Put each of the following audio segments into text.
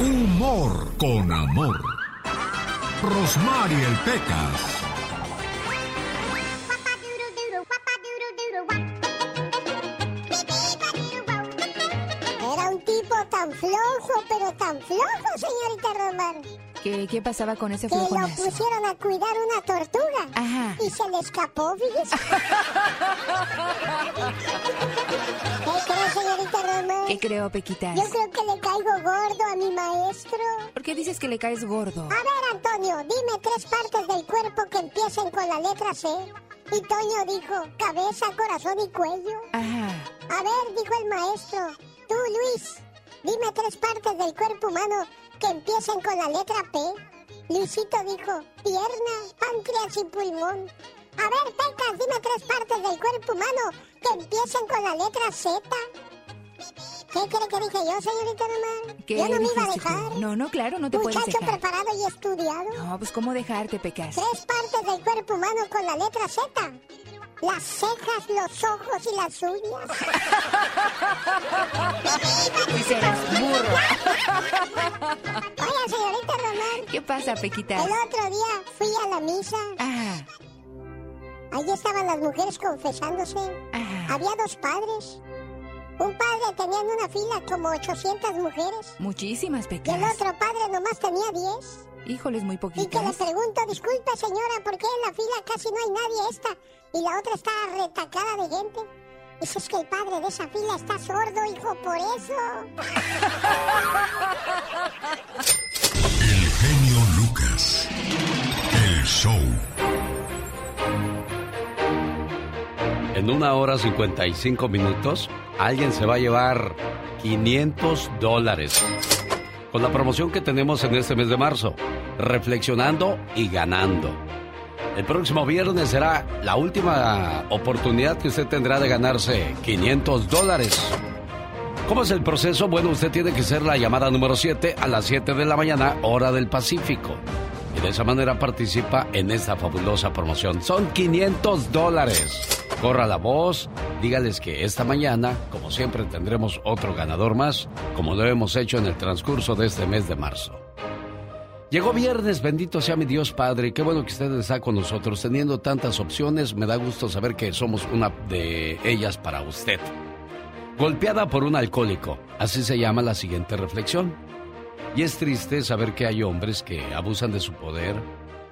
Humor con amor. Rosmarie el Pecas. Era un tipo tan flojo, pero tan flojo, señorita Romar. ¿Qué, qué pasaba con ese Que lo flojonazo? pusieron a cuidar una tortuga. Ajá. Y se le escapó, fíjese. ¿Qué cree, señorita? ¿Qué creo, Pequitas? Yo creo que le caigo gordo a mi maestro. ¿Por qué dices que le caes gordo? A ver, Antonio, dime tres partes del cuerpo que empiecen con la letra C. Y Toño dijo, cabeza, corazón y cuello. Ajá. A ver, dijo el maestro, tú, Luis, dime tres partes del cuerpo humano que empiecen con la letra P. Luisito dijo, pierna, páncreas y pulmón. A ver, Pecas, dime tres partes del cuerpo humano que empiecen con la letra Z. ¿Qué cree que dije yo, señorita? ¿Qué Yo no me iba a tú? dejar. No, no, claro, no te puedes Muchacho dejar. preparado y estudiado. No, pues ¿cómo dejarte, Pecas? Tres partes del cuerpo humano con la letra Z. Las cejas, los ojos y las uñas. Sí serás burro. Oiga, señorita Román, ¿Qué pasa, Pequitas? el otro día fui a la misa. Ajá. Ahí estaban las mujeres confesándose. Ajá. Había dos padres. Un padre tenía en una fila como 800 mujeres. Muchísimas, Y el otro padre nomás tenía 10. Híjoles, muy Y que le poquitas. pregunto, disculpe señora, ¿por qué en la fila casi no hay nadie esta? Y la otra está retacada de gente. Dice, es que el padre de esa fila está sordo, hijo, por eso. El genio Lucas. El show. En una hora 55 minutos, alguien se va a llevar 500 dólares. Con la promoción que tenemos en este mes de marzo, reflexionando y ganando. El próximo viernes será la última oportunidad que usted tendrá de ganarse 500 dólares. ¿Cómo es el proceso? Bueno, usted tiene que ser la llamada número 7 a las 7 de la mañana, hora del Pacífico. Y de esa manera participa en esta fabulosa promoción. Son 500 dólares. Corra la voz, dígales que esta mañana, como siempre, tendremos otro ganador más, como lo hemos hecho en el transcurso de este mes de marzo. Llegó viernes, bendito sea mi Dios Padre, qué bueno que usted está con nosotros, teniendo tantas opciones, me da gusto saber que somos una de ellas para usted. Golpeada por un alcohólico, así se llama la siguiente reflexión. Y es triste saber que hay hombres que abusan de su poder,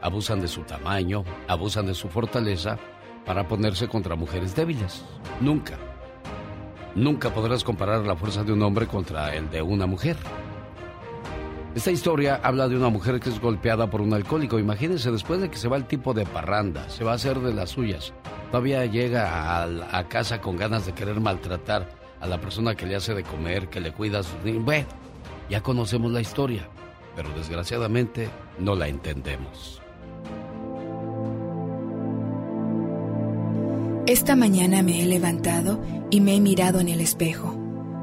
abusan de su tamaño, abusan de su fortaleza para ponerse contra mujeres débiles. Nunca, nunca podrás comparar la fuerza de un hombre contra el de una mujer. Esta historia habla de una mujer que es golpeada por un alcohólico. Imagínense, después de que se va el tipo de parranda, se va a hacer de las suyas, todavía llega a, casa con ganas de querer maltratar a la persona que le hace de comer, que le cuida a sus niños. Ya conocemos la historia, pero desgraciadamente no la entendemos. Esta mañana me he levantado y me he mirado en el espejo.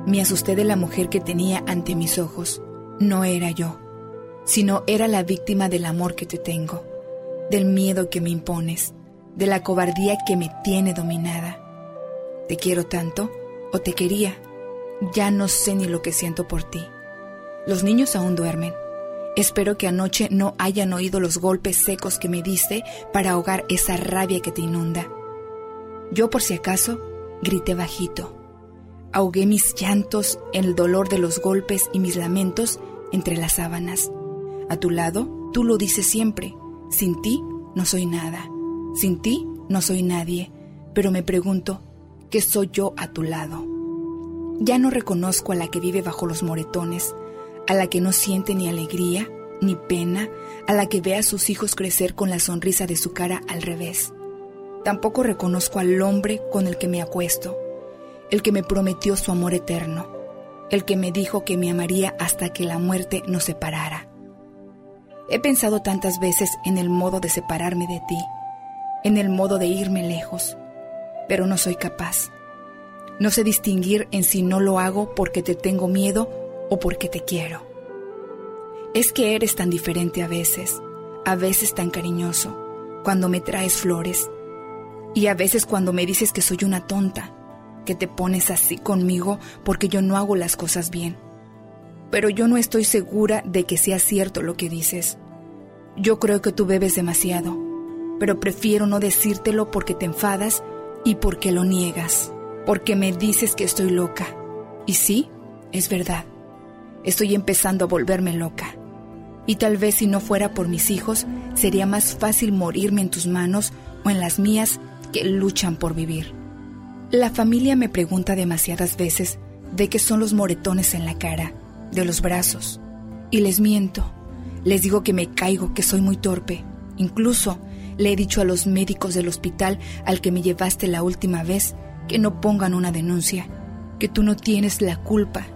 Me asusté de la mujer que tenía ante mis ojos. No era yo, sino era la víctima del amor que te tengo, del miedo que me impones, de la cobardía que me tiene dominada. Te quiero tanto, o te quería. Ya no sé ni lo que siento por ti. Los niños aún duermen. Espero que anoche no hayan oído los golpes secos que me diste para ahogar esa rabia que te inunda. Yo por si acaso grité bajito. Ahogué mis llantos en el dolor de los golpes y mis lamentos entre las sábanas. A tu lado, tú lo dices siempre. Sin ti no soy nada. Sin ti no soy nadie. Pero me pregunto, ¿qué soy yo a tu lado? Ya no reconozco a la que vive bajo los moretones, a la que no siente ni alegría, ni pena, a la que ve a sus hijos crecer con la sonrisa de su cara al revés. Tampoco reconozco al hombre con el que me acuesto, el que me prometió su amor eterno, el que me dijo que me amaría hasta que la muerte nos separara. He pensado tantas veces en el modo de separarme de ti, en el modo de irme lejos, pero no soy capaz. No sé distinguir en si no lo hago porque te tengo miedo o porque te quiero. Es que eres tan diferente a veces, a veces tan cariñoso, cuando me traes flores, y a veces cuando me dices que soy una tonta, que te pones así conmigo porque yo no hago las cosas bien. pero yo no estoy segura de que sea cierto lo que dices. Yo creo que tú bebes demasiado, pero prefiero no decírtelo porque te enfadas y porque lo niegas, porque me dices que estoy loca. Y sí, es verdad. Estoy empezando a volverme loca. Y tal vez si no fuera por mis hijos, sería más fácil morirme en tus manos o en las mías que luchan por vivir. La familia me pregunta demasiadas veces de qué son los moretones en la cara, de los brazos, y les miento. Les digo que me caigo, que soy muy torpe. Incluso le he dicho a los médicos del hospital al que me llevaste la última vez que no pongan una denuncia, que tú no tienes la culpa,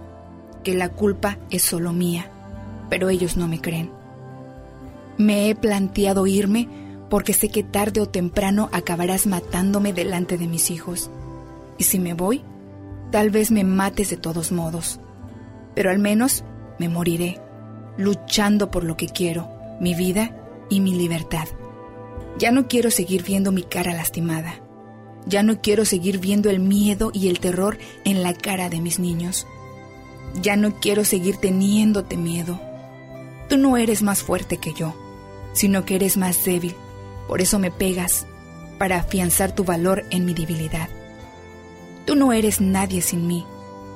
que la culpa es solo mía pero ellos no me creen. Me he planteado irme porque sé que tarde o temprano acabarás matándome delante de mis hijos. Y si me voy, tal vez me mates de todos modos. Pero al menos me moriré, luchando por lo que quiero, mi vida y mi libertad. Ya no quiero seguir viendo mi cara lastimada. Ya no quiero seguir viendo el miedo y el terror en la cara de mis niños. Ya no quiero seguir teniéndote miedo. Tú no eres más fuerte que yo, sino que eres más débil. Por eso me pegas, para afianzar tu valor en mi debilidad. Tú no eres nadie sin mí,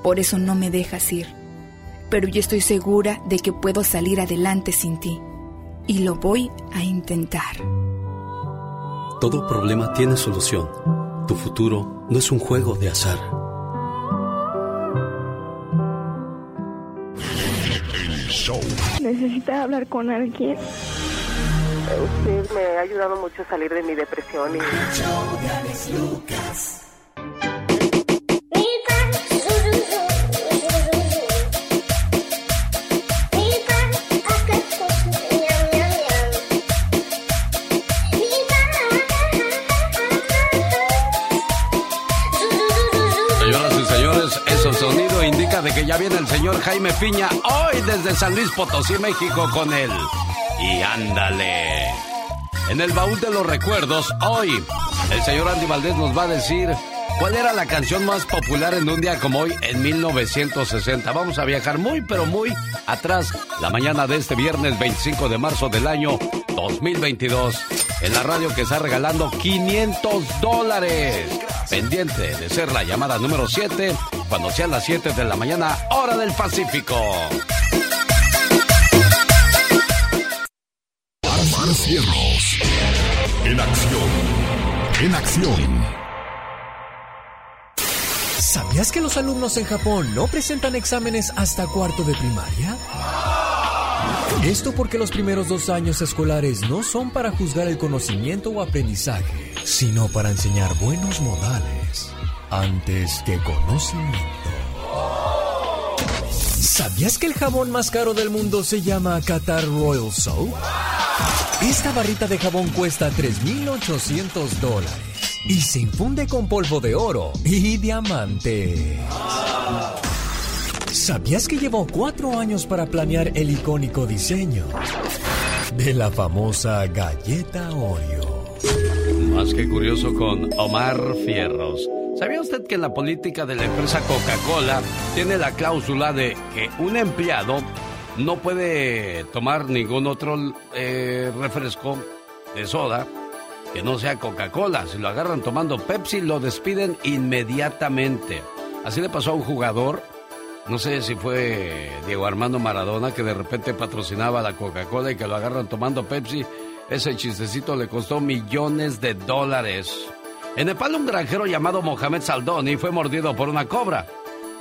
por eso no me dejas ir. Pero yo estoy segura de que puedo salir adelante sin ti, y lo voy a intentar. Todo problema tiene solución. Tu futuro no es un juego de azar. Necesita hablar con alguien. Usted me ha ayudado mucho a salir de mi depresión y... viene el señor Jaime Piña hoy desde San Luis Potosí, México con él. Y ándale. En el baúl de los recuerdos, hoy, el señor Andy Valdés nos va a decir cuál era la canción más popular en un día como hoy en 1960. Vamos a viajar muy, pero muy atrás, la mañana de este viernes 25 de marzo del año 2022, en la radio que está regalando 500 dólares. Pendiente de ser la llamada número 7 cuando sean las 7 de la mañana, hora del Pacífico. Armar Cierros. En acción. En acción. ¿Sabías que los alumnos en Japón no presentan exámenes hasta cuarto de primaria? Esto porque los primeros dos años escolares no son para juzgar el conocimiento o aprendizaje, sino para enseñar buenos modales antes que conocimiento. ¿Sabías que el jabón más caro del mundo se llama Qatar Royal Soap? Esta barrita de jabón cuesta 3.800 dólares y se infunde con polvo de oro y diamante. ¿Sabías que llevó cuatro años para planear el icónico diseño de la famosa galleta Oreo? Más que curioso con Omar Fierros. ¿Sabía usted que la política de la empresa Coca-Cola tiene la cláusula de que un empleado no puede tomar ningún otro eh, refresco de soda que no sea Coca-Cola? Si lo agarran tomando Pepsi, lo despiden inmediatamente. Así le pasó a un jugador, no sé si fue Diego Armando Maradona, que de repente patrocinaba la Coca-Cola y que lo agarran tomando Pepsi. Ese chistecito le costó millones de dólares. En Nepal, un granjero llamado Mohamed Saldoni fue mordido por una cobra.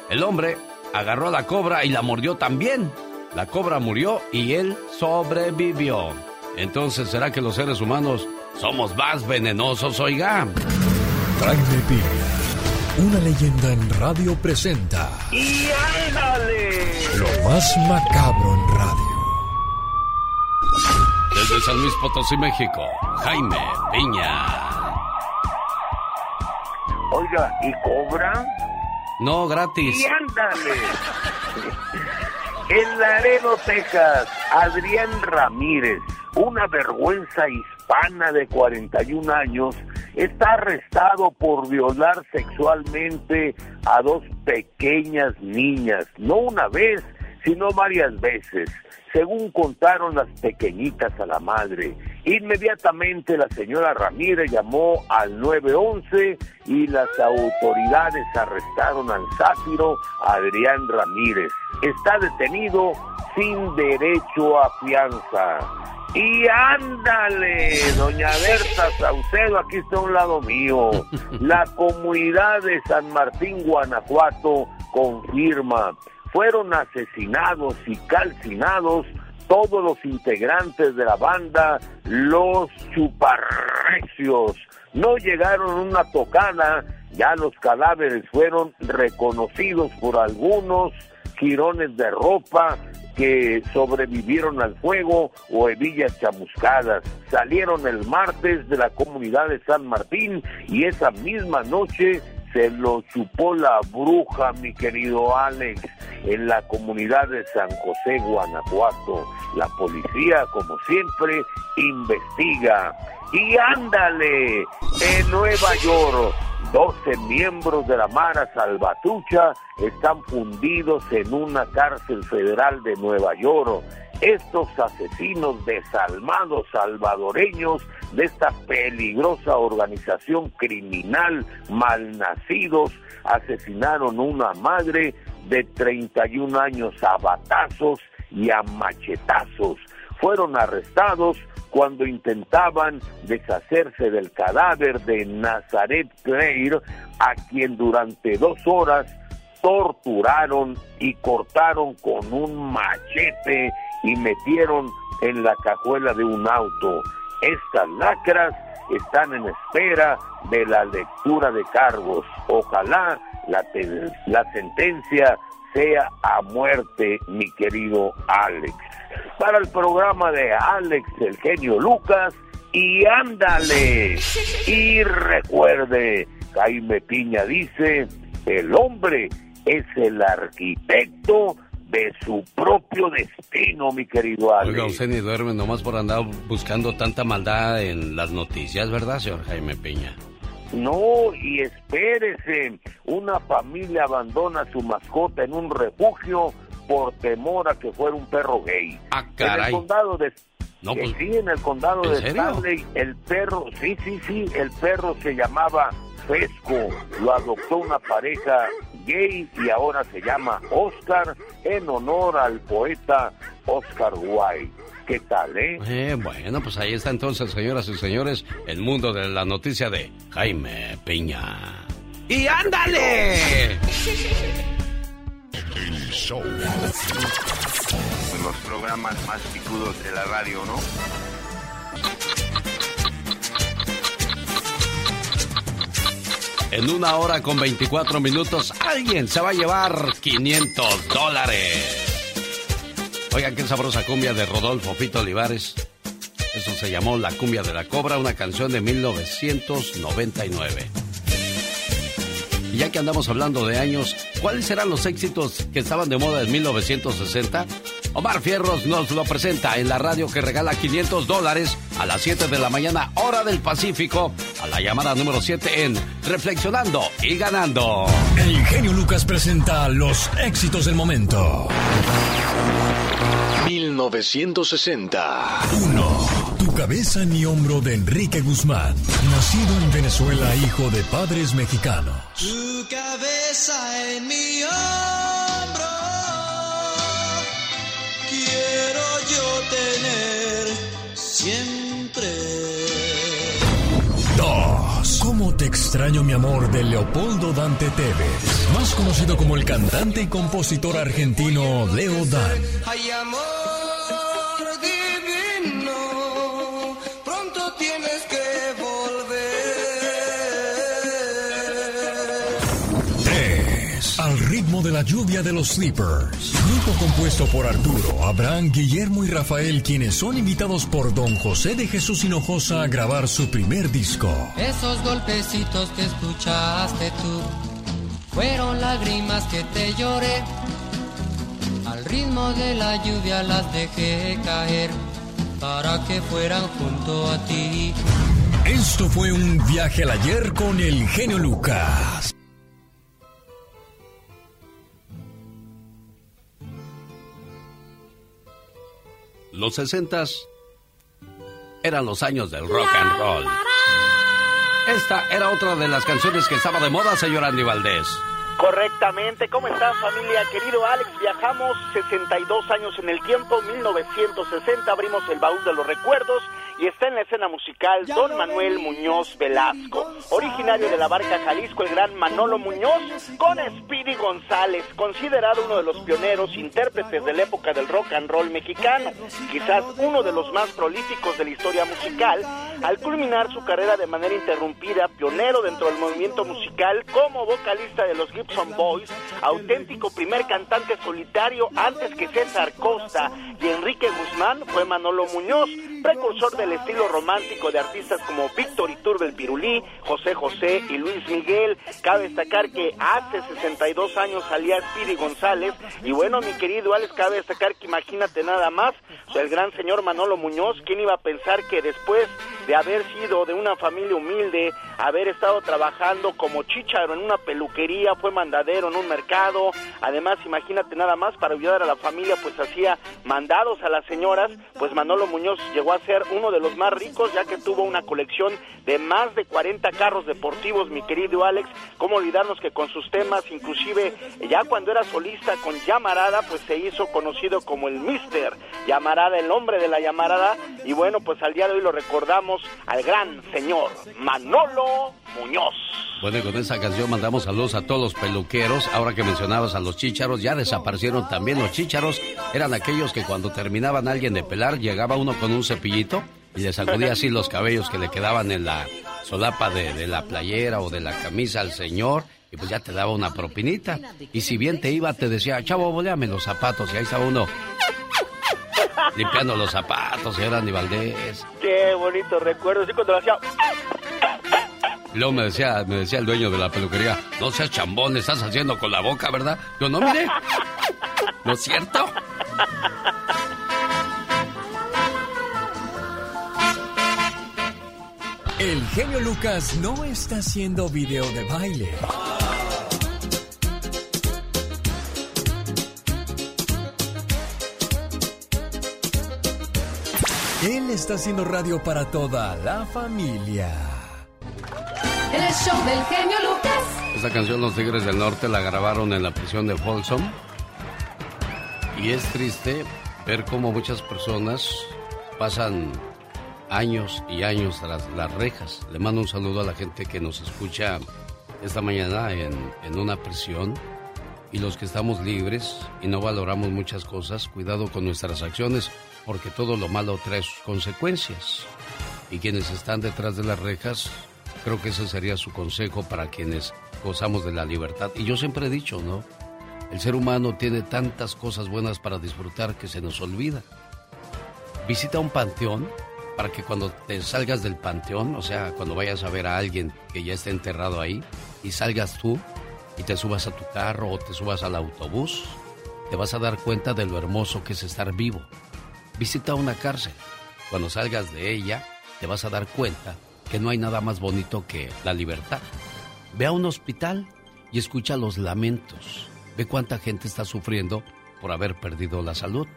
El hombre agarró a la cobra y la mordió también. La cobra murió y él sobrevivió. Entonces, ¿será que los seres humanos somos más venenosos, oiga? Jaime Piña, una leyenda en radio presenta. ¡Y ándale! Lo más macabro en radio. Desde San Luis Potosí, México, Jaime Piña. Oiga, ¿y cobra? No, gratis. Y ándale. en Laredo, Texas, Adrián Ramírez, una vergüenza hispana de 41 años, está arrestado por violar sexualmente a dos pequeñas niñas, no una vez, sino varias veces. Según contaron las pequeñitas a la madre, inmediatamente la señora Ramírez llamó al 911 y las autoridades arrestaron al sátiro Adrián Ramírez. Está detenido sin derecho a fianza. Y ándale, doña Berta Saucedo, aquí está a un lado mío. La comunidad de San Martín, Guanajuato, confirma, fueron asesinados y calcinados todos los integrantes de la banda Los Chuparrecios. No llegaron a una tocada, ya los cadáveres fueron reconocidos por algunos jirones de ropa que sobrevivieron al fuego o hebillas chamuscadas. Salieron el martes de la comunidad de San Martín y esa misma noche se lo chupó la bruja, mi querido Alex, en la comunidad de San José, Guanajuato. La policía, como siempre, investiga. Y ándale, en Nueva York 12 miembros de la Mara Salvatucha están fundidos en una cárcel federal de Nueva York. Estos asesinos desalmados salvadoreños de esta peligrosa organización criminal malnacidos asesinaron una madre de 31 años a batazos y a machetazos. Fueron arrestados cuando intentaban deshacerse del cadáver de Nazaret Claire, a quien durante dos horas torturaron y cortaron con un machete y metieron en la cajuela de un auto. Estas lacras están en espera de la lectura de cargos. Ojalá la, la sentencia sea a muerte, mi querido Alex para el programa de Alex, el genio Lucas, y ándale. Y recuerde, Jaime Piña dice, el hombre es el arquitecto de su propio destino, mi querido Alex. Oiga, usted ni duerme nomás por andar buscando tanta maldad en las noticias, ¿verdad, señor Jaime Piña? No, y espérese, una familia abandona a su mascota en un refugio por temor a que fuera un perro gay. Ah, caray. En el condado de no, pues, sí, en el condado de Stanley, el perro, sí, sí, sí, el perro se llamaba Fesco, lo adoptó una pareja gay y ahora se llama Oscar en honor al poeta Oscar Wilde. ¿Qué tal, eh? eh? Bueno, pues ahí está entonces, señoras y señores, el mundo de la noticia de Jaime Piña. ¡Y ándale! El show. Los programas más picudos de la radio, ¿no? En una hora con 24 minutos, alguien se va a llevar 500 dólares. Oigan, qué sabrosa cumbia de Rodolfo Pito Olivares. Eso se llamó La cumbia de la cobra, una canción de 1999. Y ya que andamos hablando de años, ¿cuáles eran los éxitos que estaban de moda en 1960? Omar Fierros nos lo presenta en la radio que regala 500 dólares a las 7 de la mañana, hora del Pacífico, a la llamada número 7 en Reflexionando y Ganando. El genio Lucas presenta los éxitos del momento. 1960. 1. Cabeza en mi hombro de Enrique Guzmán. Nacido en Venezuela, hijo de padres mexicanos. Tu cabeza en mi hombro. Quiero yo tener siempre. 2. ¿Cómo te extraño mi amor de Leopoldo Dante Tevez? Más conocido como el cantante y compositor argentino Leo Dan. Hay amor de la lluvia de los Sleepers. Grupo compuesto por Arturo, Abraham, Guillermo y Rafael, quienes son invitados por Don José de Jesús Hinojosa a grabar su primer disco. Esos golpecitos que escuchaste tú fueron lágrimas que te lloré. Al ritmo de la lluvia las dejé caer para que fueran junto a ti. Esto fue un viaje al ayer con el genio Lucas. Los sesentas eran los años del rock and roll. Esta era otra de las canciones que estaba de moda, señor Andy Valdés. Correctamente, ¿cómo están familia? Querido Alex, viajamos 62 años en el tiempo, 1960, abrimos el baúl de los recuerdos y está en la escena musical Don Manuel Muñoz Velasco, originario de la Barca Jalisco, el gran Manolo Muñoz, con Speedy González, considerado uno de los pioneros intérpretes de la época del rock and roll mexicano, quizás uno de los más prolíficos de la historia musical, al culminar su carrera de manera interrumpida, pionero dentro del movimiento musical como vocalista de los Gibson Boys, auténtico primer cantante solitario antes que César Costa y Enrique Guzmán, fue Manolo Muñoz, precursor del estilo romántico de artistas como Víctor Iturbe el Pirulí, José José y Luis Miguel. Cabe destacar que hace 62 años salía Speedy González. Y bueno, mi querido Alex, cabe destacar que imagínate nada más, el gran señor Manolo Muñoz, ¿quién iba a pensar que después de haber sido de una familia humilde, haber estado trabajando como chicharo en una peluquería, fue mandadero en un mercado, además imagínate nada más para ayudar a la familia, pues hacía mandados a las señoras, pues Manolo Muñoz llegó a ser uno de los más ricos ya que tuvo una colección de más de 40 carros deportivos, mi querido Alex, cómo olvidarnos que con sus temas, inclusive ya cuando era solista con Llamarada, pues se hizo conocido como el Mister Llamarada, el hombre de la Llamarada, y bueno, pues al día de hoy lo recordamos al gran señor Manolo Muñoz. Bueno, y con esa canción mandamos saludos a todos los peluqueros. Ahora que mencionabas a los chícharos, ya desaparecieron también los chícharos. Eran aquellos que cuando terminaban alguien de pelar, llegaba uno con un cepillito y le sacudía así los cabellos que le quedaban en la solapa de, la playera o de la camisa al señor y pues ya te daba una propinita. Y si bien te iba, te decía, chavo, boleame los zapatos. Y ahí estaba uno limpiando los zapatos, señor Andy Valdés. Qué bonito recuerdo, sí, cuando lo hacía... Luego me decía, me decía el dueño de la peluquería, no seas chambón, estás haciendo con la boca, ¿verdad? Yo no, mire. ¿No es cierto? El genio Lucas no está haciendo video de baile. Él está haciendo radio para toda la familia. El show del genio Lucas. Esta canción los Tigres del Norte la grabaron en la prisión de Folsom. Y es triste ver cómo muchas personas pasan años y años tras las rejas. Le mando un saludo a la gente que nos escucha esta mañana en, en una prisión y los que estamos libres y no valoramos muchas cosas, cuidado con nuestras acciones porque todo lo malo trae sus consecuencias. Y quienes están detrás de las rejas, creo que ese sería su consejo para quienes gozamos de la libertad. Y yo siempre he dicho, ¿no? El ser humano tiene tantas cosas buenas para disfrutar que se nos olvida. Visita un panteón para que cuando te salgas del panteón, o sea, cuando vayas a ver a alguien que ya está enterrado ahí, y salgas tú y te subas a tu carro o te subas al autobús, te vas a dar cuenta de lo hermoso que es estar vivo. Visita una cárcel. Cuando salgas de ella, te vas a dar cuenta que no hay nada más bonito que la libertad. Ve a un hospital y escucha los lamentos. Ve cuánta gente está sufriendo por haber perdido la salud.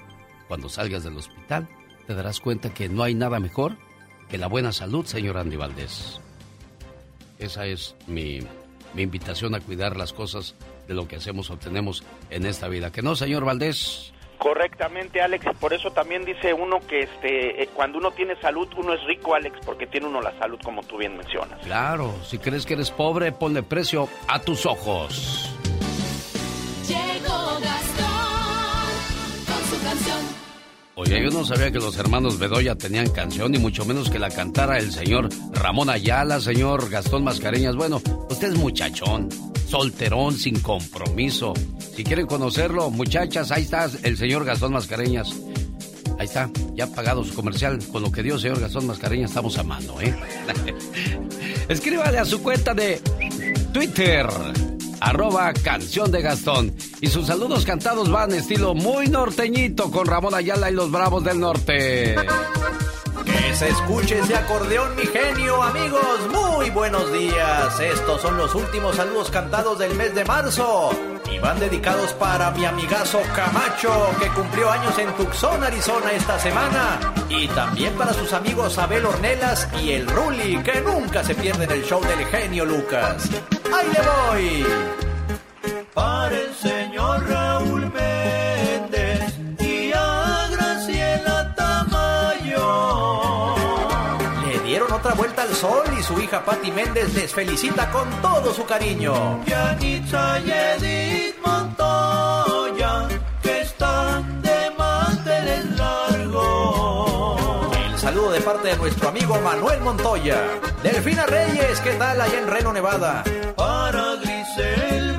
Cuando salgas del hospital, te darás cuenta que no hay nada mejor que la buena salud, señor Andy Valdés. Esa es mi, mi invitación a cuidar las cosas de lo que hacemos o tenemos en esta vida. ¿Que no, señor Valdés? Correctamente, Alex. Por eso también dice uno que este, eh, cuando uno tiene salud, uno es rico, Alex, porque tiene uno la salud, como tú bien mencionas. Claro, si crees que eres pobre, ponle precio a tus ojos. Oye, yo no sabía que los hermanos Bedoya tenían canción, ni mucho menos que la cantara el señor Ramón Ayala, señor Gastón Mascareñas. Bueno, usted es muchachón, solterón, sin compromiso. Si quieren conocerlo, muchachas, ahí está el señor Gastón Mascareñas. Ahí está, ya pagado su comercial. Con lo que dio señor Gastón Mascareñas estamos a mano, ¿eh? Escríbale a su cuenta de Twitter arroba canción de Gastón. Y sus saludos cantados van estilo muy norteñito con Ramón Ayala y los Bravos del Norte. Que se escuche ese acordeón, mi genio, amigos. Muy buenos días. Estos son los últimos saludos cantados del mes de marzo. Y van dedicados para mi amigazo Camacho, que cumplió años en Tucson, Arizona esta semana. Y también para sus amigos Abel Ornelas y el Ruli, que nunca se pierden el show del genio Lucas. ¡Ahí le voy! Para el señor Raúl otra vuelta al sol y su hija Patti Méndez les felicita con todo su cariño. Yanitza y Edith Montoya, que están de manteles largos. El saludo de parte de nuestro amigo Manuel Montoya. Delfina Reyes, ¿qué tal allá en Reno, Nevada? Para Grisel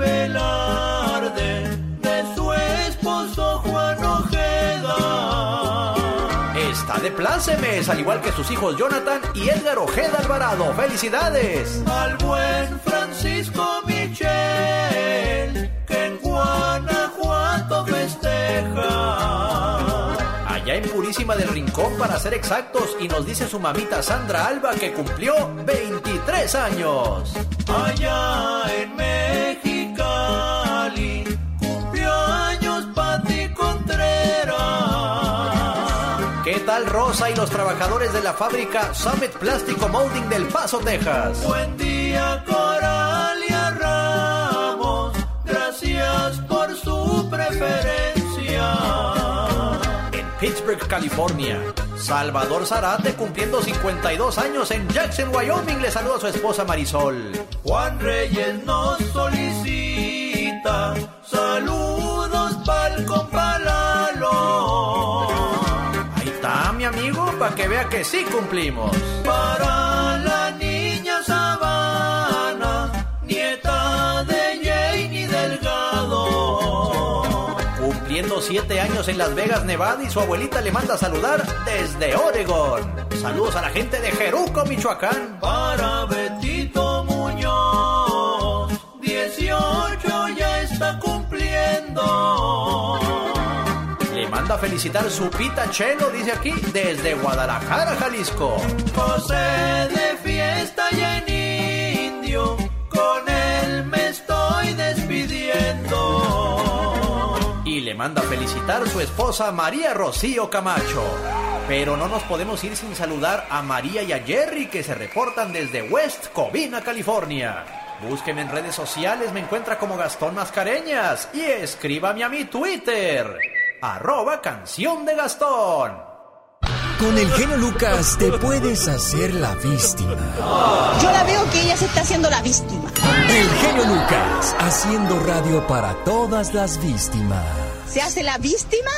Plácemes, al igual que sus hijos Jonathan y Edgar Ojeda Alvarado. ¡Felicidades! Al buen Francisco Michel, que en Guanajuato festeja. Allá en Purísima del Rincón, para ser exactos, y nos dice su mamita Sandra Alba que cumplió 23 años. Allá en Mexicali, Rosa y los trabajadores de la fábrica Summit Plástico Molding del Paso, Texas? Buen día, Coralia Ramos. Gracias por su preferencia. En Pittsburgh, California. Salvador Zarate cumpliendo 52 años en Jackson, Wyoming. Le saluda a su esposa Marisol. Juan Reyes nos solicita saludos pa'l compalalo. Para que vea que sí cumplimos. Para la niña Sabana, nieta de Janie Delgado. Cumpliendo 7 años en Las Vegas, Nevada, y su abuelita le manda a saludar desde Oregon. Saludos a la gente de Jeruco, Michoacán. Para Betito manda a felicitar su pita Chelo, dice aquí, desde Guadalajara, Jalisco. José de fiesta y en indio, con él me estoy despidiendo. Y le manda a felicitar su esposa María Rocío Camacho. Pero no nos podemos ir sin saludar a María y a Jerry que se reportan desde West Covina, California. Búsqueme en redes sociales, me encuentra como Gastón Mascareñas y escríbame a mi Twitter, arroba canción de Gastón. Con el genio Lucas te puedes hacer la víctima. Yo la veo que ella se está haciendo la víctima. El genio Lucas haciendo radio para todas las víctimas. ¿Se hace la víctima?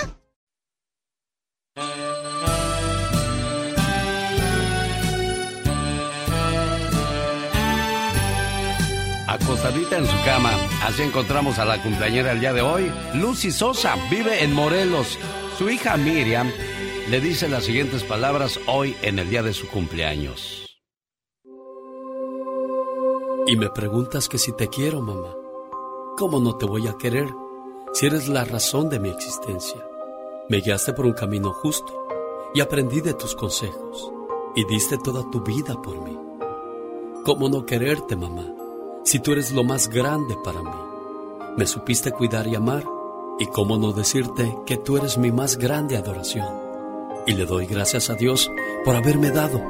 Acostadita en su cama, así encontramos a la cumpleañera el día de hoy. Lucy Sosa vive en Morelos. Su hija Miriam le dice las siguientes palabras hoy en el día de su cumpleaños. Y me preguntas que si te quiero, mamá. ¿Cómo no te voy a querer si eres la razón de mi existencia? Me guiaste por un camino justo y aprendí de tus consejos y diste toda tu vida por mí. ¿Cómo no quererte, mamá, si tú eres lo más grande para mí? Me supiste cuidar y amar y cómo no decirte que tú eres mi más grande adoración. Y le doy gracias a Dios por haberme dado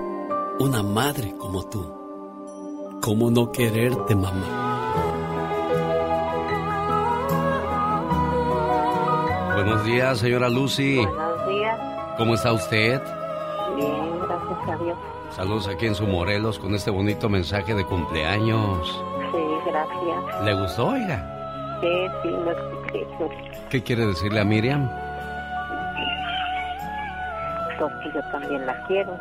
una madre como tú. ¿Cómo no quererte, mamá? Buenos días, señora Lucy. Buenos días. ¿Cómo está usted? Bien, gracias a Dios. Saludos aquí en su Morelos con este bonito mensaje de cumpleaños. Gracias. ¿Le gustó, oiga? Sí, sí, lo escuché. ¿Qué quiere decirle a Miriam? Porque yo también la quiero.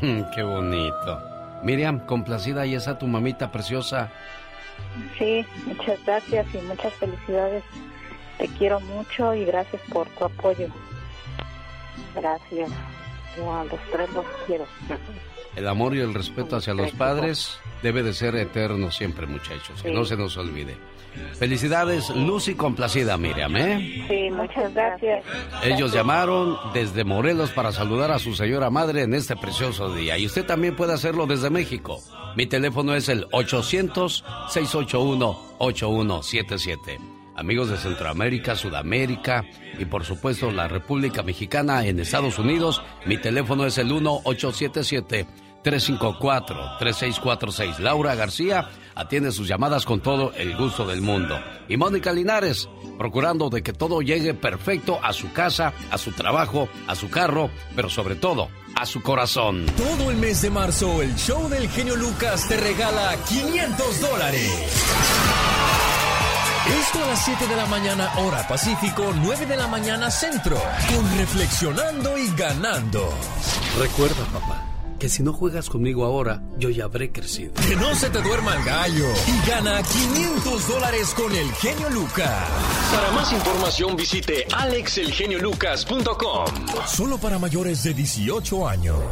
Qué bonito. Miriam, complacida y esa tu mamita preciosa. Sí, muchas gracias y muchas felicidades. Te quiero mucho y gracias por tu apoyo. Gracias. Yo a los tres los quiero. El amor y el respeto hacia los padres debe de ser eterno siempre, muchachos. Que no se nos olvide. Felicidades, Lucy complacida, Miriam, ¿eh? Sí, muchas gracias. Ellos llamaron desde Morelos para saludar a su señora madre en este precioso día. Y usted también puede hacerlo desde México. Mi teléfono es el 800-681-8177. amigos de Centroamérica, Sudamérica y por supuesto la República Mexicana en Estados Unidos. Mi teléfono es el 1877 354-3646. Laura García atiende sus llamadas con todo el gusto del mundo. Y Mónica Linares, procurando de que todo llegue perfecto a su casa, a su trabajo, a su carro, pero sobre todo a su corazón. Todo el mes de marzo, el show del genio Lucas te regala 500 dólares. Esto a las 7 de la mañana, hora Pacífico, 9 de la mañana centro, con Reflexionando y Ganando. Recuerda, papá que si no juegas conmigo ahora, yo ya habré crecido. Que no se te duerma el gallo y gana 500 dólares con el genio Lucas. Para más información visite alexelgeniolucas.com. Solo para mayores de 18 años.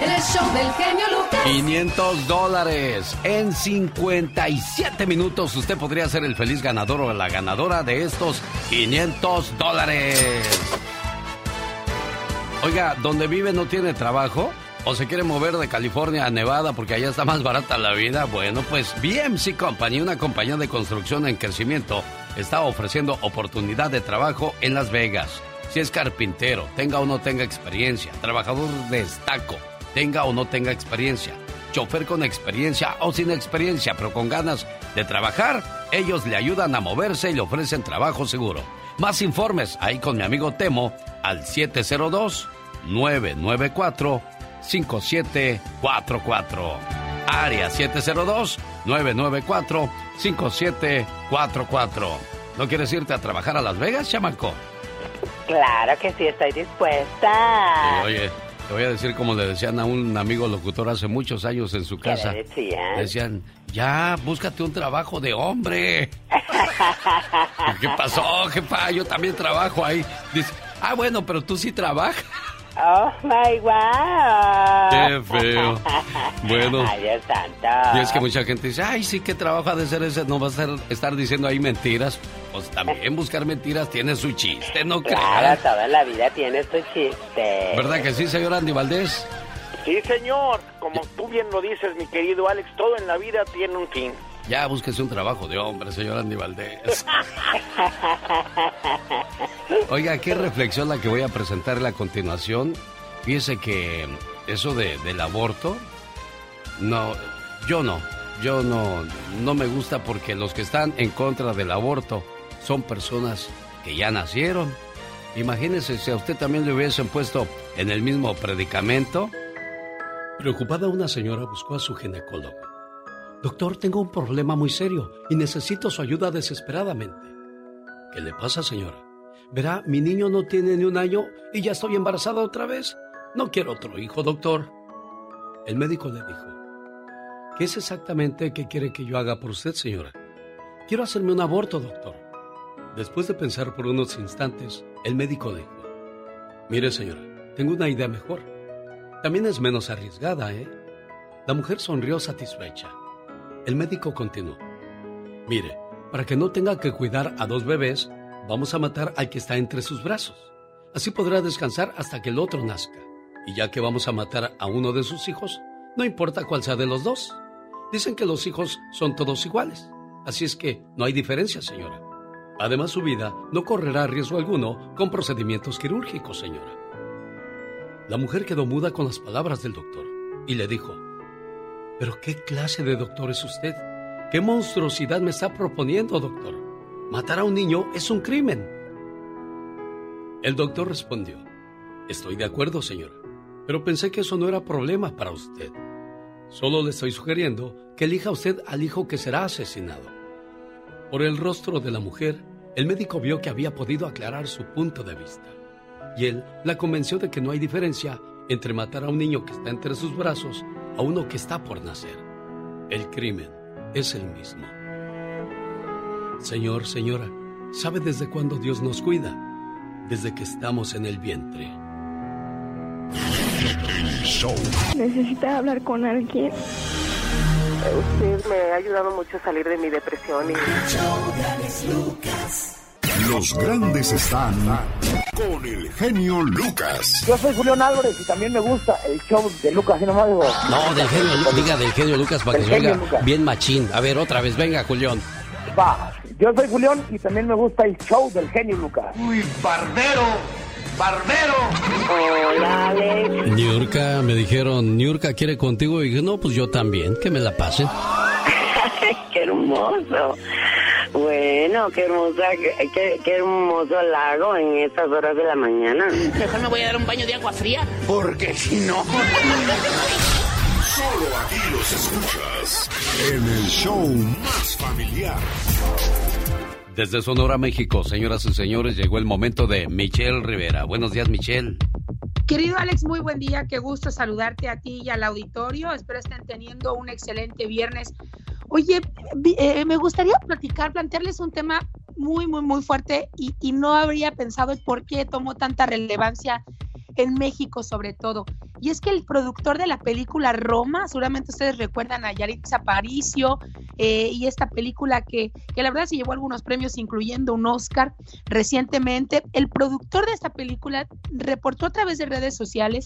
El show del genio Lucas. 500 dólares en 57 minutos. Usted podría ser el feliz ganador o la ganadora de estos 500 dólares. Oiga, ¿donde vive no tiene trabajo? ¿O se quiere mover de California a Nevada porque allá está más barata la vida? Bueno, pues BMC Company, una compañía de construcción en crecimiento, está ofreciendo oportunidad de trabajo en Las Vegas. Si es carpintero, tenga o no tenga experiencia, trabajador de estaco, tenga o no tenga experiencia, chofer con experiencia o sin experiencia, pero con ganas de trabajar, ellos le ayudan a moverse y le ofrecen trabajo seguro. Más informes ahí con mi amigo Temo al 702-994-5744. Área 702-994-5744. ¿No quieres irte a trabajar a Las Vegas, chamaco? Claro que sí, estoy dispuesta. oye, te voy a decir como le decían a un amigo locutor hace muchos años en su casa. ¿Qué le decían? Decían, ya, búscate un trabajo de hombre. ¿Qué pasó, jefa? Yo también trabajo ahí. Dice, ah, bueno, pero tú sí trabajas. Oh my wow. Qué feo. Bueno. Ay, Dios santo. Y es que mucha gente dice, ay, sí, qué trabajo ha de ser ese. No vas a estar diciendo ahí mentiras. Pues también buscar mentiras tiene su chiste, ¿no crees? Claro, toda la vida tiene su chiste. ¿Verdad que sí, señor Andy Valdés? Sí, señor. Como tú bien lo dices, mi querido Alex, todo en la vida tiene un fin. Ya búsquese un trabajo de hombre, señor Andy Valdés. Oiga, qué reflexión la que voy a presentarle a continuación. Fíjese que eso de, del aborto, no, yo no, yo no, no me gusta porque los que están en contra del aborto son personas que ya nacieron. Imagínese si a usted también le hubiesen puesto en el mismo predicamento. Preocupada una señora buscó a su ginecólogo. Doctor, tengo un problema muy serio y necesito su ayuda desesperadamente. ¿Qué le pasa, señora? Verá, mi niño no tiene ni un año y ya estoy embarazada otra vez. No quiero otro hijo, doctor. El médico le dijo, ¿qué es exactamente que quiere que yo haga por usted, señora? Quiero hacerme un aborto, doctor. Después de pensar por unos instantes, el médico dijo, mire, señora, tengo una idea mejor. También es menos arriesgada, ¿eh? La mujer sonrió satisfecha. El médico continuó. Mire, para que no tenga que cuidar a dos bebés, vamos a matar al que está entre sus brazos. Así podrá descansar hasta que el otro nazca. Y ya que vamos a matar a uno de sus hijos, no importa cuál sea de los dos. Dicen que los hijos son todos iguales. Así es que no hay diferencia, señora. Además, su vida no correrá riesgo alguno con procedimientos quirúrgicos, señora. La mujer quedó muda con las palabras del doctor y le dijo, ¿Pero qué clase de doctor es usted? ¿Qué monstruosidad me está proponiendo, doctor? Matar a un niño es un crimen. El doctor respondió, Estoy de acuerdo, señora, pero pensé que eso no era problema para usted. Solo le estoy sugiriendo que elija usted al hijo que será asesinado. Por el rostro de la mujer, el médico vio que había podido aclarar su punto de vista. Y él la convenció de que no hay diferencia entre matar a un niño que está entre sus brazos a uno que está por nacer. El crimen es el mismo. Señor, señora, ¿sabe desde cuándo Dios nos cuida? Desde que estamos en el vientre. Necesita hablar con alguien. Usted me ha ayudado mucho a salir de mi depresión y... Los grandes están con el genio Lucas. Yo soy Julián Álvarez y también me gusta el show de Lucas, no más No, del genio, diga del genio Lucas para que se oiga bien machín. A ver, otra vez, venga, Julián. Va, yo soy Julián y también me gusta el show del genio Lucas. Uy, barbero, barbero. Hola, Alex. Niurka, me dijeron, Niurka quiere contigo. Y dije, no, pues yo también, que me la pasen. qué hermoso. Bueno, qué hermosa, qué, qué hermoso lago en estas horas de la mañana. Mejor me voy a dar un baño de agua fría. Porque si no. Solo aquí los escuchas en el show más familiar. Desde Sonora, México, señoras y señores, llegó el momento de Michelle Rivera. Buenos días, Michelle. Querido Alex, muy buen día. Qué gusto saludarte a ti y al auditorio. Espero estén teniendo un excelente viernes. Oye, eh, me gustaría platicar, plantearles un tema muy, muy, muy fuerte y, y no habría pensado por qué tomó tanta relevancia en México sobre todo. Y es que el productor de la película Roma, seguramente ustedes recuerdan a Yaritza Aparicio eh, y esta película que, que la verdad se llevó algunos premios, incluyendo un Oscar recientemente. El productor de esta película reportó a través de redes sociales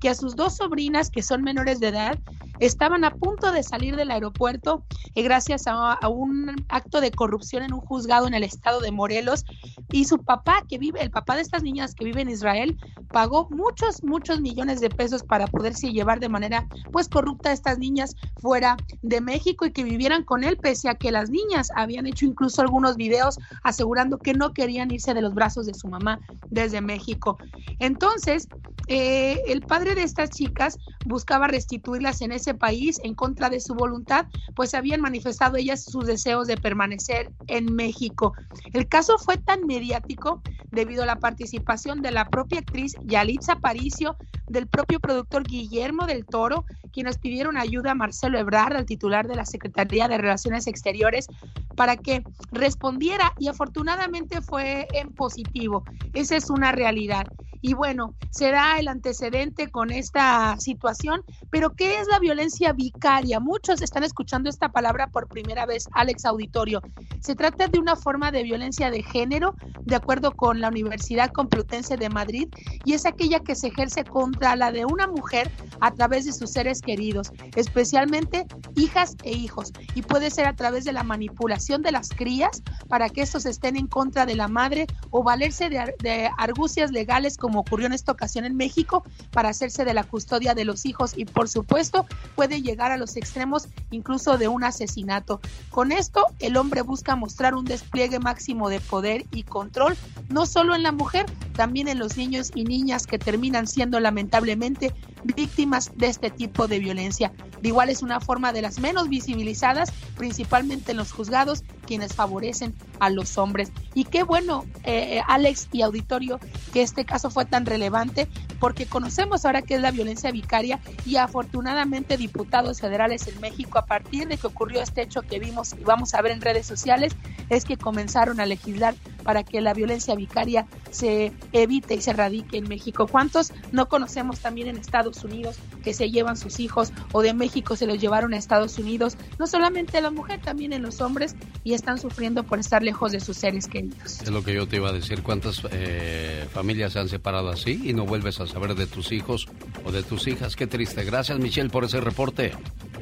que a sus dos sobrinas, que son menores de edad, estaban a punto de salir del aeropuerto gracias a, un acto de corrupción en un juzgado en el estado de Morelos y su papá que vive, el papá de estas niñas que vive en Israel, pagó muchos, muchos millones de pesos para poderse llevar de manera pues corrupta a estas niñas fuera de México y que vivieran con él, pese a que las niñas habían hecho incluso algunos videos asegurando que no querían irse de los brazos de su mamá desde México. Entonces, eh, el padre de estas chicas buscaba restituirlas en ese país en contra de su voluntad, pues habían manifestado ellas sus deseos de permanecer en México. El caso fue tan mediático debido a la participación de la propia actriz Yalitza Aparicio, del propio productor Guillermo del Toro, quienes pidieron ayuda a Marcelo Ebrard, al titular de la Secretaría de Relaciones Exteriores, para que respondiera y afortunadamente fue en positivo. Esa es una realidad. Y bueno, se da el antecedente con esta situación, pero ¿qué es la violencia vicaria? Muchos están escuchando esta palabra por primera vez, Alex Auditorio. Se trata de una forma de violencia de género, de acuerdo con la Universidad Complutense de Madrid, y es aquella que se ejerce contra la de una mujer a través de sus seres queridos, especialmente hijas e hijos, y puede ser a través de la manipulación de las crías para que estos estén en contra de la madre o valerse de, de argucias legales como ocurrió en esta ocasión en México para hacerse de la custodia de los hijos y por supuesto puede llegar a los extremos incluso de un asesinato. Con esto el hombre busca mostrar un despliegue máximo de poder y control no solo en la mujer, también en los niños y niñas que terminan siendo lamentablemente víctimas de este tipo de violencia. De igual es una forma de las menos visibilizadas, principalmente en los juzgados, quienes favorecen a los hombres. Y qué bueno, eh, Alex y auditorio, que este caso fue tan relevante, porque conocemos ahora qué es la violencia vicaria y afortunadamente diputados federales en México, a partir de que ocurrió este hecho que vimos y vamos a ver en redes sociales, es que comenzaron a legislar para que la violencia vicaria se evite y se erradique en México. ¿Cuántos no conocemos también en Estados Unidos que se llevan sus hijos o de México se los llevaron a Estados Unidos? No solamente la mujer, también en los hombres y están sufriendo por estar lejos de sus seres queridos. Es lo que yo te iba a decir. ¿Cuántas eh, familias se han separado así y no vuelves a saber de tus hijos o de tus hijas? Qué triste. Gracias, Michelle, por ese reporte.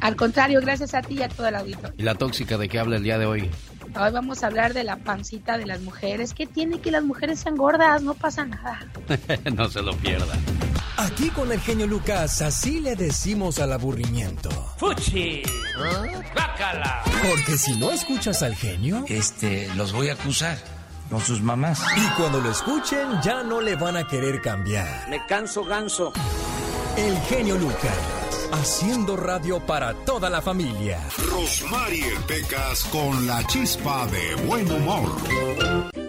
Al contrario, gracias a ti y a todo el auditorio. ¿Y la tóxica de qué habla el día de hoy? Hoy vamos a hablar de la pancita de las mujeres. ¿Qué tiene que las mujeres sean gordas? No pasa nada. no se lo pierda. Aquí con el genio Lucas, así le decimos al aburrimiento. ¡Fuchi! ¡Bácala! Porque si no escuchas al genio, este, los voy a acusar con sus mamás. Y cuando lo escuchen, ya no le van a querer cambiar. Me canso ganso. El genio Lucas. Haciendo radio para toda la familia. Rosmarie Pecas con la chispa de buen humor.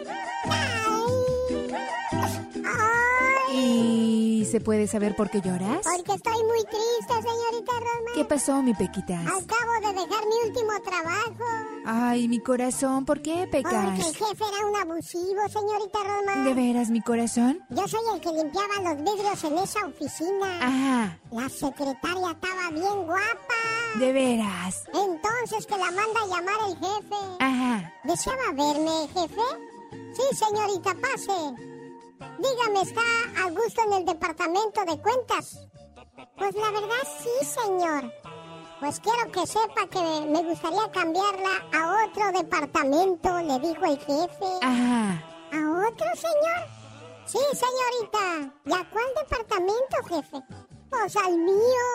Se puede saber por qué lloras? Porque estoy muy triste, señorita Rosmar. ¿Qué pasó, mi Pequitas? Acabo de dejar mi último trabajo. Ay, mi corazón, ¿por qué, Pecas? Porque el jefe era un abusivo, señorita Rosmar. ¿De veras, mi corazón? Yo soy el que limpiaba los vidrios en esa oficina. Ajá. La secretaria estaba bien guapa. ¿De veras? Entonces que la manda a llamar el jefe. Ajá. ¿Deseaba verme, jefe? Sí, señorita, pase. Dígame, ¿está a gusto en el departamento de cuentas? Pues la verdad sí, señor. Pues quiero que sepa que me gustaría cambiarla a otro departamento, le dijo el jefe. Ajá. ¿A otro, señor? Sí, señorita. ¿Y a cuál departamento, jefe? Pues al mío.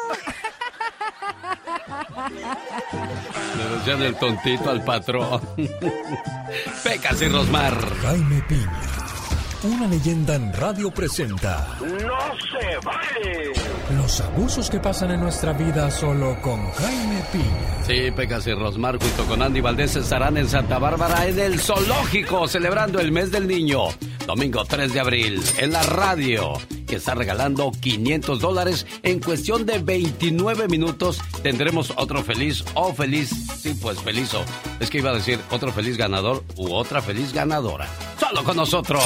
Le decían el tontito al patrón. Pecas y Rosmar. Jaime Piña. Una leyenda en radio presenta ¡No se vale! los abusos que pasan en nuestra vida solo con Jaime Piña. Sí, Pecas y Rosmar junto con Andy Valdés estarán en Santa Bárbara en el Zoológico celebrando el mes del niño. Domingo 3 de abril en la radio que está regalando 500 dólares en cuestión de 29 minutos. Tendremos otro feliz o feliz, sí, pues feliz o es que iba a decir otro feliz ganador u otra feliz ganadora. Solo con nosotros.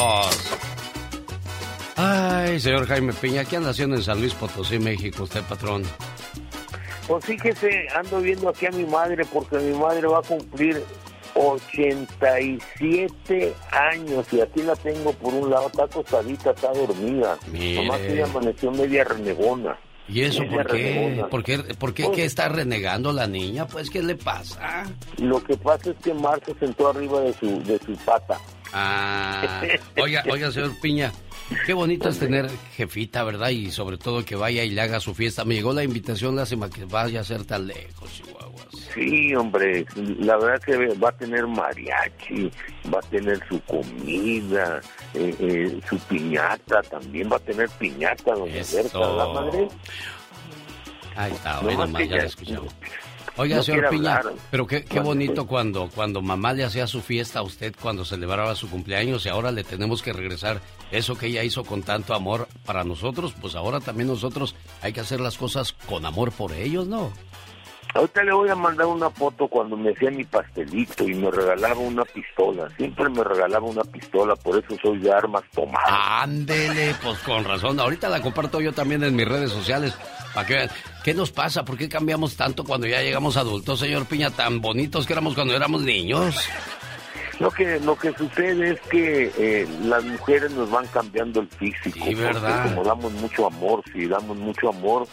Ay, señor Jaime Piña, ¿qué anda haciendo en San Luis Potosí, México, usted, patrón? Pues fíjese, ando viendo aquí a mi madre porque mi madre va a cumplir 87 años y aquí la tengo por un lado, está acostadita, está dormida. Mire. Nomás ella amaneció media renegona. ¿Y eso por qué? ¿Por qué, por qué, Pues- qué está renegando la niña? Pues, ¿qué le pasa? Lo que pasa es que Mar se sentó arriba de su, de su pata. Ah, oiga, oiga, señor Piña, qué bonito es tener jefita, ¿verdad? Y sobre todo que vaya y le haga su fiesta. Me llegó la invitación, lástima que vaya a ser tan lejos, Chihuahua. Sí, hombre, la verdad que va a tener mariachi, va a tener su comida, eh, eh, su piñata, también va a tener piñata, doña Berta, la madre. Ahí está, No hoy más ya ya- la escuchamos. Oiga, no señor Piña, hablar. pero qué, qué bonito pues. cuando, cuando mamá le hacía su fiesta a usted cuando celebraba su cumpleaños y ahora le tenemos que regresar eso que ella hizo con tanto amor para nosotros, pues ahora también nosotros hay que hacer las cosas con amor por ellos, ¿no? Ahorita le voy a mandar una foto cuando me hacía mi pastelito y me regalaba una pistola. Siempre me regalaba una pistola, por eso soy de armas tomadas. Ándele, pues con razón. Ahorita la comparto yo también en mis redes sociales. Para que vean, ¿qué nos pasa? ¿Por qué cambiamos tanto cuando ya llegamos adultos, señor Piña? Tan bonitos que éramos cuando éramos niños. Lo que lo que sucede es que eh, las mujeres nos van cambiando el físico. Sí, ¿verdad? Como damos mucho amor, si damos mucho amor,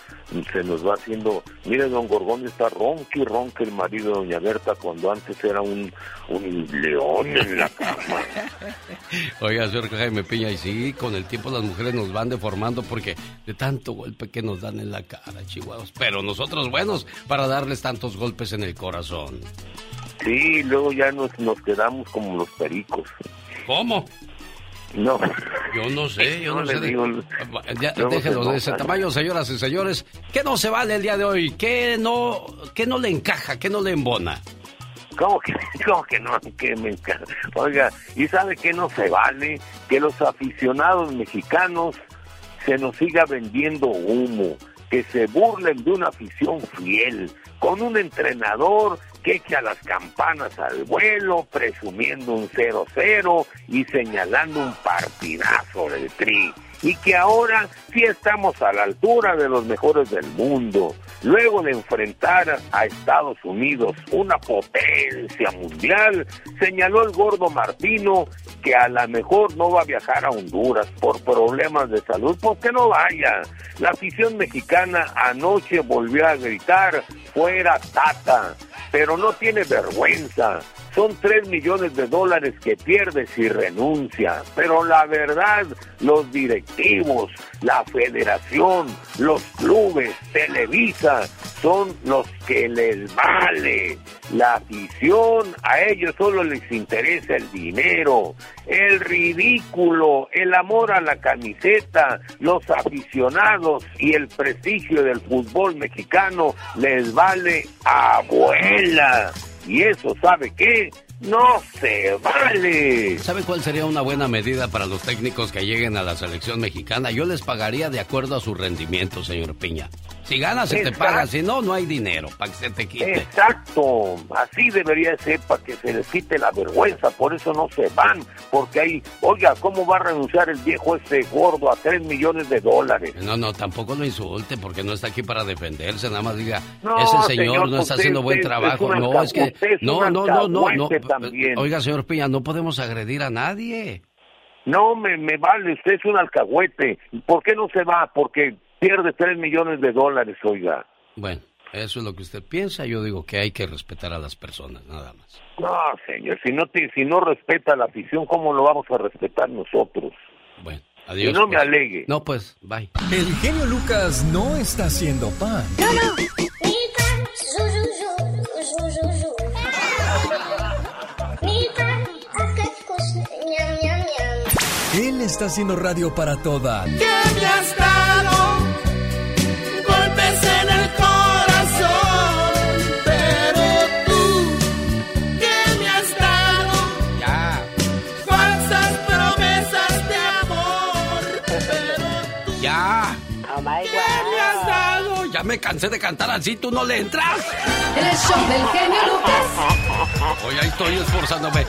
se nos va haciendo... Mire, don Gorgón está ronque y ronque el marido de doña Berta cuando antes era un, un león en la cama. Oiga, señor Jaime Piña, y sí, con el tiempo las mujeres nos van deformando porque de tanto golpe que nos dan en la cara, chihuahuas. Pero nosotros buenos para darles tantos golpes en el corazón. Sí, luego ya nos, nos quedamos como los pericos. ¿Cómo? No. Yo no sé, yo no, le sé. de- digo, Ya, luego déjelo se de ese tamaño, señoras y señores. ¿Qué no se vale el día de hoy? ¿Qué no, qué no le encaja? ¿Qué no le embona? ¿Cómo que, cómo que no? Que me encanta. Oiga, ¿y sabe que no se vale? Que los aficionados mexicanos se nos siga vendiendo humo, que se burlen de una afición fiel, con un entrenador que echa las campanas al vuelo, presumiendo un 0-0 y señalando un partidazo del Tri. Y que ahora estamos a la altura de los mejores del mundo. Luego de enfrentar a Estados Unidos, una potencia mundial, señaló el gordo Martino que a lo mejor no va a viajar a Honduras por problemas de salud, pues que no vaya. La afición mexicana anoche volvió a gritar, fuera Tata, pero no tiene vergüenza. Son tres millones de dólares que pierde si renuncia. Pero la verdad, los directivos, la federación, los clubes, Televisa, son los que les vale. La afición, a ellos solo les interesa el dinero, el ridículo, el amor a la camiseta, los aficionados y el prestigio del fútbol mexicano les vale abuela. Y eso, ¿sabe qué? No se vale. ¿Sabe cuál sería una buena medida para los técnicos que lleguen a la selección mexicana? Yo les pagaría de acuerdo a su rendimiento, señor Piña. Si ganas, se te paga. Si no, no hay dinero para que se te quite. Exacto, así debería ser para que se les quite la vergüenza, por eso no se van, porque ahí, oiga, ¿cómo va a renunciar el viejo este gordo a 3 millones de dólares? No, no, tampoco lo insulte porque no está aquí para defenderse. Nada más diga, No, ese señor, señor, no está usted- haciendo buen es trabajo. no, es que. es No, no, no, no, también. Oiga, señor Piña, no podemos agredir a nadie. No, me, me vale, usted es un alcahuete, ¿por qué no se va? Porque pierde 3 millones de dólares, oiga. Bueno, Eso es lo que usted piensa. Yo digo que hay que respetar a las personas, nada más. No, señor, si no, te, si no respeta la afición, ¿cómo lo vamos a respetar nosotros? Bueno, adiós. Que no me pues. alegue. No, pues, bye. El genio Lucas no está haciendo pan. No, no. Él está haciendo radio para toda que me cansé de cantar así, tú no le entras. El show del genio Lucas. Hoy ahí estoy esforzándome.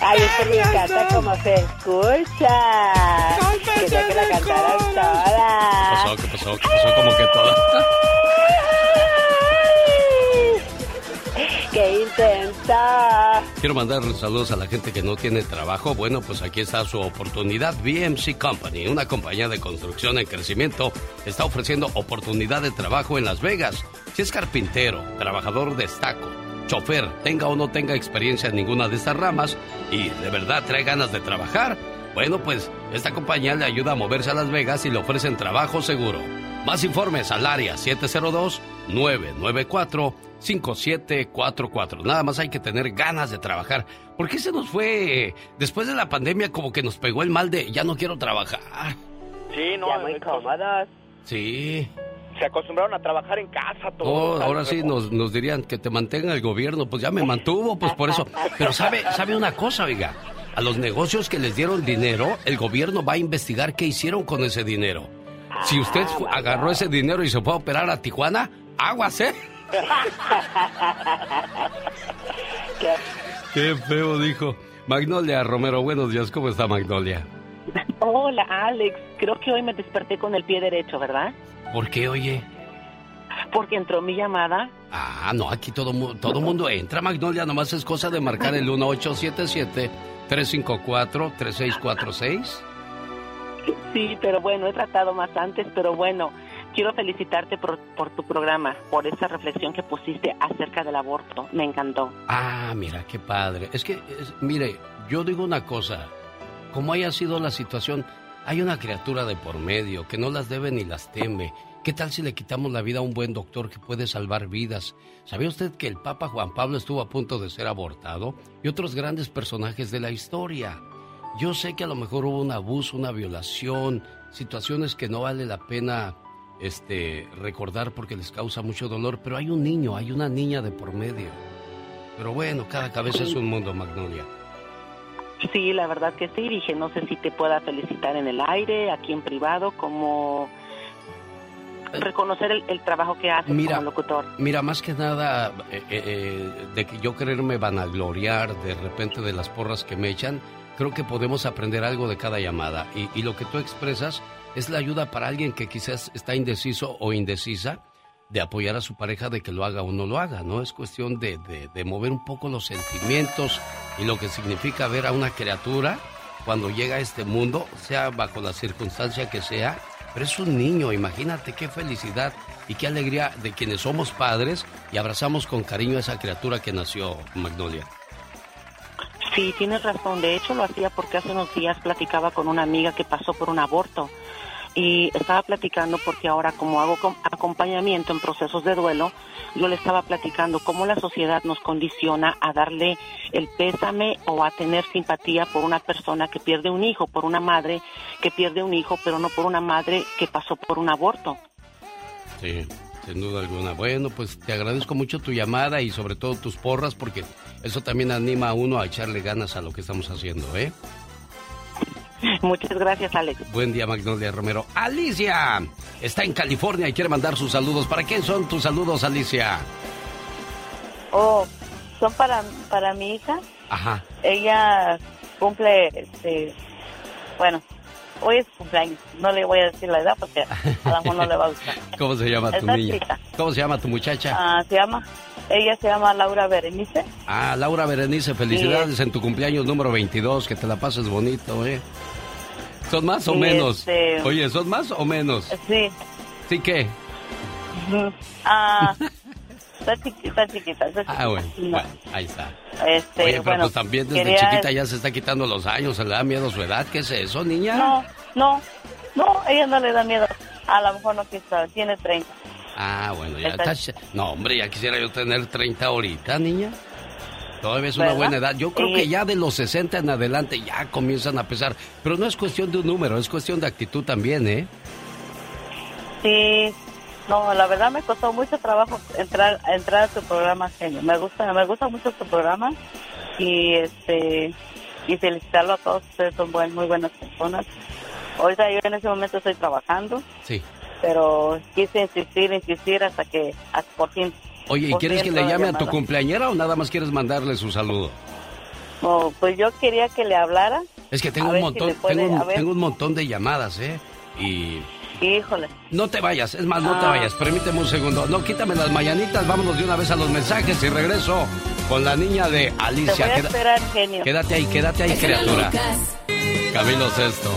Ay, es que me encanta cómo se escucha. Quería que la cantaras ¿Qué toda. pasó? ¿Qué pasó? ¿Qué pasó? Como que toda. ¡Qué Quiero mandarle saludos a la gente que no tiene trabajo. Bueno, pues aquí está su oportunidad. BMC Company, una compañía de construcción en crecimiento, está ofreciendo oportunidad de trabajo en Las Vegas. Si es carpintero, trabajador de estaco, chofer, tenga o no tenga experiencia en ninguna de estas ramas y de verdad trae ganas de trabajar, bueno, pues esta compañía le ayuda a moverse a Las Vegas y le ofrecen trabajo seguro. Más informes al área 702-994-5744. Nada más hay que tener ganas de trabajar. ¿Por qué se nos fue eh, después de la pandemia como que nos pegó el mal de ya no quiero trabajar? Sí, no. Ya muy cómodos. Sí. Se acostumbraron a trabajar en casa Oh, todos. ahora sí nos, nos dirían que te mantenga el gobierno. Pues ya me mantuvo, pues por eso. Pero sabe, sabe una cosa, oiga. A los negocios que les dieron dinero, el gobierno va a investigar qué hicieron con ese dinero. Si usted fu- agarró ese dinero y se fue a operar a Tijuana, aguas, ¿eh? Qué feo, dijo. Magnolia Romero, buenos días. ¿Cómo está Magnolia? Hola, Alex. Creo que hoy me desperté con el pie derecho, ¿verdad? ¿Por qué, oye? Porque entró mi llamada. Ah, no, aquí todo, todo mundo entra, Magnolia. Nomás es cosa de marcar el 1877-354-3646. Sí, pero bueno, he tratado más antes, pero bueno, quiero felicitarte por, por tu programa, por esa reflexión que pusiste acerca del aborto. Me encantó. Ah, mira, qué padre. Es que, es- mire, yo digo una cosa. Como haya sido la situación, hay una criatura de por medio que no las debe ni las teme. ¿Qué tal si le quitamos la vida a un buen doctor que puede salvar vidas? ¿Sabía usted que el Papa Juan Pablo estuvo a punto de ser abortado? Y otros grandes personajes de la historia. Yo sé que a lo mejor hubo un abuso, una violación, situaciones que no vale la pena este, recordar porque les causa mucho dolor, pero hay un niño, hay una niña de por medio. Pero bueno, cada cabeza es un mundo, Magnolia. Sí, la verdad que sí. Dije, no sé si te pueda felicitar en el aire, aquí en privado, como reconocer el, el trabajo que haces Mira, como locutor. Mira, más que nada, eh, eh, eh, de que yo quererme vanagloriar de repente de las porras que me echan, creo que podemos aprender algo de cada llamada. Y, y lo que tú expresas es la ayuda para alguien que quizás está indeciso o indecisa de apoyar a su pareja de que lo haga o no lo haga, ¿no? Es cuestión de, de- de mover un poco los sentimientos y lo que significa ver a una criatura cuando llega a este mundo, sea bajo la circunstancia que sea, pero es un niño, imagínate qué felicidad y qué alegría de quienes somos padres y abrazamos con cariño a esa criatura que nació, Magnolia. Sí, tienes razón. De hecho, lo hacía porque hace unos días platicaba con una amiga que pasó por un aborto. Y estaba platicando porque ahora como hago com- acompañamiento en procesos de duelo, yo le estaba platicando cómo la sociedad nos condiciona a darle el pésame o a tener simpatía por una persona que pierde un hijo, por una madre que pierde un hijo, pero no por una madre que pasó por un aborto. Sí, sin duda alguna. Bueno, pues te agradezco mucho tu llamada y sobre todo tus porras porque eso también anima a uno a echarle ganas a lo que estamos haciendo, ¿eh? Muchas gracias, Alex. Buen día, Magnolia Romero. Alicia está en California y quiere mandar sus saludos. ¿Para quién son tus saludos, Alicia? Oh, son para, para mi hija. Ajá. Ella cumple, este, bueno, hoy es su cumpleaños. No le voy a decir la edad porque a lo mejor no le va a gustar. ¿Cómo se llama tu niña? chica. ¿Cómo se llama tu muchacha? Ah, se llama, ella se llama Laura Berenice. Ah, Laura Berenice, felicidades en tu cumpleaños número 22, que te la pases bonito, ¿eh? ¿Son más o Y menos? este- Oye, ¿son más o menos? Sí, ¿Sí qué? Ah, está chiquita, está chiquita. Está Ah, bueno, chiquita. bueno, ahí está. Este, Oye, pero bueno, pues también desde quería- chiquita ya se está quitando los años, se le da miedo su edad. ¿Qué es eso, niña? No, no, no, ella no le da miedo. A lo mejor no quiso, tiene 30. Ah, bueno, ya Está- está. No, hombre, ya quisiera yo tener 30 ahorita, niña. Todavía es una buena edad. Yo creo que ya de los 60 en adelante ya comienzan a pesar. Pero no es cuestión de un número, es cuestión de actitud también, ¿eh? Sí, no, la verdad me costó mucho trabajo entrar entrar a tu programa, genio. Me gusta, me gusta mucho tu programa y este y felicitarlo a todos ustedes son buen, muy buenas personas. Ahorita yo en ese momento estoy trabajando, Sí. pero quise insistir, insistir hasta que hasta por fin. Oye, ¿y quieres que le llame a tu cumpleañera o nada más quieres mandarle su saludo? No, pues yo quería que le hablara. Es que tengo un si montón, puede- tengo, un, tengo montón de llamadas, ¿eh? Y Híjole. no te vayas, es más, no te Ah. vayas, permíteme un segundo. No, quítame las mañanitas, vámonos de una vez a los mensajes y regreso con la niña de Te Alicia. voy a Queda- esperar, genio. Quédate ahí, quédate ahí, criatura. Camilo Sesto.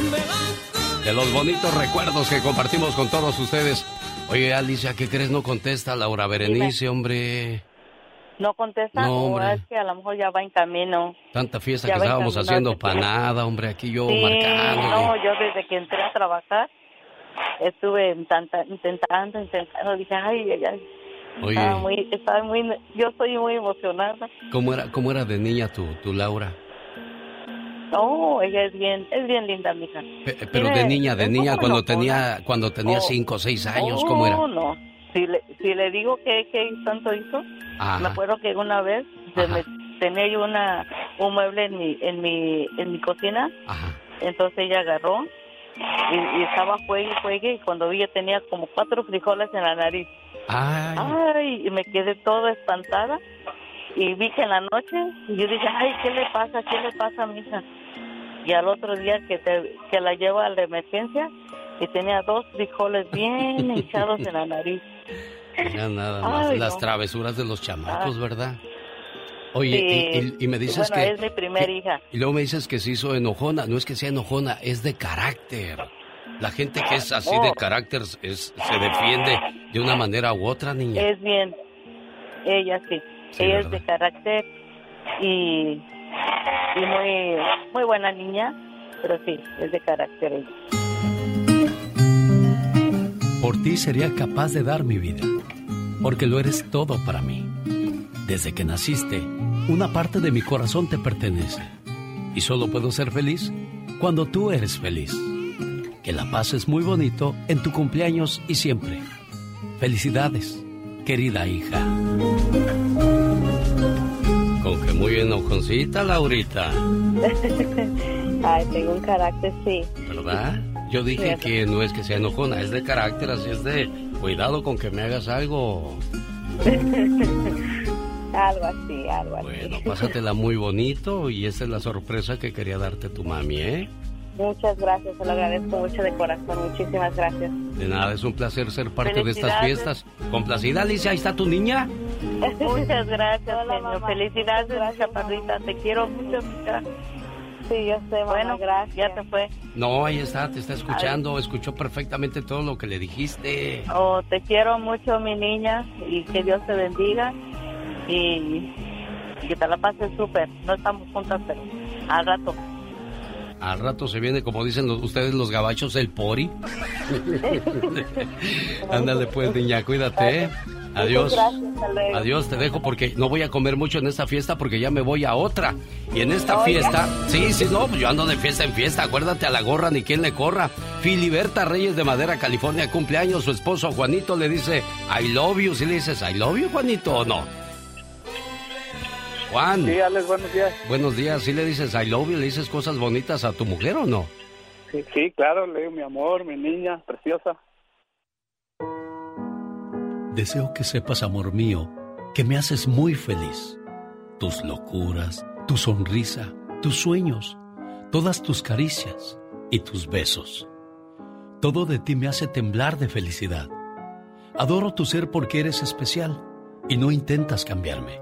De los bonitos recuerdos que compartimos con todos ustedes. Oye, Alicia, ¿qué crees? No contesta Laura Berenice, hombre. No contesta, No, hombre. es que a lo mejor ya va en camino. Tanta fiesta Ya que estábamos haciendo para nada, hombre. Aquí yo Sí, marcándole. no, yo desde que entré a trabajar estuve intenta- intentando, intentando, dije, ay, ay, ay. Oye. Estaba muy, estaba muy, yo estoy muy emocionada. ¿Cómo era, cómo era de niña tu, tu Laura? No, ella es bien, es bien linda, mija. Pe- Pero de niña, de niña, cuando tenía, cuando tenía Oh. cinco o seis años, ¿cómo Oh, era? no. Si le, si le digo que, que tanto hizo, Ajá. me acuerdo que una vez se me- tenía yo una, un mueble en mi, en mi, en mi cocina, entonces ella agarró y, y estaba juegue y juegue y cuando vi ya tenía como cuatro frijoles en la nariz. Ay. Ay, y me quedé toda espantada y vi que en la noche y yo dije, ay, ¿qué le pasa? ¿Qué le pasa a mi hija? Y al otro día que, te, que la llevo a la emergencia y tenía dos frijoles bien hinchados en la nariz. Ya nada más. Ay, Las no. travesuras de los chamacos, Ah. ¿verdad? Oye, Sí. y, y- y me dices bueno, que... es mi primer hija. Y luego me dices que se hizo enojona. No es que sea enojona, es de carácter. La gente que es así de carácter es, se defiende de una manera u otra, niña. Es bien, ella sí, Sí, ella ¿verdad? es de carácter y, y muy, muy buena niña, pero sí, es de carácter ella. Por ti sería capaz de dar mi vida, porque lo eres todo para mí. Desde que naciste, una parte de mi corazón te pertenece. Y solo puedo ser feliz cuando tú eres feliz. Que la pases muy bonito en tu cumpleaños y siempre. Felicidades, querida hija. Muy enojoncita, Laurita, Ay, tengo un carácter, sí. ¿verdad? Yo dije Sí. que no es que sea enojona, es de carácter, así es de cuidado con que me hagas algo. algo así, algo así. Bueno, pásatela muy bonito y esta es la sorpresa que quería darte tu mami, ¿eh? Muchas gracias, se lo agradezco mucho de corazón, muchísimas gracias. De nada, es un placer ser parte de estas fiestas. Complacida, Alicia, ahí está tu niña. Muchas gracias, señor. Felicidades, chaparrita, te quiero mucho, mija. Sí, yo sé, Bueno, gracias. ya te fue. No, ahí está, te está escuchando, escuchó perfectamente todo lo que le dijiste. Oh, te quiero mucho, mi niña, y que Dios te bendiga. Y, y que te la pases súper. No estamos juntas, pero al rato. Al rato se viene, como dicen los- ustedes los gabachos, el pori. Ándale pues, niña, cuídate. ¿eh? Adiós. Gracias. Adiós, te dejo porque no voy a comer mucho en esta fiesta porque ya me voy a otra. Y en esta Oiga. fiesta, sí, sí, no, pues yo ando de fiesta en fiesta, acuérdate a la gorra ni quien le corra. Filiberta Reyes de Madera, California, cumpleaños, su esposo Juanito le dice, I love you, si le dices, I love you, Juanito, o no. Juan, Sí, Alex, buenos días. buenos días, si le dices, I love you, le dices cosas bonitas a tu mujer o no? Sí, sí, claro, le digo mi amor, mi niña, preciosa. Deseo que sepas, amor mío, que me haces muy feliz. Tus locuras, tu sonrisa, tus sueños, todas tus caricias y tus besos. Todo de ti me hace temblar de felicidad. Adoro tu ser porque eres especial y no intentas cambiarme,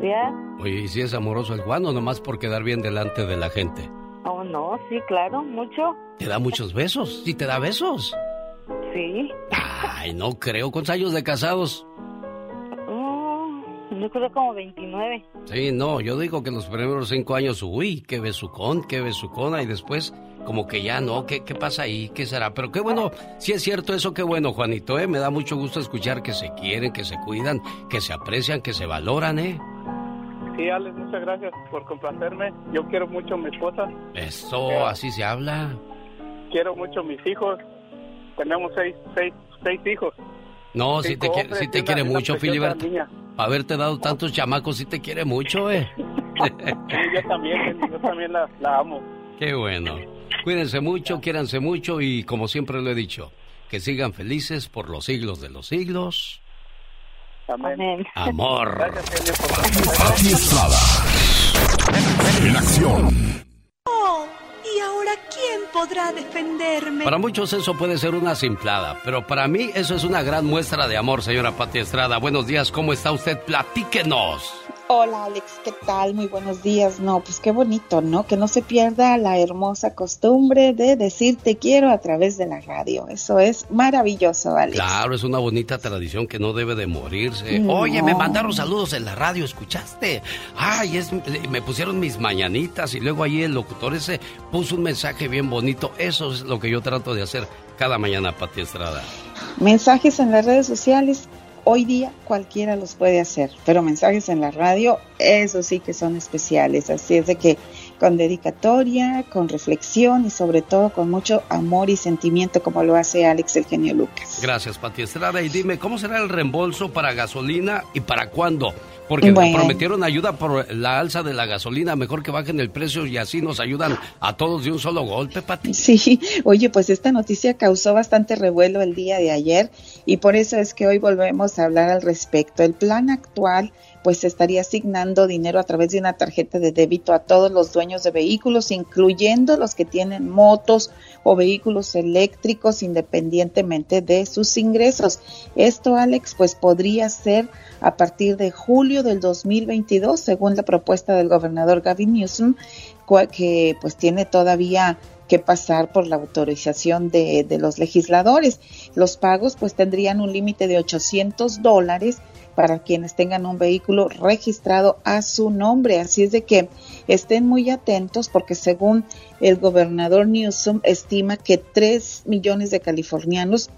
Días. Oye, ¿y si es amoroso el Juan o nomás por quedar bien delante de la gente? Oh, no, sí, claro, mucho. ¿Te da muchos besos? ¿Sí te da besos? Sí. Ay, no creo. ¿Cuántos años de casados? Oh, yo creo como 29. Sí, no, yo digo que los primeros cinco años, uy, qué besucón, qué besucona, y después como que ya no, ¿qué, qué pasa ahí? ¿Qué será? Pero qué bueno, si es cierto eso, qué bueno, Juanito, ¿eh? Me da mucho gusto escuchar que se quieren, que se cuidan, que se aprecian, que se valoran, ¿eh? Sí, Alex, muchas gracias por complacerme. Yo quiero mucho a mi esposa. Eso, así se habla. Quiero mucho a mis hijos. Tenemos seis, seis, seis hijos. No, si te, quiere, hombres si y te una- quiere una mucho. Haberte dado tantos chamacos, sí te quiere mucho, ¿eh? Sí, yo también, yo también la, la amo. Qué bueno. Cuídense mucho, quiéranse mucho y como siempre lo he dicho, que sigan felices por los siglos de los siglos. Amén. Amor. Pati Estrada. En acción. Oh, ¿y ahora quién podrá defenderme? Para muchos eso puede ser una simplada, pero para mí eso es una gran muestra de amor, señora Pati Estrada. Buenos días, ¿cómo está usted? Platíquenos. Hola Alex, ¿qué tal? Muy buenos días. No, pues qué bonito, ¿no? Que no se pierda la hermosa costumbre de decir te quiero a través de la radio. Eso es maravilloso, Alex. Claro, es una bonita tradición que no debe de morirse. No. Oye, me mandaron saludos en la radio, ¿escuchaste? Ay, es, me pusieron mis mañanitas y luego ahí el locutor ese puso un mensaje bien bonito. Eso es lo que yo trato de hacer cada mañana, Pati Estrada. Mensajes en las redes sociales, hoy día cualquiera los puede hacer, pero mensajes en la radio, eso sí que son especiales. Así es de que con dedicatoria, con reflexión y sobre todo con mucho amor y sentimiento como lo hace Alex el genio Lucas. Gracias, Pati Estrada. Y dime, ¿cómo será el reembolso para gasolina y para cuándo? Porque Bueno. prometieron ayuda por la alza de la gasolina. Mejor que bajen el precio y así nos ayudan a todos de un solo golpe, Pati. Sí, oye, pues esta noticia causó bastante revuelo el día de ayer y por eso es que hoy volvemos a hablar al respecto. El plan actual pues estaría asignando dinero a través de una tarjeta de débito a todos los dueños de vehículos, incluyendo los que tienen motos o vehículos eléctricos independientemente de sus ingresos. Esto, Alex, pues podría ser a partir de julio del 2022, según la propuesta del gobernador Gavin Newsom, que pues tiene todavía que pasar por la autorización de, de los legisladores. Los pagos pues tendrían un límite de 800 dólares para quienes tengan un vehículo registrado a su nombre. Así es de que estén muy atentos porque según el gobernador Newsom estima que 3 millones de californianos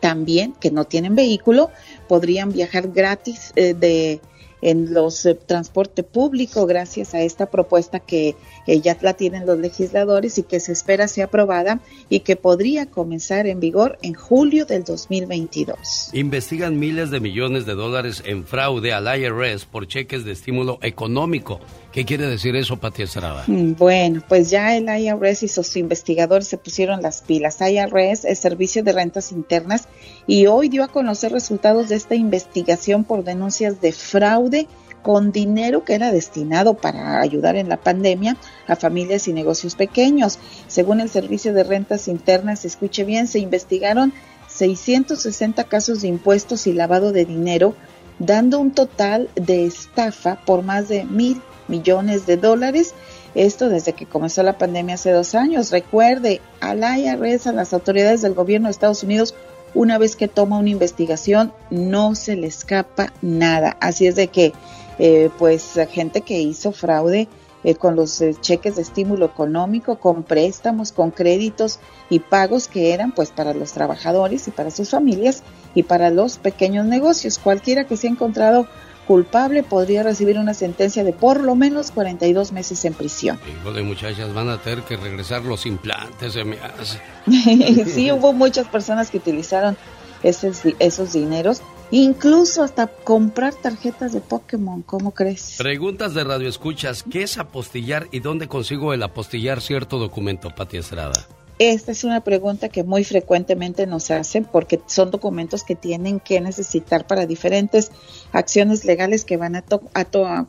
también que no tienen vehículo podrían viajar gratis eh, de en los eh, transporte público gracias a esta propuesta que eh, ya la tienen los legisladores y que se espera sea aprobada y que podría comenzar en vigor en julio del 2022. Investigan miles de millones de dólares en fraude al IRS por cheques de estímulo económico. ¿Qué quiere decir eso, Pati Estrada? Mm, Bueno, pues ya el IRS y sus investigadores se pusieron las pilas. IRS es Servicio de Rentas Internas y hoy dio a conocer resultados de esta investigación por denuncias de fraude con dinero que era destinado para ayudar en la pandemia a familias y negocios pequeños. Según el Servicio de Rentas Internas, escuche bien, se investigaron 660 casos de impuestos y lavado de dinero, dando un total de estafa por más de mil millones de dólares. Esto desde que comenzó la pandemia hace dos años. Recuerde, al IRS, a las autoridades del gobierno de Estados Unidos, una vez que toma una investigación, no se le escapa nada. Así es de que, eh, pues, gente que hizo fraude eh, con los eh, cheques de estímulo económico, con préstamos, con créditos y pagos que eran, pues, para los trabajadores y para sus familias y para los pequeños negocios. Cualquiera que se ha encontrado culpable podría recibir una sentencia de por lo menos 42 meses en prisión. Híjole, muchachas, van a tener que regresar los implantes, se me hace. sí, hubo muchas personas que utilizaron esos, esos dineros, incluso hasta comprar tarjetas de Pokémon, ¿cómo crees? Preguntas de radio escuchas, ¿qué es apostillar y dónde consigo el apostillar cierto documento, Pati Estrada? Esta es una pregunta que muy frecuentemente nos hacen porque son documentos que tienen que necesitar para diferentes acciones legales que van a,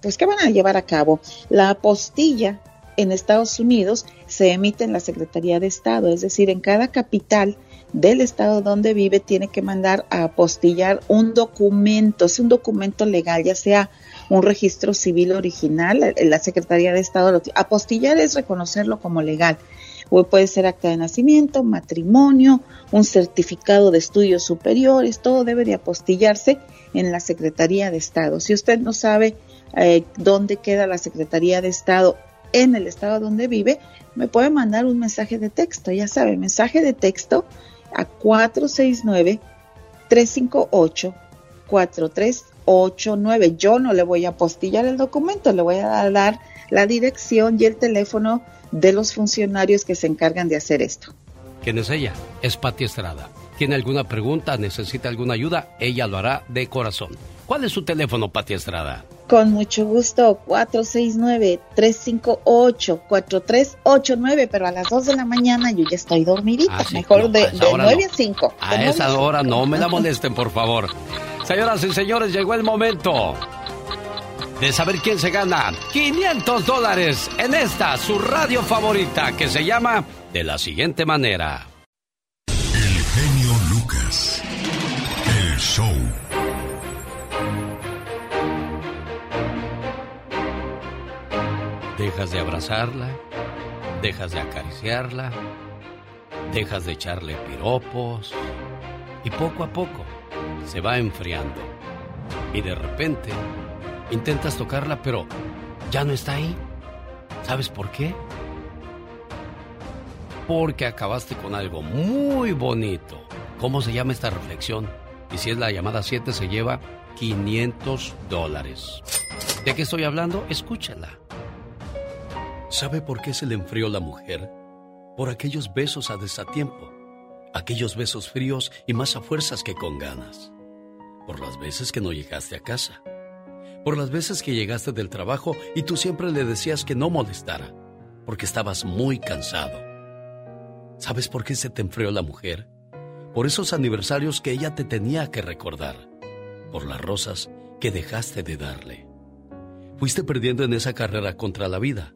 pues que van a llevar a cabo. La apostilla en Estados Unidos se emite en la Secretaría de Estado, es decir, en cada capital del estado donde vive tiene que mandar a apostillar un documento, es un documento legal, ya sea un registro civil original, la Secretaría de Estado, apostillar es reconocerlo como legal. O puede ser acta de nacimiento, matrimonio, un certificado de estudios superiores, todo debe de apostillarse en la Secretaría de Estado. Si usted no sabe eh, dónde queda la Secretaría de Estado en el estado donde vive, me puede mandar un mensaje de texto, ya sabe, mensaje de texto a 469-358-4389. Yo no le voy a apostillar el documento, le voy a dar la dirección y el teléfono de los funcionarios que se encargan de hacer esto. ¿Quién es ella? Es Pati Estrada. ¿Tiene alguna pregunta? ¿Necesita alguna ayuda? Ella lo hará de corazón. ¿Cuál es su teléfono, Pati Estrada? Con mucho gusto, 469-358-4389, pero a las 2 de la mañana yo ya estoy dormidita, ah, mejor de, 9 a 5. A esa hora no me la molesten, por favor. Señoras y señores, llegó el momento de saber quién se gana 500 dólares en esta, su radio favorita, que se llama de la siguiente manera. Dejas de abrazarla, dejas de acariciarla, dejas de echarle piropos y poco a poco se va enfriando. Y de repente intentas tocarla, pero ya no está ahí. ¿Sabes por qué? Porque acabaste con algo muy bonito. ¿Cómo se llama esta reflexión? Y si es la llamada 7 se lleva 500 dólares. ¿De qué estoy hablando? Escúchala. ¿Sabe por qué se le enfrió la mujer? Por aquellos besos a desatiempo, aquellos besos fríos y más a fuerzas que con ganas. Por las veces que no llegaste a casa. Por las veces que llegaste del trabajo y tú siempre le decías que no molestara, porque estabas muy cansado. ¿Sabes por qué se te enfrió la mujer? Por esos aniversarios que ella te tenía que recordar. Por las rosas que dejaste de darle. Fuiste perdiendo en esa carrera contra la vida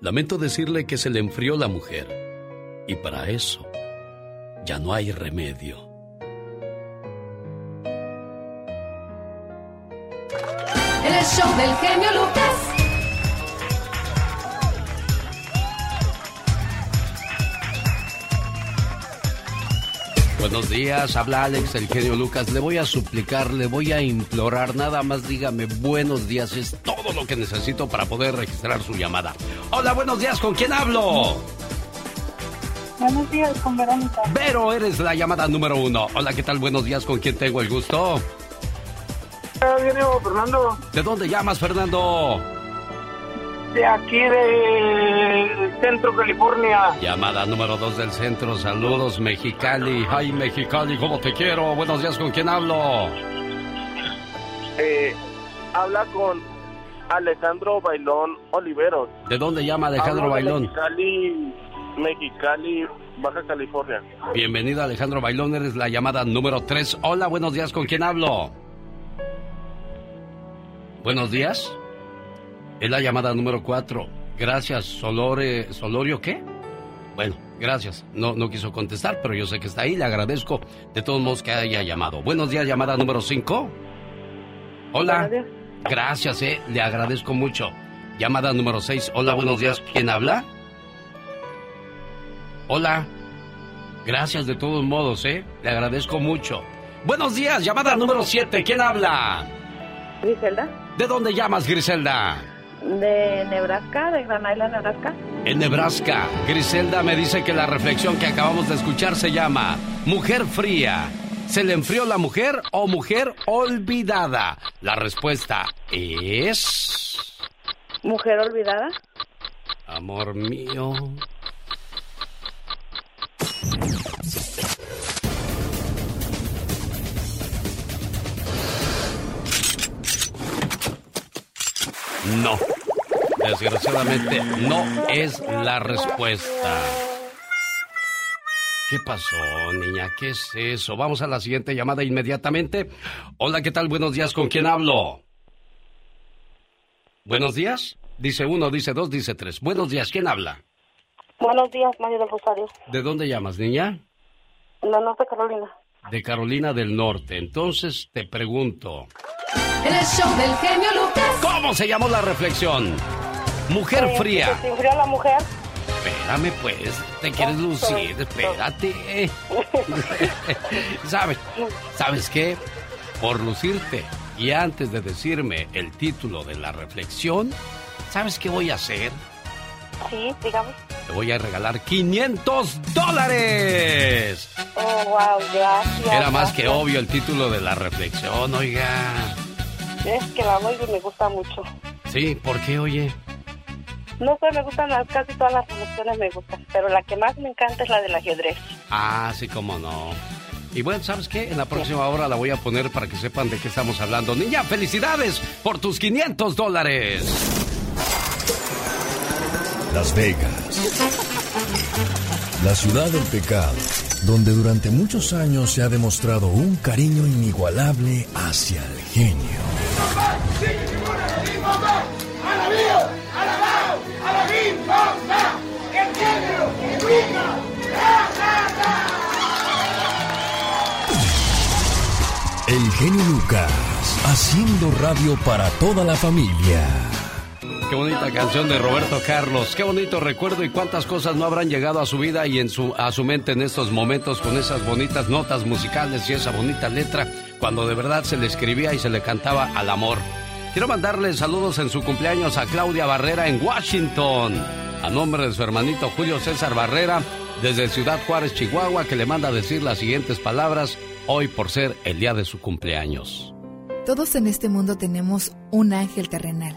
Lamento decirle que se le enfrió la mujer. Y para eso ya no hay remedio. El show del genio Lucas. Buenos días, habla Alex, el genio Lucas. Le voy a suplicar, le voy a implorar, nada más dígame buenos días, es todo lo que necesito para poder registrar su llamada. Hola, buenos días, ¿con quién hablo? Buenos días, con Verónica. Vero, eres la llamada número uno. Hola, ¿qué tal? Buenos días, ¿con quién tengo el gusto? Viene Fernando. ¿De dónde llamas, Fernando? De aquí del centro California. Llamada número 2 del centro, saludos Mexicali. Ay Mexicali, ¿cómo te quiero? Buenos días, ¿con quién hablo? Eh, habla con Alejandro Bailón Oliveros. ¿De dónde llama Alejandro Bailón? Mexicali, Mexicali, Baja California. Bienvenido Alejandro Bailón, eres la llamada número 3. Hola, buenos días, ¿con quién hablo? Buenos días. Es la llamada número cuatro. Gracias, Solore, Solorio, ¿qué? Bueno, gracias. No, no quiso contestar, pero yo sé que está ahí. Le agradezco de todos modos que haya llamado. Buenos días, llamada número cinco. Hola. Gracias, eh. Le agradezco mucho. Llamada número seis. Hola, buenos días. ¿Quién habla? Hola. Gracias de todos modos, eh. Le agradezco mucho. Buenos días, llamada número siete. ¿Quién habla? Griselda. ¿De dónde llamas, Griselda? De Nebraska, de Gran Island, Nebraska. en Nebraska. Griselda me dice que la reflexión que acabamos de escuchar se llama Mujer Fría. ¿Se le enfrió la mujer o mujer olvidada? La respuesta es... ¿Mujer olvidada? Amor mío. No. Desgraciadamente no es la respuesta. ¿Qué pasó, niña? ¿Qué es eso? Vamos a la siguiente llamada inmediatamente. Hola, ¿qué tal? Buenos días. ¿Con quién hablo? Buenos días. Dice uno, dice dos, dice tres. Buenos días. ¿Quién habla? Buenos días, María del Rosario. ¿De dónde llamas, niña? La Norte Carolina. De Carolina del Norte. Entonces te pregunto. En el show del genio Lucas. ¿Cómo se llamó la reflexión? Mujer Eh, fría. ¿Se enfrió la mujer? Espérame, pues. ¿Te quieres lucir? Espérate. ¿Sabes? ¿Sabes qué? Por lucirte y antes de decirme el título de la reflexión, ¿sabes qué voy a hacer? Sí, digamos. Te voy a regalar 500 dólares. Oh, wow, gracias. Era más que obvio el título de la reflexión, oiga. Es que la voz me gusta mucho. Sí, ¿por qué, oye? No sé, me gustan las, casi todas las emociones me gustan, pero la que más me encanta es la del ajedrez. Ah, sí, cómo no. Y bueno, ¿sabes qué? En la próxima hora la voy a poner para que sepan de qué estamos hablando. Niña, felicidades por tus 500 dólares. Las Vegas. La ciudad del pecado, donde durante muchos años se ha demostrado un cariño inigualable hacia el genio. El genio Lucas, haciendo radio para toda la familia. Qué bonita canción de Roberto Carlos. Qué bonito recuerdo y cuántas cosas no habrán llegado a su vida y en su, a su mente en estos momentos con esas bonitas notas musicales y esa bonita letra cuando de verdad se le escribía y se le cantaba al amor. Quiero mandarle saludos en su cumpleaños a Claudia Barrera en Washington. A nombre de su hermanito Julio César Barrera, desde Ciudad Juárez, Chihuahua, que le manda decir las siguientes palabras hoy por ser el día de su cumpleaños. Todos en este mundo tenemos un ángel terrenal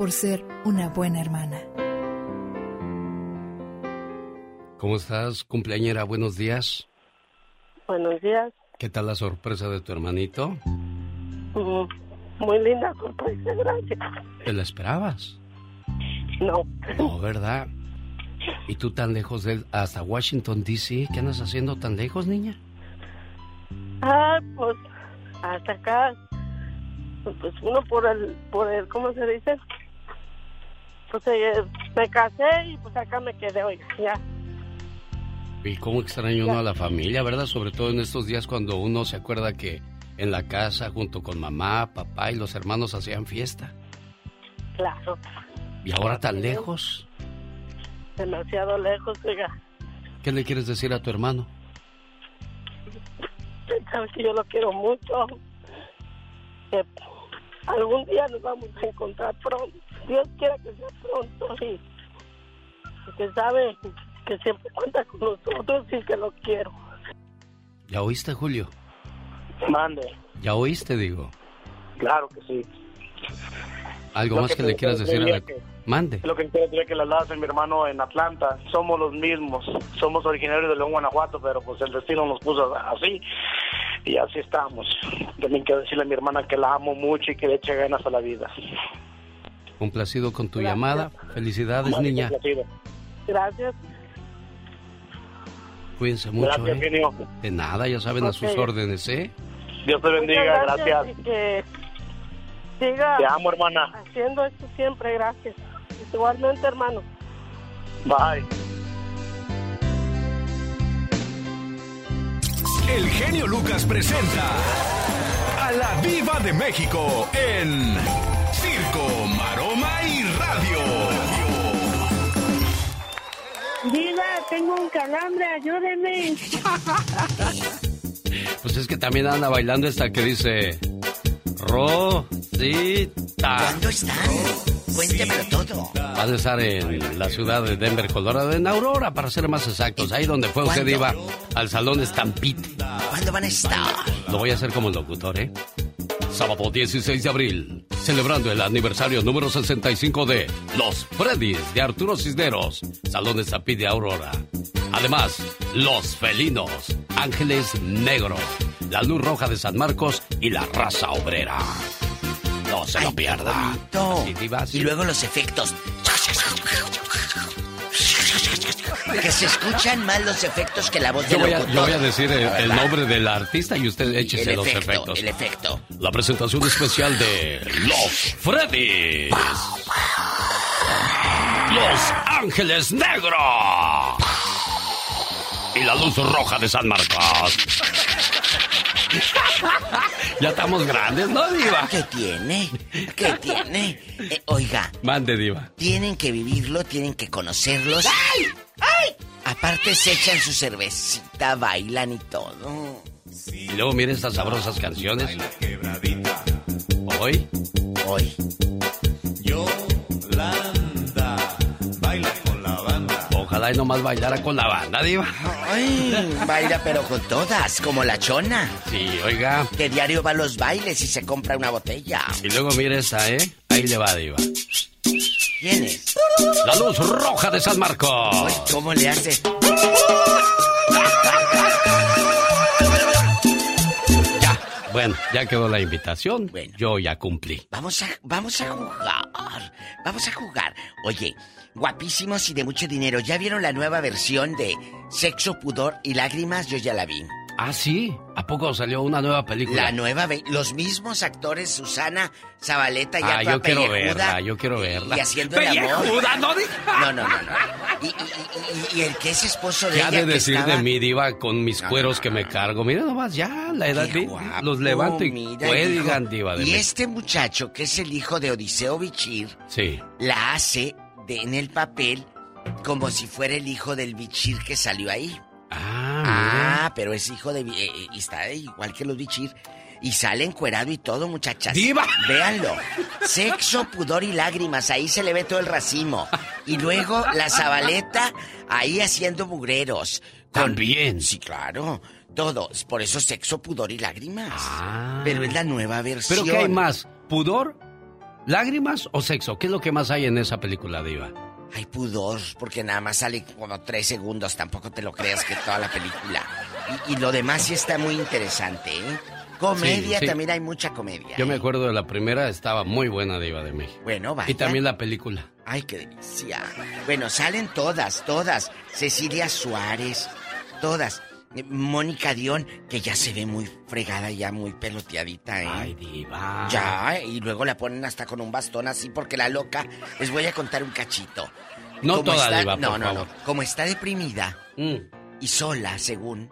por ser una buena hermana. ¿Cómo estás, cumpleañera? Buenos días. Buenos días. ¿Qué tal la sorpresa de tu hermanito? Mm, Muy linda sorpresa, gracias. ¿Te la esperabas? No. No, ¿verdad? ¿Y tú tan lejos de él hasta Washington, D.C.? ¿Qué andas haciendo tan lejos, niña? Ah, pues hasta acá, pues uno por el, por el, ¿cómo se dice? Pues eh, me casé y pues acá me quedé hoy, ya. Y cómo extraña uno a la familia, ¿verdad? Sobre todo en estos días cuando uno se acuerda que en la casa, junto con mamá, papá y los hermanos hacían fiesta. Claro, Y ahora tan lejos. demasiado lejos, oiga. ¿Qué le quieres decir a tu hermano? Sabes que yo lo quiero mucho. Que algún día nos vamos a encontrar pronto. Dios quiera que sea pronto y que sabe que siempre cuenta con nosotros y que lo quiero. ¿Ya oíste, Julio? Mande. ¿Ya oíste, digo? Claro que sí. ¿Algo Lo más que le quieras decir a la... que- Mande. Lo que quiero decir es que las ladas en mi hermano en Atlanta somos los mismos. Somos originarios de León, Guanajuato, pero pues el destino nos puso así y así estamos. También quiero decirle a mi hermana que la amo mucho y que le eche ganas a la vida. Complacido con tu llamada. Felicidades, niña. complacido. Gracias. Cuídense mucho, Gracias, ¿eh? genio. De nada, ya saben a sus órdenes, ¿eh? Dios te bendiga, Muchas gracias. Y que siga Te amo, hermana. haciendo esto siempre, gracias. Igualmente, hermano. Bye. El genio Lucas presenta a la Viva de México en Circo, Maroma y Radio. Diva, tengo un calambre, ayúdeme. Pues es que también anda bailando esta que dice Rosita. ¿Cuándo están? Cuéntemelo todo. Van a estar en la ciudad de Denver, Colorado, en Aurora, para ser más exactos. Ahí donde fue usted iba al salón Stampede. ¿Cuándo van a estar? Lo voy a hacer como locutor, ¿eh? Sábado 16 de abril, celebrando el aniversario número 65 de Los Freddys de Arturo Cisneros, Salón Stampede de Aurora. Además, Los Felinos, Ángeles Negros, La Luz Roja de San Marcos y La Raza Obrera. No se lo pierda. Así, diva, así. Y luego los efectos. Que se escuchan más los efectos que la voz Yo del voy, a, yo voy a decir el, el nombre del artista y usted échese El los efecto, efectos. el efecto. La presentación especial de Los Freddys. Los Ángeles Negros. Y la luz roja de San Marcos. Ya estamos grandes, ¿no, Diva? ¿Qué tiene? ¿Qué tiene? Eh, oiga, Mande, Diva. tienen que vivirlo, tienen que conocerlos. ¡Ay! ¡Ay! Aparte se echan su cervecita, bailan y todo. Y luego mire estas sabrosas canciones. Hoy. Hoy. Yolanda, Ojalá y nomás bailara con la banda, Diva. Ay, baila pero con todas, como la chona. Sí, oiga. Que diario va a los bailes y se compra una botella. Y luego mire esta, ¿eh? Ahí le va, Diva. ¿Quién es? La luz roja de San Marcos. Ay, ¿Cómo le hace? Ya, bueno, ya quedó la invitación. Yo ya cumplí. Vamos a, vamos a jugar. Vamos a jugar. Oye, guapísimos y de mucho dinero. ¿Ya vieron la nueva versión de Sexo, Pudor y Lágrimas? Yo ya la vi. Ah, sí. ¿A poco salió una nueva película? La nueva, los mismos actores, Susana Zabaleta y Ah, yo quiero verla, yo quiero verla. Y haciendo el amor. No No, no, no, no. Y, el que es esposo de ¿Qué ha ella de que decir de mí, Diva, con mis cueros que me cargo? Mira nomás, ya, la edad. vi- los levanto y hijo. Diva. De Y este muchacho, que es el hijo de Odiseo Bichir, Sí. la hace de, en el papel como si fuera el hijo del Bichir que salió ahí. Ah, pero es hijo de... eh, eh, y está igual que los Bichir. Y sale encuerado y todo, muchachas. ¡Diva! Véanlo. Sexo, pudor y lágrimas. Ahí se le ve todo el racimo. Y luego la Zabaleta ahí haciendo mugreros. También. Sí, claro. Todo. Por eso sexo, pudor y lágrimas. Pero es la nueva versión. Ah. ¿Pero qué hay más? ¿Pudor? ¿Lágrimas o sexo? ¿Qué es lo que más hay en esa película, Diva? Hay pudor, porque nada más sale como tres segundos, tampoco te lo creas que toda la película. Y, y lo demás sí está muy interesante, ¿eh? Comedia, Sí, sí. también hay mucha comedia. Yo me acuerdo de la primera, estaba muy buena, Diva de México. Bueno, vaya. Y también la película. Ay, qué delicia. Bueno, salen todas, todas. Cecilia Suárez, todas. Eh, Mónica Dion, que ya se ve muy fregada, ya muy peloteadita, ¿eh? Ay, diva. Ya, y luego la ponen hasta con un bastón así porque la loca. Les voy a contar un cachito. No Como toda, está- Diva, por No, no, favor. no. Como está deprimida Mm. y sola, según,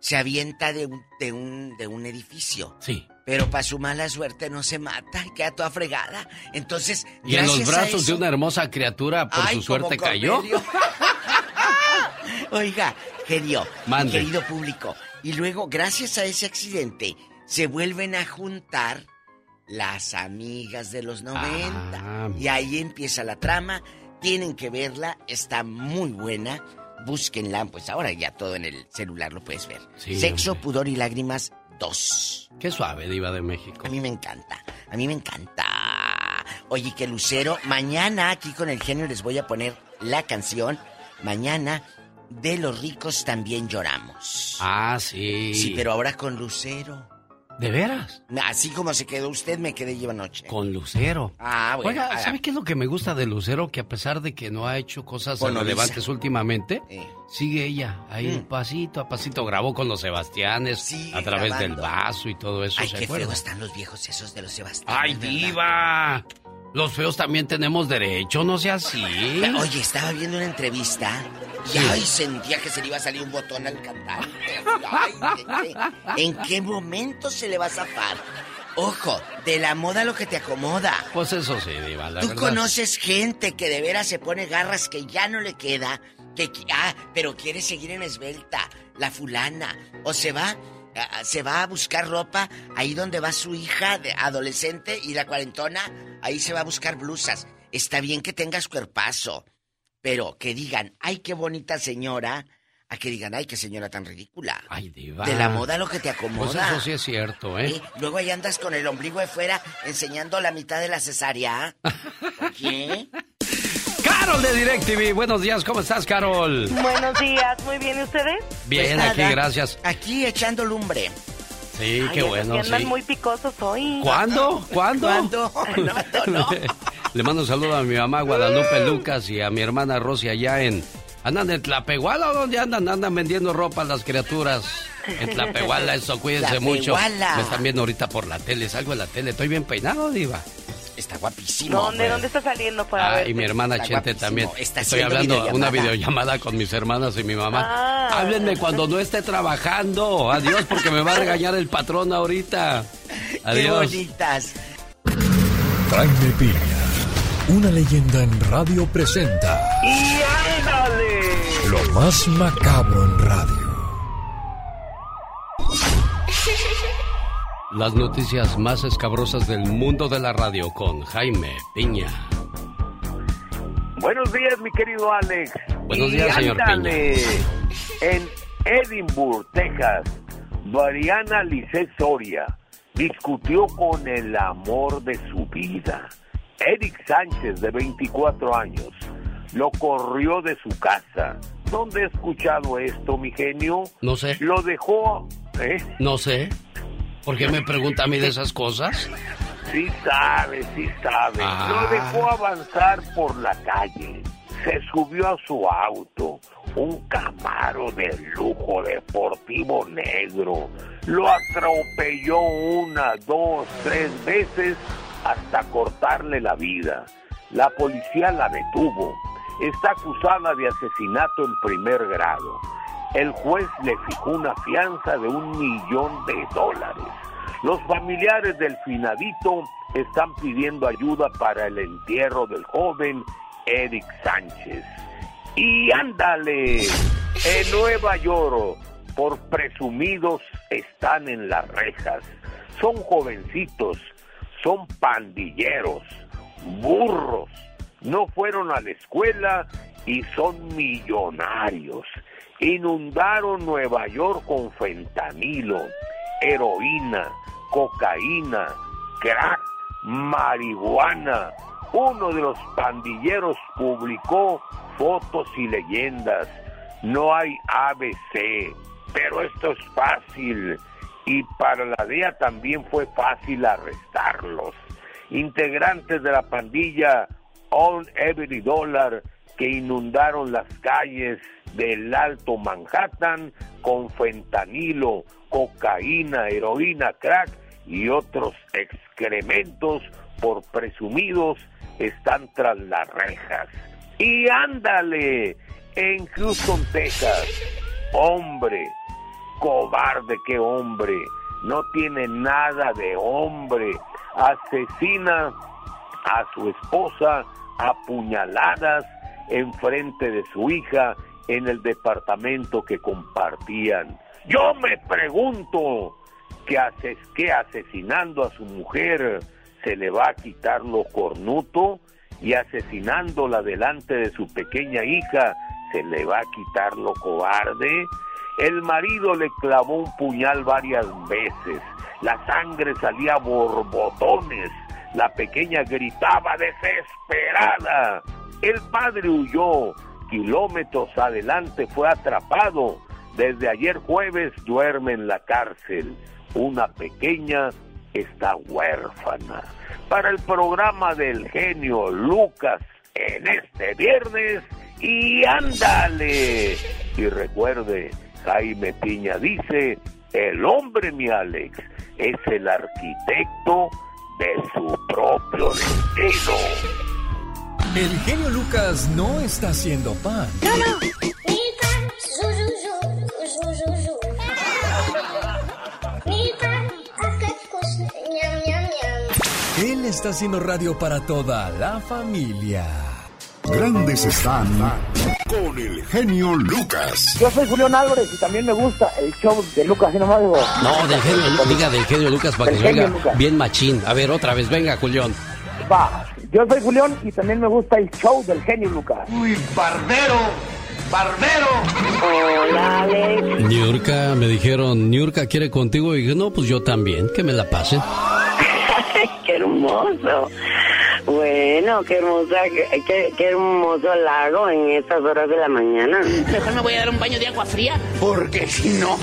se avienta de un, de un, de un edificio. Sí. Pero para su mala suerte no se mata y queda toda fregada. Entonces, Y en los brazos de una hermosa criatura, por Ay, su suerte cayó. Oiga, genio, Mande. querido público. Y luego, gracias a ese accidente, se vuelven a juntar las amigas de los 90. Ah. Y ahí empieza la trama. Tienen que verla, está muy buena. Búsquenla, pues ahora ya todo en el celular lo puedes ver. Sí, Sexo, pudor y lágrimas 2. Qué suave, Diva de México. A mí me encanta, a mí me encanta. Oye, que Lucero, mañana aquí con el genio les voy a poner la canción. Mañana de los ricos también lloramos. Ah, sí. Sí, pero ahora con Lucero. ¿De veras? Así como se quedó usted, me quedé yo anoche. Con Lucero. Ah, bueno. Oiga, ¿sabe qué es lo que me gusta de Lucero? Que a pesar de que no ha hecho cosas Bueno, relevantes Lisa. últimamente, Eh. sigue ella ahí Mm. pasito a pasito. Grabó con los Sebastianes Sigue a través del vaso y todo eso. Ay, ¿se qué acuerda? feos están los viejos esos de los Sebastián. ¡Ay, diva! Los feos también tenemos derecho, no sea así. Oye, estaba viendo una entrevista y ay, sentía que se le iba a salir un botón al cantante. Ay, ¿En qué momento se le va a zafar? Ojo, de la moda lo que te acomoda. Pues eso sí, Diva, la Tú verdad. conoces gente que de veras se pone garras que ya no le queda, que ah, pero quiere seguir en esbelta, la fulana, o se va ah, se va a buscar ropa ahí donde va su hija de adolescente y la cuarentona, ahí se va a buscar blusas. Está bien que tengas cuerpazo, pero que digan, "Ay, qué bonita señora", a que digan, "Ay, qué señora tan ridícula." Ay, Diva. De la moda lo que te acomoda. Pues eso sí es cierto, ¿eh? ¿Eh? Luego ahí andas con el ombligo de fuera enseñando la mitad de la cesárea. ¿Por qué? Carol de DirecTV, buenos días, ¿cómo estás, Carol? Buenos días, muy bien, ¿y ustedes? Bien, Pues aquí, gracias. Aquí echando lumbre. Sí, Ay, qué bueno, que andan sí. muy picosos hoy. ¿Cuándo? ¿Cuándo? ¿Cuándo? No, no, no. Le mando un saludo a mi mamá Guadalupe Lucas y a mi hermana Rosy allá en... ¿Andan en Tlapehuala o dónde andan? Andan vendiendo ropa a las criaturas. En Tlapehuala, eso, cuídense mucho. Tlapehuala. Me están viendo ahorita por la tele, salgo en la tele. Estoy bien peinado, diva. Está guapísimo. ¿Dónde, dónde está saliendo para Ah, ver? y mi hermana Está Chente guapísimo. también. Está Estoy hablando una videollamada. videollamada con mis hermanas y mi mamá. Ah. Háblenme cuando no esté trabajando. Adiós, porque me va a regañar el patrón ahorita. Qué Adiós. bonitas. Jaime Piña, una leyenda en radio presenta ¡Y ándale! lo más macabro en radio. Las noticias más escabrosas del mundo de la radio con Jaime Piña. Buenos días, mi querido Alex. Buenos Y días, señor ándale, En Edinburgh, Texas, Mariana Lisset Soria discutió con el amor de su vida. Eric Sánchez, de 24 años, lo corrió de su casa. ¿Dónde he escuchado esto, mi genio? No sé. Lo dejó... ¿eh? No sé. ¿Por qué me pregunta a mí de esas cosas? Sí sabe, sí sabe. Ah. Lo dejó avanzar por la calle. Se subió a su auto, un Camaro de lujo deportivo negro. Lo atropelló una, dos, tres veces hasta cortarle la vida. La policía la detuvo. Está acusada de asesinato en primer grado. El juez le fijó una fianza de un millón de dólares. Los familiares del finadito están pidiendo ayuda para el entierro del joven Eric Sánchez. Y ándale, en Nueva York, por presumidos, están en las rejas. Son jovencitos, son pandilleros, burros, no fueron a la escuela y son millonarios. Inundaron Nueva York con fentanilo, heroína, cocaína, crack, marihuana. Uno de los pandilleros publicó fotos y leyendas. No hay ABC, pero esto es fácil. Y para la DEA también fue fácil arrestarlos. Integrantes de la pandilla On Every Dollar que inundaron las calles del Alto Manhattan con fentanilo, cocaína, heroína, crack y otros excrementos por presumidos están tras las rejas. Y ándale, en Houston, Texas, hombre, cobarde que hombre, no tiene nada de hombre, asesina a su esposa a puñaladas enfrente de su hija en el departamento que compartían. Yo me pregunto que, ases que asesinando a su mujer se le va a quitar lo cornuto y asesinándola delante de su pequeña hija se le va a quitar lo cobarde. El marido le clavó un puñal varias veces, la sangre salía borbotones, la pequeña gritaba desesperada. El padre huyó, kilómetros adelante fue atrapado. Desde ayer jueves duerme en la cárcel. Una pequeña está huérfana. Para el programa del genio Lucas en este viernes y ándale. Y recuerde, Jaime Piña dice, el hombre, mi Alex, es el arquitecto de su propio destino. El genio Lucas no está haciendo pan. Él está haciendo radio para toda la familia. Grandes están con el genio Lucas. Yo soy Julián Álvarez y también me gusta el show de Lucas, y nomás digo. No, del genio, diga del genio Lucas para Del que se genio oiga Lucas. bien machín. A ver, otra vez, venga, Julián. Va, yo soy Julián y también me gusta el show del genio Lucas. Uy, barbero, barbero. Hola, Alex. Niurka, me dijeron, Niurka quiere contigo. Y dije, no, pues yo también, que me la pasen. Qué hermoso. Bueno, qué hermosa, qué, qué hermoso lago en estas horas de la mañana. Mejor me voy a dar un baño de agua fría. Porque si no.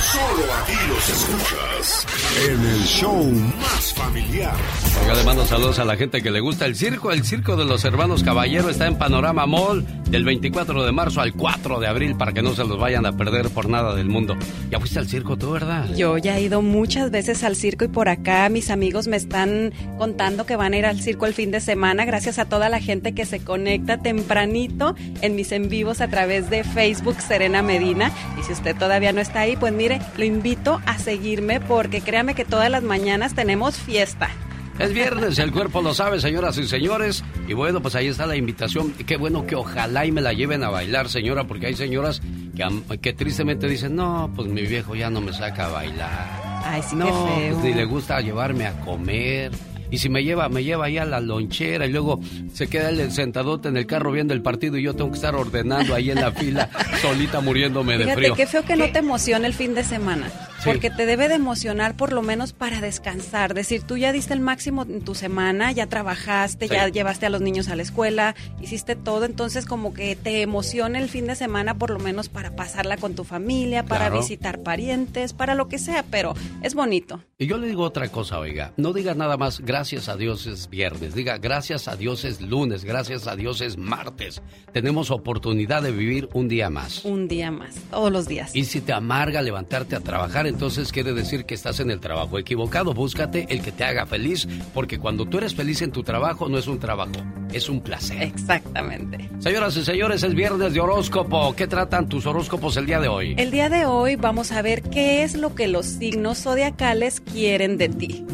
Solo aquí los escuchas en el show más familiar. Oiga, le mando saludos a la gente que le gusta el circo. El circo de los hermanos Caballero está en Panorama Mall del 24 de marzo al 4 de abril para que no se los vayan a perder por nada del mundo. Ya fuiste al circo tú, ¿verdad? Yo ya he ido muchas veces al circo y por acá mis amigos me están contando que van a ir al circo el fin de semana gracias a toda la gente que se conecta tempranito en mis en vivos a través de Facebook Serena Medina. Y si usted todavía no está ahí, pues mire, lo invito a seguirme porque créame que todas las mañanas tenemos fiesta. Es viernes, el cuerpo lo sabe, señoras y señores. Y bueno, pues ahí está la invitación. Qué bueno que ojalá y me la lleven a bailar, señora, porque hay señoras que, que tristemente dicen, no, pues mi viejo ya no me saca a bailar. Ay, sí, no, qué feo. pues ni le gusta llevarme a comer. Y si me lleva, me lleva ahí a la lonchera y luego se queda el sentadote en el carro viendo el partido y yo tengo que estar ordenando ahí en la fila, solita muriéndome de frío. qué feo que no te emocione el fin de semana. Sí. Porque te debe de emocionar por lo menos para descansar. Decir, tú ya diste el máximo en tu semana, ya trabajaste, Sí. ya llevaste a los niños a la escuela, hiciste todo. Entonces, como que te emociona el fin de semana por lo menos para pasarla con tu familia, para Claro. visitar parientes, para lo que sea. Pero es bonito. Y yo le digo otra cosa, oiga, no diga nada más gracias a Dios es viernes, diga gracias a Dios es lunes, gracias a Dios es martes. Tenemos oportunidad de vivir un día más. Un día más, todos los días. Y si te amarga levantarte a trabajar, entonces quiere decir que estás en el trabajo equivocado. Búscate el que te haga feliz, porque cuando tú eres feliz en tu trabajo, no es un trabajo, es un placer. Exactamente. Señoras y señores, es viernes de horóscopo. ¿Qué tratan tus horóscopos el día de hoy? El día de hoy vamos a ver qué es lo que los signos zodiacales quieren de ti.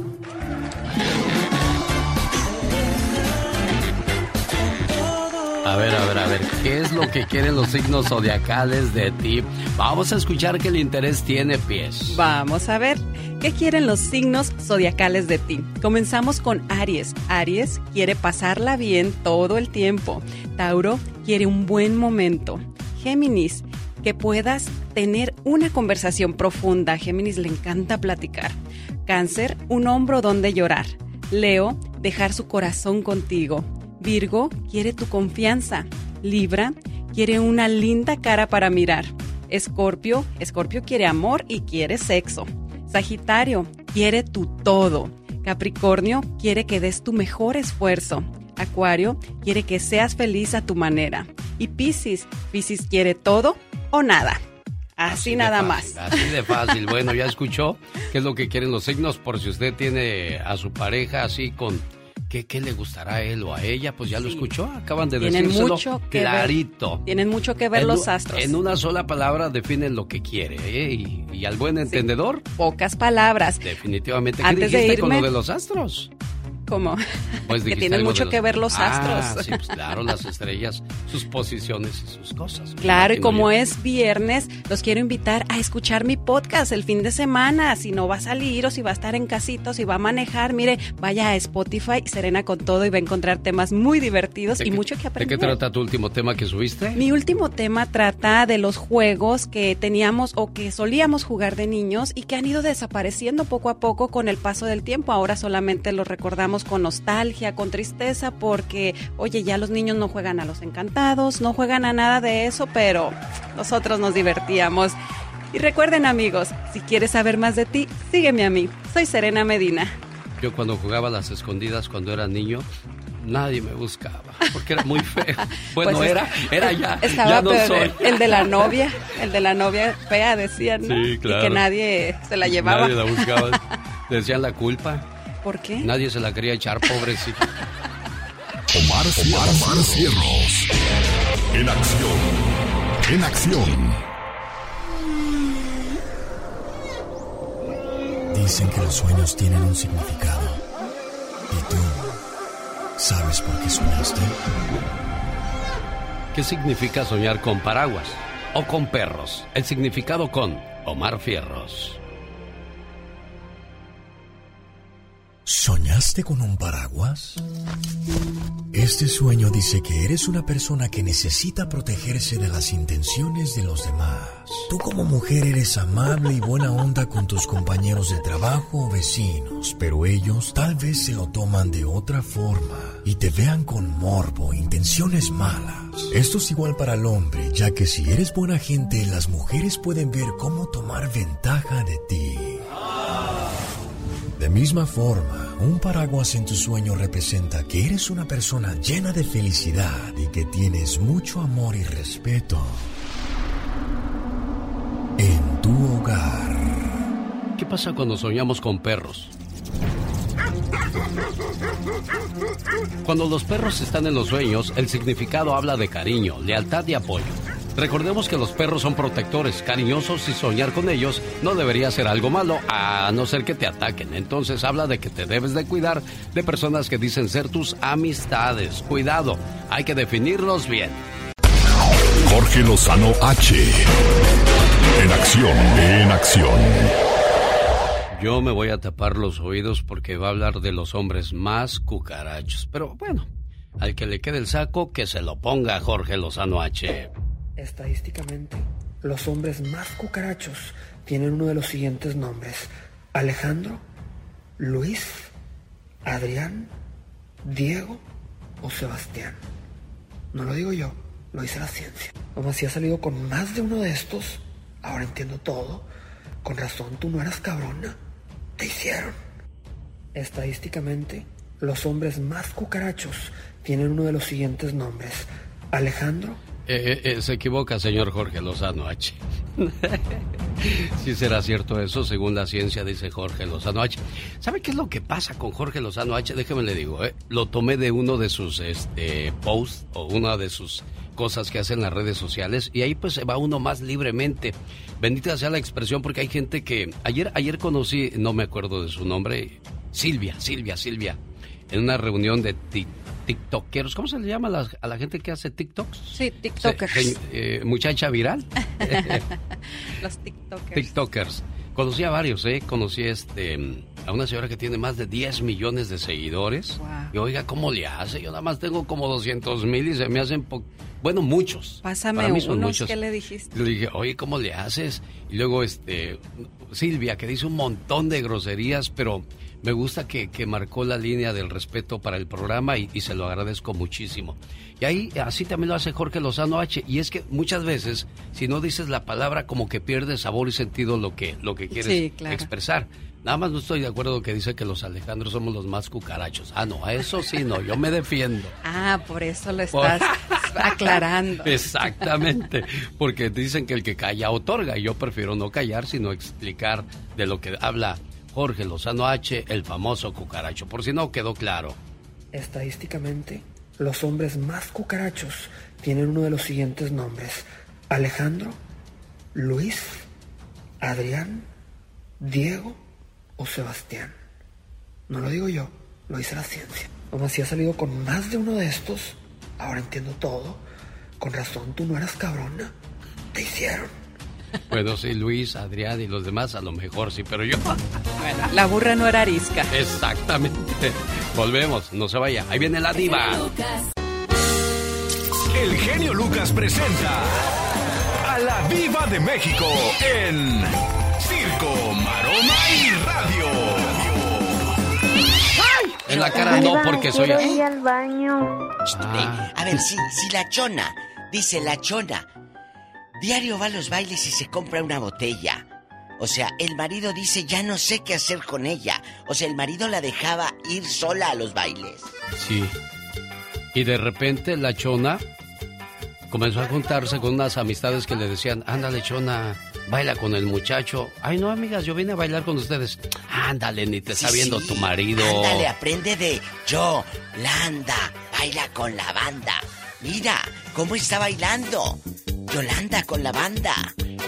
A ver, a ver, a ver, ¿qué es lo que quieren los signos zodiacales de ti? Vamos a escuchar que el interés tiene pies. Vamos a ver qué quieren los signos zodiacales de ti. Comenzamos con Aries. Aries quiere pasarla bien todo el tiempo. Tauro quiere un buen momento. Géminis, que puedas tener una conversación profunda. Géminis le encanta platicar. Cáncer, un hombro donde llorar. Leo, dejar su corazón contigo. Virgo, quiere tu confianza. Libra, quiere una linda cara para mirar. Escorpio, Escorpio quiere amor y quiere sexo. Sagitario, quiere tu todo. Capricornio, quiere que des tu mejor esfuerzo. Acuario, quiere que seas feliz a tu manera. Y Piscis, Piscis quiere todo o nada. Así, nada fácil, más. Así de fácil. Bueno, ya escuchó qué es lo que quieren los signos. Por si usted tiene a su pareja así con qué, qué le gustará a él o a ella, pues ya lo escuchó. Acaban de Tienen mucho que ver. clarito. Tienen mucho que ver En los astros. En una sola palabra definen lo que quiere. ¿eh? Y, y al buen entendedor, Pocas palabras. definitivamente. ¿Qué Antes de dijiste con irme- lo de los astros? ¿Cómo? Pues que tienen de mucho los- que ver los Ah, astros. sí, pues claro, las estrellas, sus posiciones y sus cosas. Claro, y como yo. es viernes, los quiero invitar a escuchar mi podcast el fin de semana. Si no va a salir o si va a estar en casito, si va a manejar, mire, vaya a Spotify, Serena con todo y va a encontrar temas muy divertidos y mucho que ¿De aprender. qué trata tu último tema que subiste? Mi último tema trata de los juegos que teníamos o que solíamos jugar de niños y que han ido desapareciendo poco a poco con el paso del tiempo. Ahora solamente los recordamos con nostalgia, con tristeza, porque, oye, ya los niños no juegan a los encantados, no juegan a nada de eso, pero nosotros nos divertíamos. Y recuerden amigos, si quieres saber más de ti, sígueme a mí. Soy Serena Medina. Yo cuando jugaba a las escondidas cuando era niño, nadie me buscaba, porque era muy feo. Bueno, Pues es- era, era ya, Estaba ya no peor, soy. el de la novia, el de la novia fea decían, ¿no? Sí, Y claro. que nadie se la llevaba. Nadie la buscaba. Decían la culpa. ¿Por qué? Nadie se la quería echar, pobrecito. Omar, Omar, Omar Cierros. En acción. En acción. Dicen que los sueños tienen un significado. ¿Y tú sabes por qué soñaste? ¿Qué significa soñar con paraguas o con perros? El significado con Omar Fierros. ¿Soñaste con un paraguas? Este sueño dice que eres una persona que necesita protegerse de las intenciones de los demás. Tú como mujer eres amable y buena onda con tus compañeros de trabajo o vecinos, pero ellos tal vez se lo toman de otra forma y te vean con morbo, intenciones malas. Esto es igual para el hombre, ya que si eres buena gente, las mujeres pueden ver cómo tomar ventaja de ti. De misma forma, un paraguas en tu sueño representa que eres una persona llena de felicidad y que tienes mucho amor y respeto en tu hogar. ¿Qué pasa cuando soñamos con perros? Cuando los perros están en los sueños, el significado habla de cariño, lealtad y apoyo. Recordemos que los perros son protectores, cariñosos y soñar con ellos no debería ser algo malo, a no ser que te ataquen. Entonces habla de que te debes de cuidar de personas que dicen ser tus amistades. Cuidado, hay que definirlos bien. Jorge Lozano H. En acción, en acción. Yo me voy a tapar los oídos porque va a hablar de los hombres más cucarachos. Pero bueno, al que le quede el saco, que se lo ponga Jorge Lozano H. Estadísticamente, los hombres más cucarachos tienen uno de los siguientes nombres. Alejandro, Luis, Adrián, Diego o Sebastián. No lo digo yo, lo dice la ciencia. Como si has salido con más de uno de estos, ahora entiendo todo. Con razón tú no eras cabrona. Te hicieron. Estadísticamente, los hombres más cucarachos tienen uno de los siguientes nombres. Alejandro, eh, eh, se equivoca, señor Jorge Lozano H. sí será cierto eso, según la ciencia, dice Jorge Lozano H. ¿Sabe qué es lo que pasa con Jorge Lozano H? Déjeme le digo, ¿eh? lo tomé de uno de sus este, posts o una de sus cosas que hace en las redes sociales y ahí pues se va uno más libremente. Bendita sea la expresión porque hay gente que ayer ayer conocí, no me acuerdo de su nombre, Silvia, Silvia, Silvia, en una reunión de tiktokeros. ¿Cómo se le llama a la, a la gente que hace tiktoks? Sí, tiktokers. Eh, muchacha viral. Los tiktokers. Tiktokers. Conocí a varios, ¿eh? Conocí este, a una señora que tiene más de 10 millones de seguidores. Y oiga, ¿cómo le hace? Yo nada más tengo como 200 mil y se me hacen... Bueno, muchos. Pásame unos, ¿qué le dijiste? Le dije, oye, ¿cómo le haces? Y luego, este, Silvia, que dice un montón de groserías, pero me gusta que, marcó la línea del respeto para el programa y, se lo agradezco muchísimo. Y ahí así también lo hace Jorge Lozano H. Y es que muchas veces, si no dices la palabra, como que pierde sabor y sentido lo que, lo que quieres expresar. Nada más no estoy de acuerdo que dice que los Alejandros somos los más cucarachos. Ah, no, a eso sí no, yo me defiendo. Ah, por eso lo estás aclarando. Exactamente, porque dicen que el que calla otorga y yo prefiero no callar, sino explicar de lo que habla Jorge Lozano H, el famoso cucaracho, por si no quedó claro. Estadísticamente, los hombres más cucarachos tienen uno de los siguientes nombres. Alejandro, Luis, Adrián, Diego o Sebastián. No lo digo yo, lo dice la ciencia. Como si has salido con más de uno de estos, ahora entiendo todo. Con razón tú no eras cabrona. Te hicieron. Bueno, sí, Luis, Adrián y los demás a lo mejor sí, pero yo... Bueno, la burra no era arisca. Exactamente. Volvemos, no se vaya. Ahí viene la diva. El genio Lucas presenta a la diva de México en Circo, Maroma y Radio. En la cara no, porque soy... así. al baño. Ah. A ver, si, si la chona, dice la chona, Diario va a los bailes y se compra una botella. O sea, el marido dice, ya no sé qué hacer con ella. O sea, el marido la dejaba ir sola a los bailes. Sí. Y de repente la chona comenzó a juntarse con unas amistades que le decían, ándale chona, baila con el muchacho. Ay, no, amigas, yo vine a bailar con ustedes. Ándale, ni te está viendo tu marido. Ándale, aprende de Yolanda. Baila con la banda. Mira, ¿cómo está bailando? Yolanda con la banda.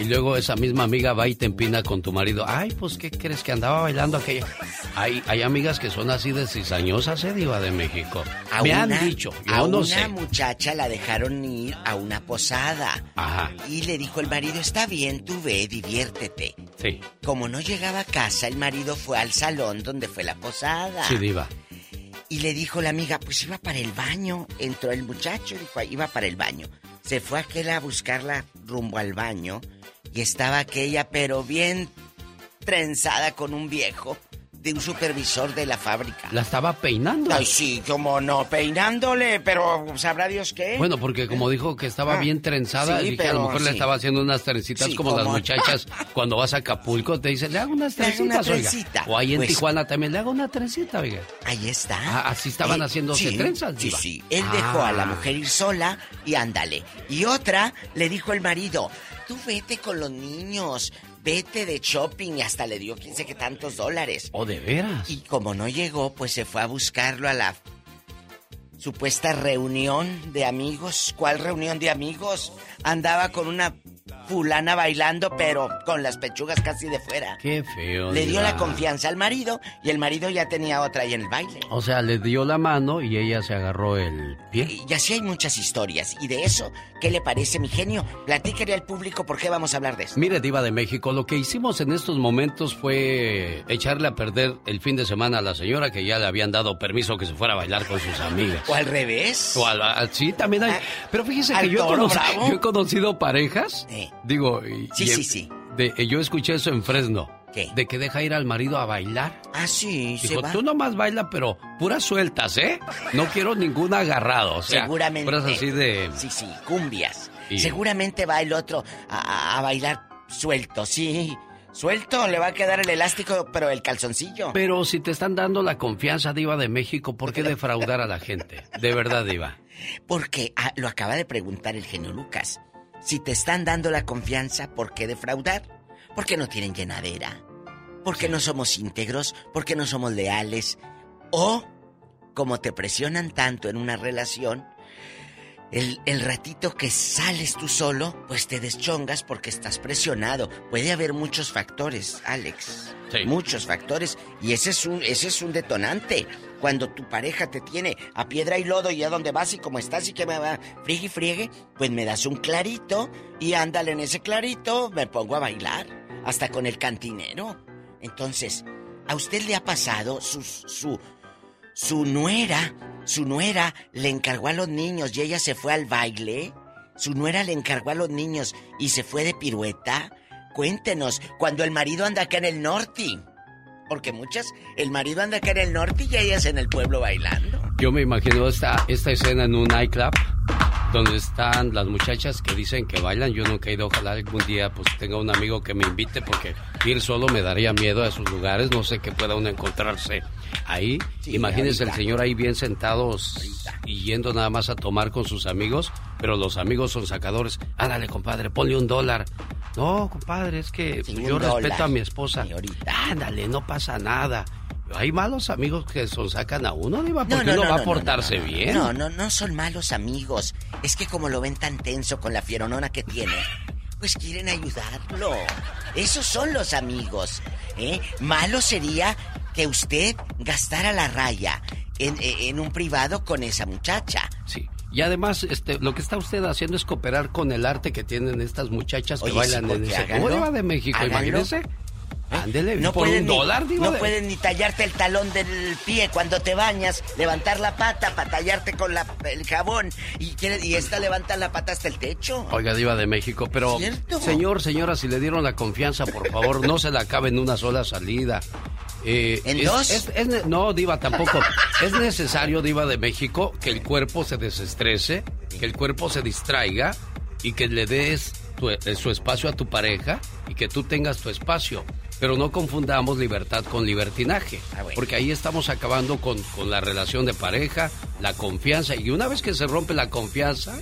Y luego esa misma amiga va y te empina con tu marido. Ay, pues, ¿qué crees que andaba bailando aquella? Hay, hay amigas que son así de cizañosas, ¿eh, Diva de México? A Me una- han dicho, yo a no una sé. muchacha la dejaron ir a una posada. Ajá, Y le dijo el marido, está bien, tú ve, diviértete. sí, Como no llegaba a casa, el marido fue al salón donde fue la posada. sí, Diva. Y le dijo la amiga, pues iba para el baño. Entró el muchacho, dijo, iba para el baño. Se fue aquel a buscarla rumbo al baño. Y estaba aquella, pero bien trenzada con un viejo de un supervisor de la fábrica. La estaba peinando. Ay, sí, como no, peinándole, pero sabrá Dios qué. Bueno, porque como dijo que estaba Ah, bien trenzada, sí, dije, a lo mejor le sí. estaba haciendo unas trencitas Sí, como las muchachas cuando vas a Acapulco, te dicen, le hago unas una trencitas, oiga. trencita. O ahí en Pues- Tijuana también, le hago una trencita, oiga. Ahí está. Ah, así estaban haciéndose sí, trenzas, Sí, Diva. sí. Él dejó a la Ah. mujer ir sola y ándale. Y otra le dijo el marido, tú vete con los niños, vete de shopping y hasta le dio 15 que tantos dólares. ¿O de veras? Y como no llegó, pues se fue a buscarlo a la supuesta reunión de amigos. ¿Cuál reunión de amigos? Andaba con una fulana bailando, pero con las pechugas casi de fuera. Qué feo. Le dio la confianza al marido y el marido ya tenía otra ahí en el baile. O sea, le dio la mano y ella se agarró el pie. Y así hay muchas historias. Y de eso, ¿qué le parece, mi genio? Platíquele al público por qué vamos a hablar de esto. Mire, Diva de México, lo que hicimos en estos momentos fue echarle a perder el fin de semana a la señora que ya le habían dado permiso que se fuera a bailar con sus amigas. O al revés. O al- al- sí, también hay. Pero fíjese que yo he, toro conoci- bravo. yo he conocido parejas. Eh. Digo, y- Sí, y- sí, sí. de- eh, yo escuché eso en Fresno. ¿Qué? De que deja ir al marido a bailar. Ah, sí, se Dijo, va. tú nomás baila, pero puras sueltas, ¿eh? No quiero ningún agarrado. O sea, Seguramente. Puras así de. Sí, sí, cumbias. Y- Seguramente va el otro a, a- a bailar suelto, sí. Suelto, le va a quedar el elástico, pero el calzoncillo. Pero si te están dando la confianza, Diva de México, ¿por qué defraudar a la gente? De verdad, Diva. Porque ah, lo acaba de preguntar el genio Lucas. Si te están dando la confianza, ¿por qué defraudar? Porque no tienen llenadera. Porque no somos íntegros. Porque no somos leales. O, como te presionan tanto en una relación, el, el ratito que sales tú solo, pues te deschongas porque estás presionado. Puede haber muchos factores, Alex. Sí. Muchos factores. Y ese es un, ese es un detonante. Cuando tu pareja te tiene a piedra y lodo y a dónde vas y cómo estás y que me va friegue y friegue, pues me das un clarito y ándale en ese clarito, me pongo a bailar. Hasta con el cantinero. Entonces, ¿a usted le ha pasado su, su, su nuera, su nuera le encargó a los niños y ella se fue al baile? Su nuera le encargó a los niños y se fue de pirueta. Cuéntenos, cuando el marido anda acá en el norte. Porque muchas, el marido anda acá en el norte y ellas en el pueblo bailando. Yo me imagino esta, esta escena en un nightclub donde están las muchachas que dicen que bailan. Yo nunca he ido, ojalá algún día pues tenga un amigo que me invite porque ir solo me daría miedo a esos lugares. No sé qué pueda uno encontrarse ahí. Sí, Imagínese el señor ahí bien sentados y yendo nada más a tomar con sus amigos, pero los amigos son sacadores. Ándale, compadre, ponle un dólar. No, compadre, es que Sí, yo respeto dólar. a mi esposa. Ándale, no pasa nada. Hay malos amigos que son sacan a uno, Diva, porque uno va a portarse bien. No, no, no son malos amigos. Es que como lo ven tan tenso con la fieronona que tiene, pues quieren ayudarlo. Esos son los amigos. ¿eh? Malo sería que usted gastara la raya en, en un privado con esa muchacha. Sí. Y además, este, lo que está usted haciendo es cooperar con el arte que tienen estas muchachas que Oye, bailan sí, en ese. háganlo. ¿Cómo Diva de México? Háganlo. Imagínese. Ándele, No por pueden un ni, dólar, Diva. no de- pueden ni tallarte el talón del pie cuando te bañas, levantar la pata para tallarte con la- el jabón y, quiere- y esta levanta la pata hasta el techo. Oiga, Diva de México, pero ¿Cierto? señor, señora, si le dieron la confianza, por favor, no se la acabe en una sola salida. Eh, ¿En es- dos? es- no, Diva, tampoco. es necesario, Diva de México, que el cuerpo se desestrese, que el cuerpo se distraiga y que le des tu- eh, su espacio a tu pareja y que tú tengas tu espacio. Pero no confundamos libertad con libertinaje, Ah, bueno. porque ahí estamos acabando con, con la relación de pareja, la confianza, y una vez que se rompe la confianza,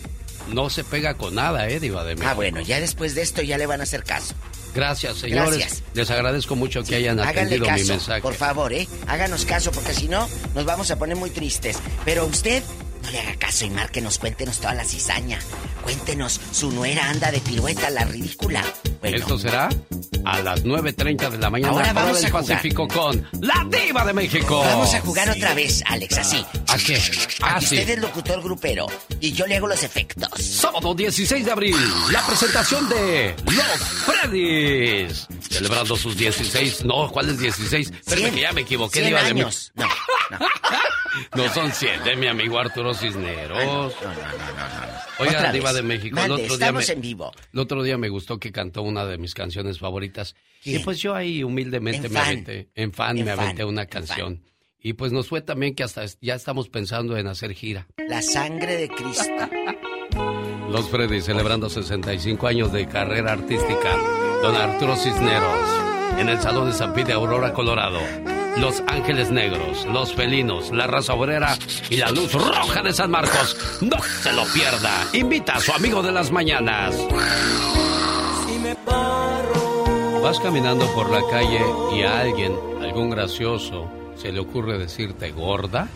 no se pega con nada, ¿eh, Diva de México? Ah, bueno, ya después de esto ya le van a hacer caso. Gracias, señores. Gracias. Les agradezco mucho que hayan atendido mi mensaje. por favor, ¿eh? Háganos caso, porque si no, nos vamos a poner muy tristes. Pero usted, no le haga caso y márquenos, cuéntenos toda la cizaña. Cuéntenos, su nuera anda de pirueta, la ridícula. Bueno, Esto será a las 9.30 de la mañana Ahora hora vamos del a jugar. Pacífico con La Diva de México. vamos a jugar otra vez, Alex, así. ¿A qué? Ah, Aquí sí. usted es locutor grupero y yo le hago los efectos. Sábado 16 de abril, la presentación de Los Celebrando sus 16. No, ¿cuál es 16? Espérame que ya me equivoqué. Diva de años. México. No son 7, mi amigo Arturo Cisneros. Oiga, Otra Diva vez. de México, Mande, el otro día estamos me, en vivo. El otro día me gustó que cantó una de mis canciones favoritas. ¿Quién? Y pues yo ahí humildemente En me fan. aventé, en fan En me fan, aventé una canción. Y pues nos fue también que hasta ya estamos pensando en hacer gira. La sangre de Cristo. Los Freddy celebrando 65 años de carrera artística. Don Arturo Cisneros. En el Salón de San Pete de Aurora, Colorado. Los Ángeles Negros, Los Felinos, La Raza Obrera y La Luz Roja de San Marcos. No se lo pierda. Invita a su amigo de las mañanas. Vas caminando por la calle y a alguien, algún gracioso, se le ocurre decirte gorda.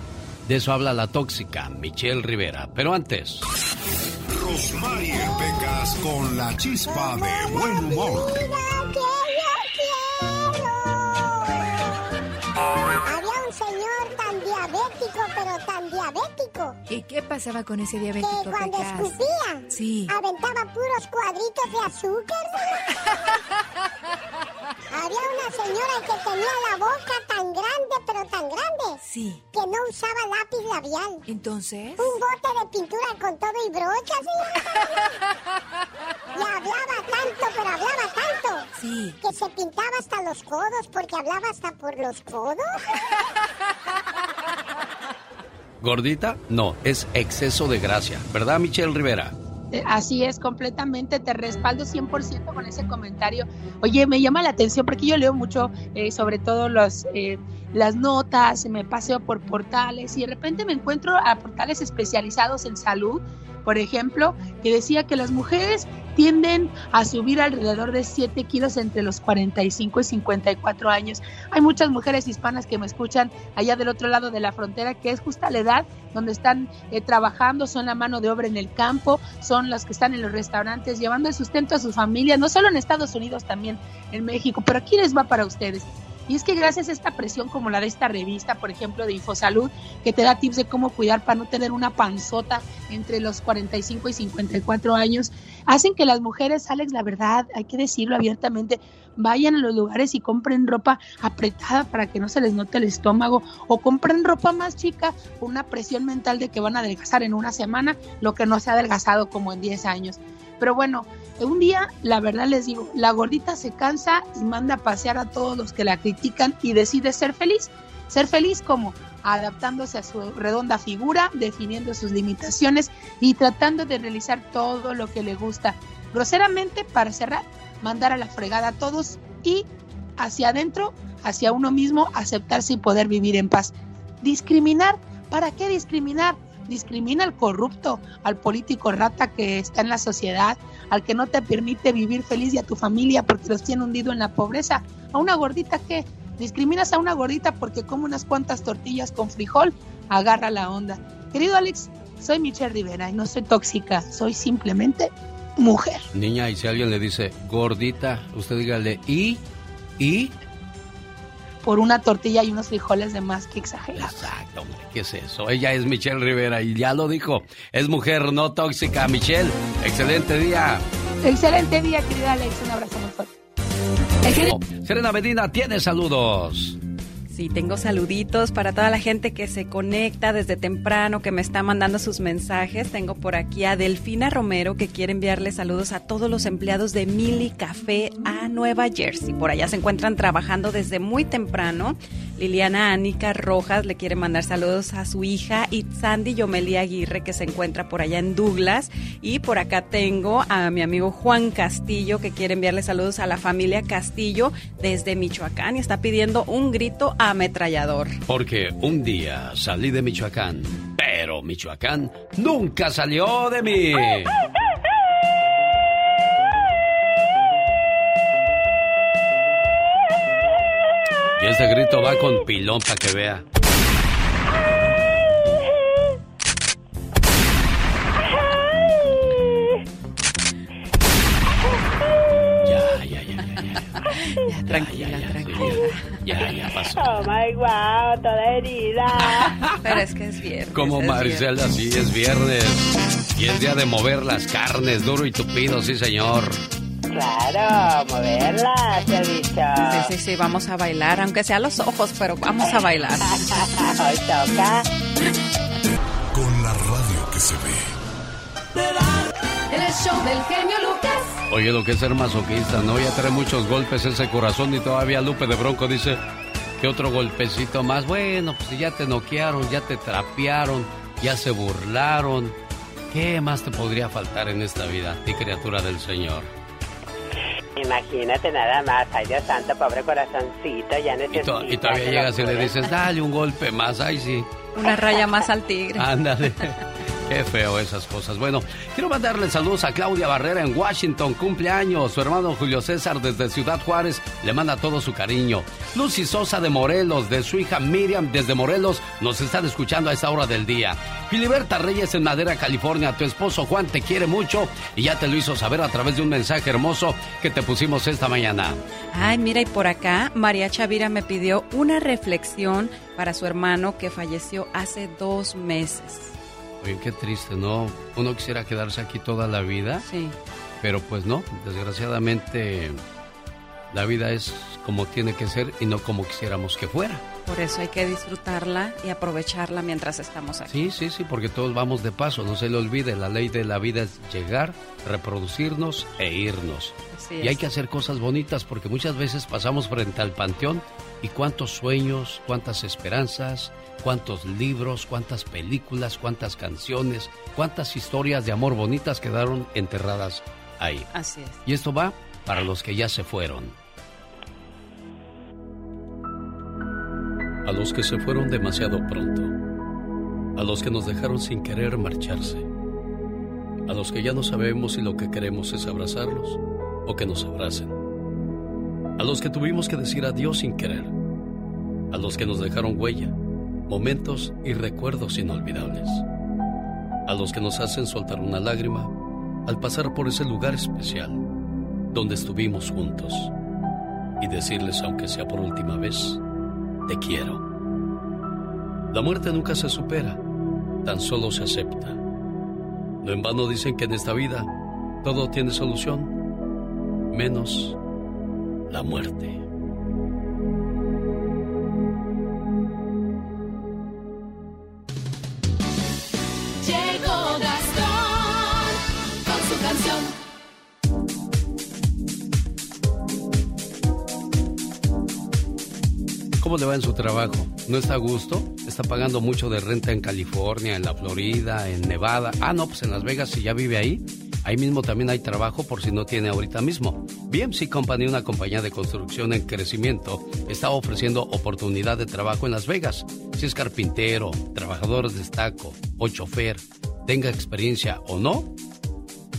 De eso habla la tóxica Michelle Rivera. Pero antes... Rosmarie Pecas con la chispa de buen humor. Había un señor tan diabético, pero tan diabético, ¿Y qué pasaba con ese que diabético, cuando Pecas? escupía, Sí. aventaba puros cuadritos de azúcar. Había una señora que tenía la boca tan grande, pero tan grande, Sí. que no usaba lápiz labial. Entonces. Un bote de pintura con todo y brochas. Y hablaba tanto, pero hablaba tanto. Sí. Que se pintaba hasta los codos, porque hablaba hasta por los codos. ¿Gordita? No, es exceso de gracia. ¿Verdad, Michelle Rivera? Eh, Así es, completamente, te respaldo 100% con ese comentario. Oye, me llama la atención porque yo leo mucho, eh, sobre todo los, eh, las notas, me paseo por portales y de repente me encuentro a portales especializados en salud, por ejemplo, que decía que las mujeres tienden a subir alrededor de 7 kilos entre los 45 y 54 años. Hay muchas mujeres hispanas que me escuchan allá del otro lado de la frontera, que es justa la edad donde están eh, trabajando, son la mano de obra en el campo, son las que están en los restaurantes llevando el sustento a sus familias, no solo en Estados Unidos, también en México, pero aquí les va para ustedes. Y es que gracias a esta presión como la de esta revista, por ejemplo, de Infosalud, que te da tips de cómo cuidar para no tener una panzota entre los 45 y 54 años, hacen que las mujeres, Alex, la verdad, hay que decirlo abiertamente, vayan a los lugares y compren ropa apretada para que no se les note el estómago o compren ropa más chica con una presión mental de que van a adelgazar en una semana lo que no se ha adelgazado como en 10 años. Pero bueno, un día, la verdad les digo, la gordita se cansa y manda a pasear a todos los que la critican y decide ser feliz. Ser feliz como adaptándose a su redonda figura, definiendo sus limitaciones y tratando de realizar todo lo que le gusta. Groseramente, para cerrar, mandar a la fregada a todos y hacia adentro, hacia uno mismo, aceptarse y poder vivir en paz. Discriminar, ¿para qué discriminar? Discrimina al corrupto, al político rata que está en la sociedad, al que no te permite vivir feliz y a tu familia porque los tiene hundido en la pobreza. A una gordita que discriminas a una gordita porque come unas cuantas tortillas con frijol, agarra la onda. Querido Alex, soy Michelle Rivera y no soy tóxica, soy simplemente mujer. Niña, y si alguien le dice gordita, usted dígale, ¿y? ¿y? Por una tortilla y unos frijoles de más que exagerados. Exacto, hombre, ¿qué es eso? Ella es Michelle Rivera y ya lo dijo. Es mujer no tóxica. Michelle, excelente día. Excelente día, querida Alex. Un abrazo muy fuerte. Serena Medina tiene saludos. Sí, tengo saluditos para toda la gente que se conecta desde temprano, que me está mandando sus mensajes. Tengo por aquí a Delfina Romero que quiere enviarle saludos a todos los empleados de Mili Café a Nueva Jersey. Por allá se encuentran trabajando desde muy temprano. Liliana Anica Rojas le quiere mandar saludos a su hija y Sandy Yomeli Aguirre que se encuentra por allá en Douglas. Y por acá tengo a mi amigo Juan Castillo que quiere enviarle saludos a la familia Castillo desde Michoacán y está pidiendo un grito ametrallador. Porque un día salí de Michoacán, pero Michoacán nunca salió de mí. Este grito va con pilón para que vea. Ya, ya, ya, ya, ya. Ya, tranquila, tranquila. Ya, ya pasó. Oh my wow, toda herida. Pero es que es viernes. Como es Maricela, sí, es viernes. Y es día de mover las carnes, duro y tupido, sí, señor. Claro, moverla, se ha dicho. Sí, sí, sí, vamos a bailar, aunque sea los ojos, pero vamos a bailar. Hoy toca. Con la radio que se ve. El show del genio Lucas. Oye, lo que es ser masoquista, ¿no? Ya trae muchos golpes ese corazón y todavía Lupe de Bronco dice que otro golpecito más. Bueno, pues ya te noquearon, ya te trapearon, ya se burlaron. ¿Qué más te podría faltar en esta vida, ti criatura del Señor? Imagínate nada más, ay Dios santo, pobre corazoncito, ya Y, necesita. to- y todavía llegas y le dices, dale un golpe más, ay sí. Una raya más al tigre. Ándale. Qué feo esas cosas. Bueno, quiero mandarle saludos a Claudia Barrera en Washington, cumpleaños. Su hermano Julio César desde Ciudad Juárez le manda todo su cariño. Lucy Sosa de Morelos, de su hija Miriam desde Morelos, nos están escuchando a esta hora del día. Filiberta Reyes en Madera, California. Tu esposo Juan te quiere mucho y ya te lo hizo saber a través de un mensaje hermoso que te pusimos esta mañana. Ay, mira, y por acá, María Chavira me pidió una reflexión para su hermano que falleció hace dos meses. Oye, qué triste, ¿no? Uno quisiera quedarse aquí toda la vida. Sí. Pero pues no, desgraciadamente la vida es como tiene que ser y no como quisiéramos que fuera. Por eso hay que disfrutarla y aprovecharla mientras estamos aquí. Sí, sí, sí, porque todos vamos de paso, no se le olvide, la ley de la vida es llegar, reproducirnos e irnos. Así Y hay que hacer cosas bonitas porque muchas veces pasamos frente al panteón y cuántos sueños, cuántas esperanzas, cuántos libros, cuántas películas, cuántas canciones, cuántas historias de amor bonitas quedaron enterradas ahí. Así es. Y esto va para los que ya se fueron. A los que se fueron demasiado pronto. A los que nos dejaron sin querer marcharse. A los que ya no sabemos si lo que queremos es abrazarlos o que nos abracen. A los que tuvimos que decir adiós sin querer. A los que nos dejaron huella, momentos y recuerdos inolvidables. A los que nos hacen soltar una lágrima al pasar por ese lugar especial donde estuvimos juntos y decirles, aunque sea por última vez, te quiero. La muerte nunca se supera, tan solo se acepta. No en vano dicen que en esta vida todo tiene solución, menos la muerte. ¿Cómo le va en su trabajo? ¿No está a gusto? ¿Está pagando mucho de renta en California, en la Florida, en Nevada? Ah, no, pues en Las Vegas, si ya vive ahí. Ahí mismo también hay trabajo por si no tiene ahorita mismo. BMC Company, una compañía de construcción en crecimiento, está ofreciendo oportunidad de trabajo en Las Vegas. Si es carpintero, trabajador de destaco o chofer, tenga experiencia o no,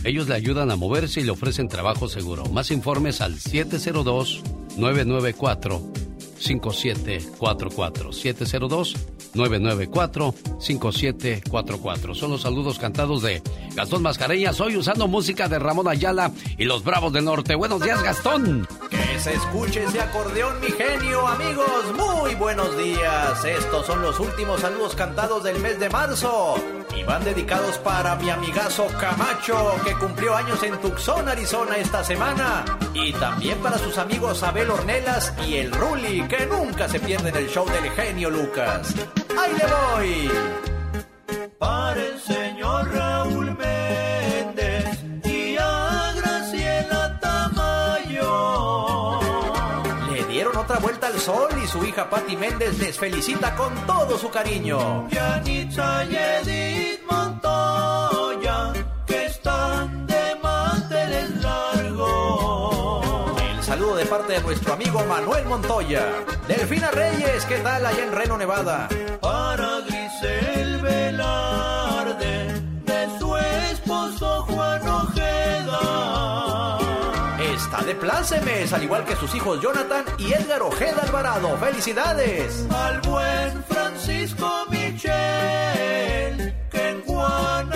ellos le ayudan a moverse y le ofrecen trabajo seguro. Más informes al 702 994 5744 702 994 5744 Son los saludos cantados de Gastón Mascareñas, hoy usando música de Ramón Ayala y los Bravos del Norte. Buenos días, Gastón. Que se escuche ese acordeón, mi genio, amigos. Muy buenos días. Estos son los últimos saludos cantados del mes de marzo. Y van dedicados para mi amigazo Camacho, que cumplió años en Tucson, Arizona esta semana. Y también para sus amigos Abel Ornelas y el Ruli, que nunca se pierden el show del genio Lucas. ¡Ahí le voy! Para el señor Raúl Méndez y a Graciela Tamayo. Le dieron otra vuelta al sol y su hija Patti Méndez les felicita con todo su cariño. Yanitza y Edith de nuestro amigo Manuel Montoya. Delfina Reyes, ¿qué tal allá en Reno, Nevada? Para Grisel Velarde, de su esposo Juan Ojeda. Está de plácemes, al igual que sus hijos Jonathan y Edgar Ojeda Alvarado. ¡Felicidades! Al buen Francisco Michel, que en Guanajuato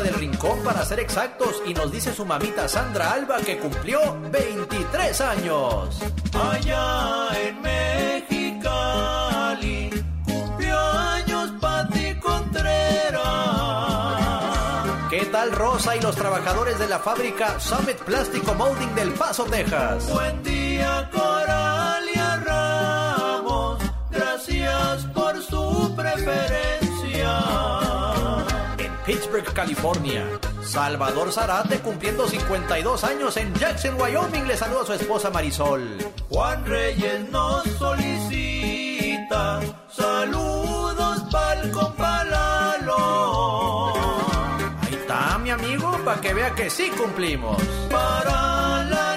del Rincón, para ser exactos, y nos dice su mamita Sandra Alba que cumplió 23 años. Allá en Mexicali, cumplió años Pati Contreras. ¿Qué tal Rosa y los trabajadores de la fábrica Summit Plástico Molding del Paso, Texas? Buen día, Coralia Ramos. Gracias por su preferencia. Pittsburgh, California. Salvador Zarate cumpliendo 52 años en Jackson, Wyoming. Le saluda a su esposa Marisol. Juan Reyes nos solicita saludos pa'l compalalo. Ahí está, mi amigo, para que vea que sí cumplimos. Para la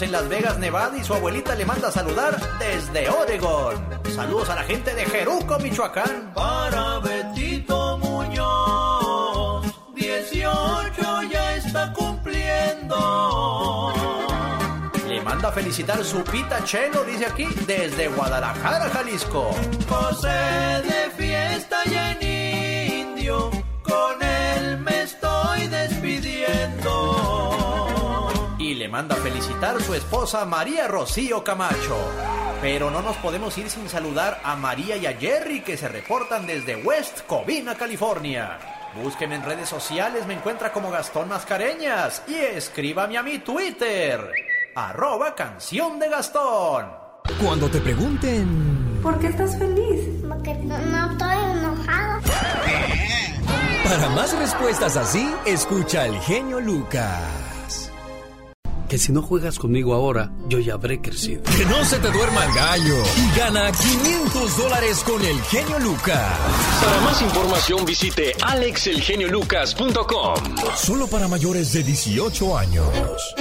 años en Las Vegas, Nevada, y su abuelita le manda a saludar desde Oregon. Saludos a la gente de Jeruco, Michoacán. Para Betito Muñoz, 18 ya está cumpliendo. Le manda a felicitar su pita Chelo, dice aquí, desde Guadalajara, Jalisco. José de fiesta y en indio, con él manda a felicitar su esposa María Rocío Camacho. Pero no nos podemos ir sin saludar a María y a Jerry que se reportan desde West Covina, California. Búsqueme en redes sociales, me encuentra como Gastón Mascareñas y escríbame a mi Twitter, arroba canción de Gastón. Cuando te pregunten... ¿Por qué estás feliz? Porque no, no estoy enojado. Para más respuestas así, escucha al genio Lucas. Que si no juegas conmigo ahora, yo ya habré crecido. Que no se te duerma el gallo. Y gana 500 dólares con el genio Lucas. Para más información visite alexelgeniolucas.com. Solo para mayores de 18 años.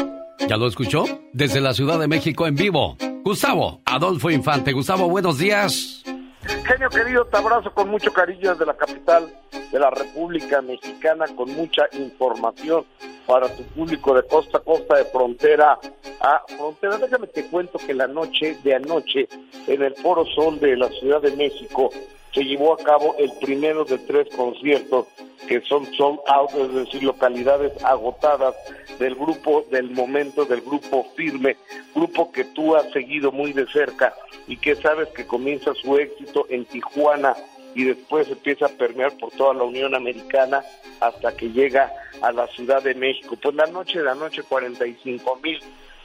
¿Ya lo escuchó? Desde la Ciudad de México en vivo. Gustavo Adolfo Infante. Gustavo, buenos días. Genio querido, te abrazo con mucho cariño desde la capital de la República Mexicana, con mucha información para tu público de costa a costa, de frontera a frontera. Déjame te cuento que la noche de anoche, en el Foro Sol de la Ciudad de México, se llevó a cabo el primero de tres conciertos que son sold out, es decir, localidades agotadas del grupo del momento, del grupo firme, grupo que tú has seguido muy de cerca y que sabes que comienza su éxito en Tijuana y después empieza a permear por toda la Unión Americana hasta que llega a la Ciudad de México. Pues la noche de la noche 45 mil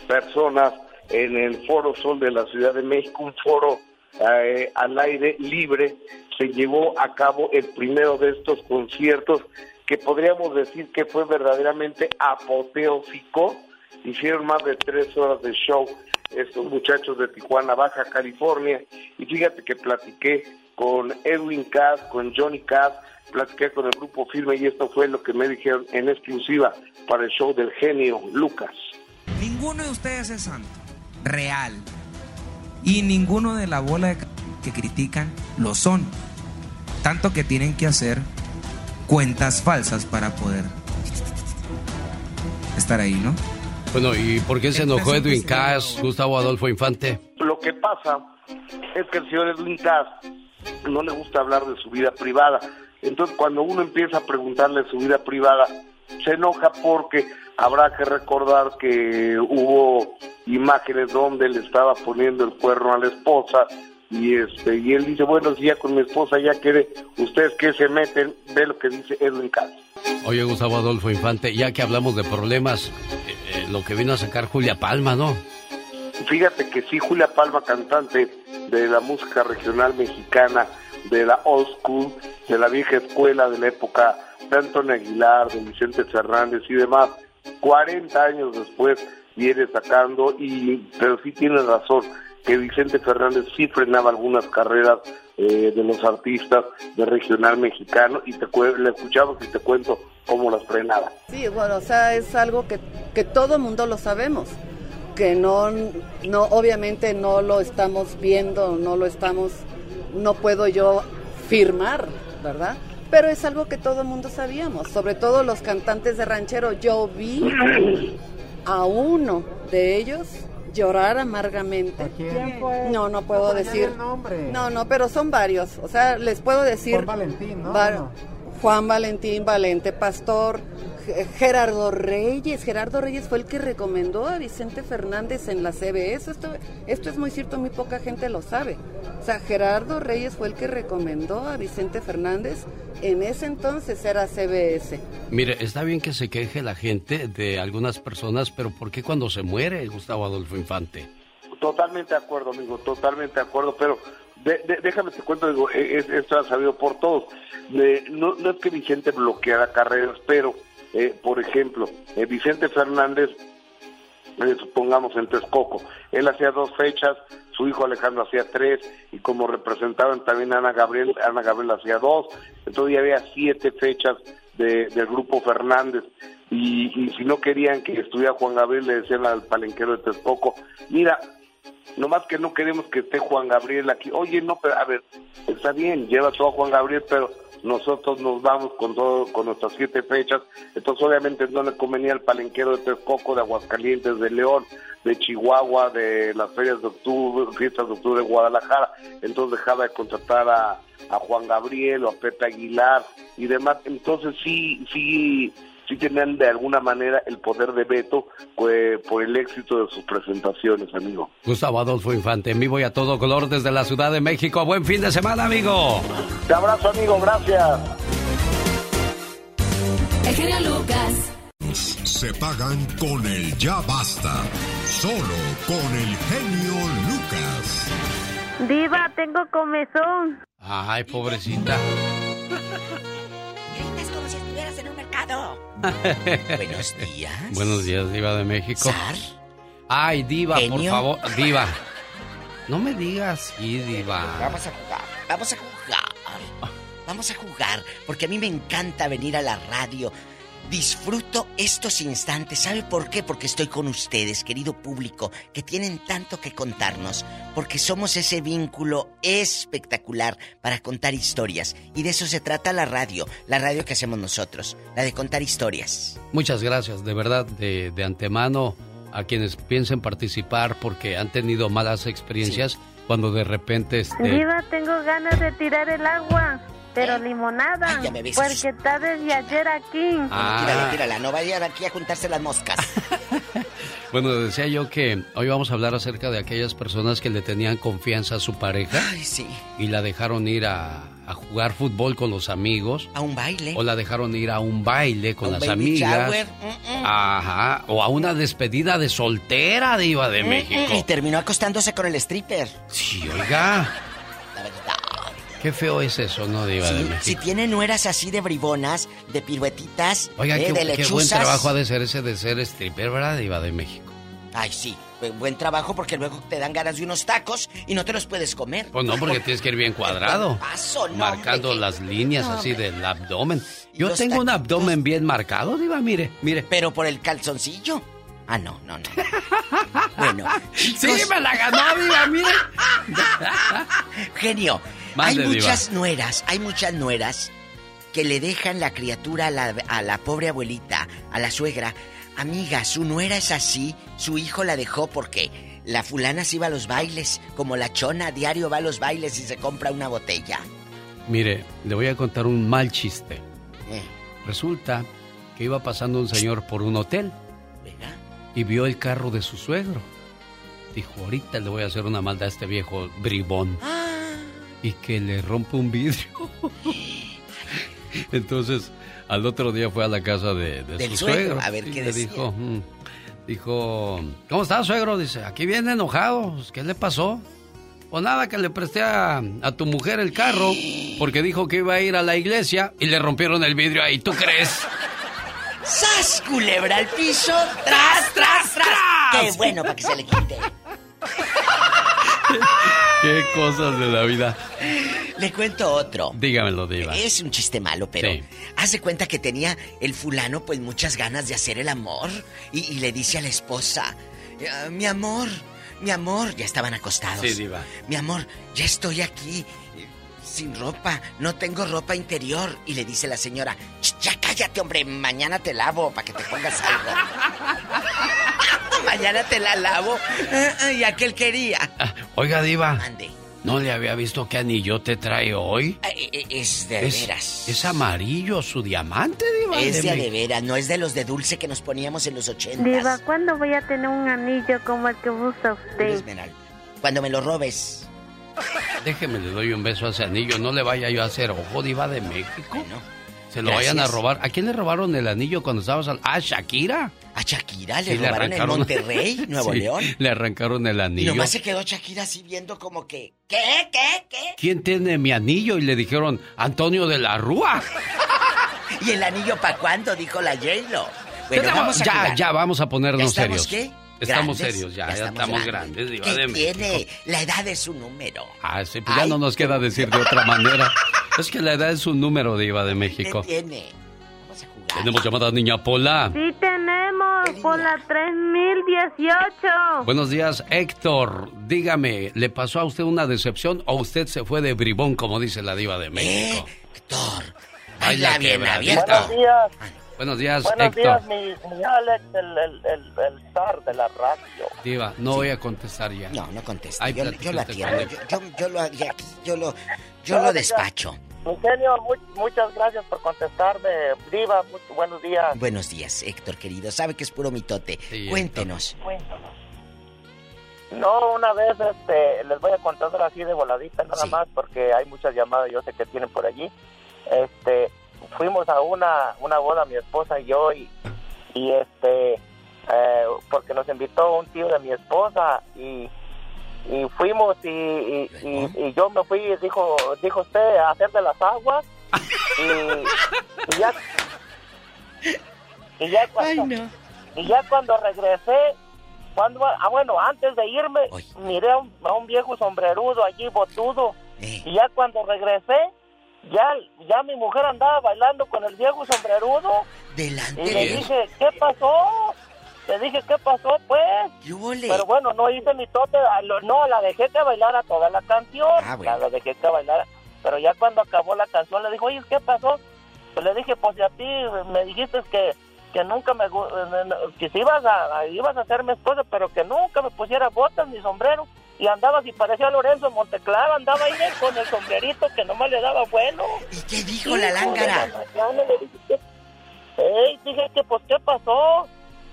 personas en el Foro Sol de la Ciudad de México, un foro eh, al aire libre, se llevó a cabo el primero de estos conciertos que podríamos decir que fue verdaderamente apoteósico. Hicieron más de tres horas de show estos muchachos de Tijuana, Baja California. Y fíjate que platiqué con Edwin Cass, con Johnny Cass, platiqué con el grupo Firme y esto fue lo que me dijeron en exclusiva para el show del genio Lucas. Ninguno de ustedes es santo, real. Y ninguno de la bola de que critican lo son. Tanto que tienen que hacer cuentas falsas para poder estar ahí, ¿no? Bueno, ¿y por qué se enojó Edwin Cass, Gustavo Adolfo Infante? Lo que pasa es que el señor Edwin Cass no le gusta hablar de su vida privada. Entonces, cuando uno empieza a preguntarle su vida privada, se enoja porque habrá que recordar que hubo imágenes donde le estaba poniendo el cuerno a la esposa y este y él dice, bueno, si ya con mi esposa ya quiere, ustedes que se meten, ve lo que dice Edwin Cass. Oye, Gustavo Adolfo Infante, ya que hablamos de problemas, eh, eh, lo que vino a sacar Julia Palma, ¿no? Fíjate que sí, Julia Palma, cantante de la música regional mexicana, de la old school, de la vieja escuela de la época de Antonio Aguilar, de Vicente Fernández y demás, 40 años después viene sacando, y pero sí tiene razón, que Vicente Fernández sí frenaba algunas carreras eh, de los artistas de regional mexicano y te le escuchamos y te cuento cómo las frenaba. Sí, bueno, o sea, es algo que, que todo mundo lo sabemos. que no, no, obviamente no lo estamos viendo, no lo estamos, no puedo yo firmar, ¿verdad? Pero es algo que todo el mundo sabíamos, sobre todo los cantantes de ranchero. Yo vi a uno de ellos llorar amargamente. ¿Quién? No, no puedo No, decir. el nombre. No, no, pero son varios. O sea, les puedo decir. Juan Valentín, ¿no? var-. Juan Valentín, Valente Pastor, Gerardo Reyes. Gerardo Reyes fue el que recomendó a Vicente Fernández en la CBS. Esto, esto es muy cierto, muy poca gente lo sabe. O sea, Gerardo Reyes fue el que recomendó a Vicente Fernández. En ese entonces era CBS. Mire, está bien que se queje la gente de algunas personas, pero ¿por qué cuando se muere Gustavo Adolfo Infante? Totalmente de acuerdo, amigo, totalmente de acuerdo, pero de- de- déjame te cuento, digo, e- es- esto ha sabido por todos. De- no, no es que Vicente bloqueara carreras, pero, eh, por ejemplo, eh, Vicente Fernández, eh, supongamos en Texcoco, él hacía dos fechas, su hijo Alejandro hacía tres, y como representaban también Ana Gabriel, Ana Gabriel hacía dos, entonces ya había siete fechas de- del grupo Fernández. Y, y si no querían que estuviera Juan Gabriel, le decían al palenquero de Texcoco, mira, nomás que no queremos que esté Juan Gabriel aquí. Oye, no, pero a ver, está bien, lleva todo a Juan Gabriel, pero nosotros nos vamos con todo, con nuestras siete fechas. Entonces, obviamente, no le convenía al palenquero de Texcoco, de Aguascalientes, de León, de Chihuahua, de las ferias de octubre, fiestas de octubre de Guadalajara. Entonces, dejaba de contratar a, a Juan Gabriel o a Pepe Aguilar y demás. Entonces, sí, sí, sí tenían de alguna manera el poder de veto pues, por el éxito de sus presentaciones, amigo. Gustavo Adolfo Infante, en vivo y a todo color desde la Ciudad de México. Buen fin de semana, amigo. Te abrazo, amigo, gracias. El genio Lucas. Se pagan con el ya basta. Solo con el genio Lucas. Diva, tengo comezón. Ay, pobrecita. Es como si estuvieras en un mercado. Buenos días. Buenos días, Diva de México. Ay, Diva, por favor. Diva. No me digas sí, Diva. Vamos a jugar, vamos a jugar. Vamos a jugar, porque a mí me encanta venir a la radio. Disfruto estos instantes. ¿Sabe por qué? Porque estoy con ustedes, querido público, que tienen tanto que contarnos. Porque somos ese vínculo espectacular para contar historias. Y de eso se trata la radio, la radio que hacemos nosotros, la de contar historias. Muchas gracias, de verdad, de, de antemano a quienes piensen participar porque han tenido malas experiencias cuando de repente este, Diva, tengo ganas de tirar el agua. Pero limonada. Ay, ya me ves porque está desde ayer aquí. Ah. Tírala, tírala, no vayan aquí a juntarse las moscas. Bueno, decía yo que hoy vamos a hablar acerca de aquellas personas que le tenían confianza a su pareja Ay, sí. y la dejaron ir a, a jugar fútbol con los amigos. A un baile. O la dejaron ir a un baile con A un las baby amigas. Mm, mm. Ajá. O a una despedida de soltera de Mm, México. mm, Y terminó acostándose con el stripper. Sí, oiga. La verdad. Qué feo es eso, ¿no, diva de México? si tiene nueras así de bribonas, de piruetitas, Oiga, eh, qué, de qué lechuzas. buen trabajo ha de ser ese de ser stripper, ¿verdad, diva de México? Ay, sí, bu- buen trabajo porque luego te dan ganas de unos tacos y no te los puedes comer. Pues no, porque tienes que ir bien cuadrado. Paso, no, marcando hombre. las líneas No, así hombre. del abdomen. Yo los tengo un abdomen bien marcado, diva, mire, mire. Pero por el calzoncillo. Ah, no, no, no. bueno, Sí, me la ganó, diva, mire. Genio, Mande, hay diva. muchas nueras, hay muchas nueras que le dejan la criatura a la, a la pobre abuelita, a la suegra. Amiga, su nuera es así, su hijo la dejó porque la fulana se iba a los bailes, como la chona a diario va a los bailes y se compra una botella. Mire, le voy a contar un mal chiste. Eh, Resulta que iba pasando un señor por un hotel y vio el carro de su suegro. Dijo, ahorita le voy a hacer una maldad a este viejo bribón. Y que le rompe un vidrio. Entonces, al otro día fue a la casa de, de Del su suegro, suegro. a ver y qué le decía. dijo, "Mm". dijo, ¿cómo está suegro? Dice, aquí viene enojado. Pues, ¿Qué le pasó? Pues nada, que le presté a, a tu mujer el carro porque dijo que iba a ir a la iglesia y le rompieron el vidrio ahí. ¿Tú crees? ¡Sas, culebra al piso! ¡Tras, tras, tras! ¡Qué bueno para que se le quite! Qué cosas de la vida. Le cuento otro. Dígamelo, Diva. Es un chiste malo, pero Sí. hace cuenta que tenía el fulano pues muchas ganas de hacer el amor y, y le dice a la esposa, eh, mi amor, mi amor, ya estaban acostados. Sí, diva. Mi amor, ya estoy aquí sin ropa, no tengo ropa interior. Y le dice la señora, "Ch, ya cállate, hombre, mañana te lavo para que te pongas algo. mañana te la lavo. Ah, Y aquel quería. Oiga, diva. Mande. ¿No le había visto qué anillo te trae hoy? Ah, eh, eh, Es de Es, veras. es amarillo su diamante, diva. Es de de veras, no es de los de dulce que nos poníamos en los ochentas. Diva, ¿cuándo voy a tener un anillo como el que usa usted? Esmeralda. Cuando me lo robes. Déjeme, le doy un beso a ese anillo. No le vaya yo a hacer ojo, diva de México. Se lo gracias. vayan a robar. ¿A quién le robaron el anillo cuando estabas al... Ah, Shakira. A Shakira le Sí, robaron en Monterrey, Nuevo Sí, León. Le arrancaron el Y anillo. nomás se quedó Shakira así viendo como que... ¿Qué? ¿Qué? ¿Qué? ¿Quién tiene mi anillo? Y le dijeron, Antonio de la Rúa. ¿Y el anillo para cuándo? Dijo la J-Lo. Bueno, ya, vamos a ya, jugar. ya, vamos a ponernos ¿Ya estamos serios. qué? Estamos ¿Grandes? serios, ya, Ya ya, estamos estamos grandes. grandes, diva ¿Qué de tiene? México. La edad es un número. Ah, sí, pues ya no nos queda decir de otra manera. Es que la edad es un número, diva de ¿Qué México. tiene? Tenemos llamada niña Pola. Sí tenemos, por la 3018. Buenos días, Héctor. Dígame, ¿le pasó a usted una decepción o usted se fue de bribón, como dice la diva de México? Héctor. Baila bien abierto. días. Buenos días, Buenos Héctor. días, mi, mi Alex, el, el, el, el zar de la radio. Diva, no voy a contestar ya. No, no contesta. Ay, Yo, yo con Yo, él. yo, yo lo aquí. Yo lo, yo lo despacho. Mi genio, mu- muchas gracias por contestarme. Diva, muy buenos días. Buenos días, Héctor, querido. Sabe que es puro mitote. Cuéntenos. No, una vez este, les voy a contar así de voladita nada más porque hay muchas llamadas, yo sé que tienen por allí. Este, fuimos a una, una boda mi esposa y yo y, y este, eh, porque nos invitó un tío de mi esposa y, y fuimos y, y, y- y yo me fui, dijo, dijo usted, a hacer de las aguas y, y ya, y ya cuando, y ya cuando regresé, cuando, ah, bueno, antes de irme, miré a un, a un viejo sombrerudo allí, botudo. Y ya cuando regresé, ya, ya mi mujer andaba bailando con el viejo sombrerudo. Delante Y le dije, ¿qué pasó? Le dije, ¿qué pasó, pues? Pero bueno, no hice mi lo- no, la dejé que bailara toda la canción. Ah, bueno. La, dejé que bailara. Pero ya cuando acabó la canción, le dijo, oye, ¿qué pasó? Pues le dije, pues si a ti me dijiste que, que nunca me eh, que si ibas a, a- ibas a hacerme cosas, pero que nunca me pusiera botas ni sombrero. Y andabas y parecía Lorenzo Monteclaro, andaba ahí con el sombrerito que nomás le daba bueno. ¿Y qué dijo la lángara? ¿qué? Ey, dije que pues qué pasó.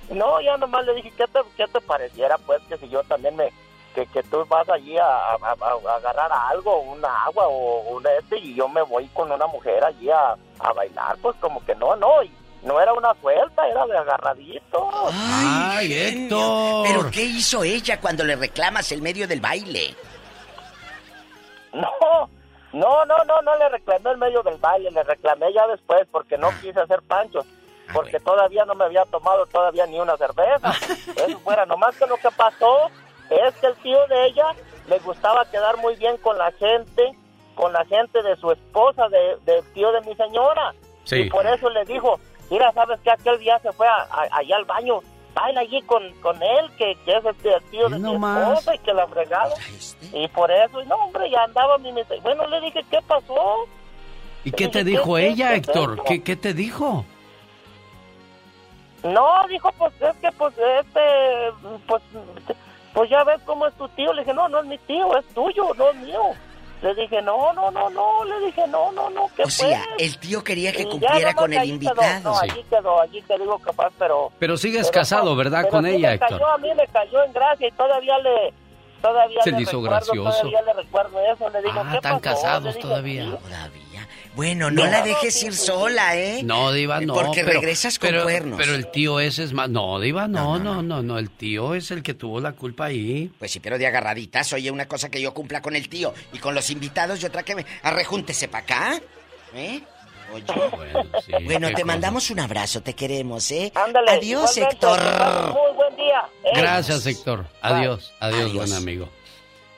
No, ya nomás le dije que te, que te pareciera pues que si yo también me que, que tú vas allí a, a- a- a agarrar algo, una agua o un este y yo me voy con una mujer allí a, a bailar, pues como que no, no, y no era una suelta, era de agarradito. Ay, Héctor. ¿Pero qué hizo ella cuando le reclamas el medio del baile? No, no, no, no, no le reclamé en medio del baile, le reclamé ya después porque no quise hacer panchos, porque todavía no me había tomado todavía ni una cerveza. Eso fuera, nomás que lo que pasó es que el tío de ella le gustaba quedar muy bien con la gente, con la gente de su esposa, de, del tío de mi señora. Sí. Y por eso le dijo, mira, ¿sabes que Aquel día se fue a- a- allá al baño, baila allí con, con él, que, que es el tío- el tío de mi nomás. esposa y que la fregado. Y por eso, y no, hombre, ya andaba mi... mi- Bueno, le dije, ¿qué pasó? ¿Y qué te dijo ¿qué- ella, qué- Héctor? ¿Qué, qué te dijo? No, dijo, pues es que, pues, este, pues, pues ya ves cómo es tu tío. Le dije, no, no es mi tío, es tuyo, no es mío. Le dije, no, no, no, no, le dije, no, no, no, ¿qué O sea, fue? el tío quería que Y cumpliera con el allí quedó, invitado. no, allí quedó, allí te digo capaz, pero... Pero sigues pero casado, ¿verdad? pero Con sí ella, me Héctor. Cayó, a mí me cayó en gracia y todavía le... Todavía Se le hizo recuerdo, gracioso. Todavía le recuerdo eso, le digo, Ah, ¿qué están pasó? casados dije, todavía. "Sí". Bueno, no, la dejes ir sola, ¿eh? No, Diva, no. Porque pero- regresas con pero, cuernos. Pero el tío ese es más. No, Diva, no, no, no, no, El tío es el que tuvo la culpa ahí. Pues sí, pero de agarraditas. Oye, una cosa que yo cumpla con el tío y con los invitados y otra que me... Arrejúntese para acá. ¿Eh? Oye. Bueno, sí, Bueno, te cosa. mandamos un abrazo, te queremos, ¿eh? Ándale, Adiós, igualmente, Héctor. Muy buen día. ¿eh? Gracias, Héctor. Adiós, adiós, buen amigo.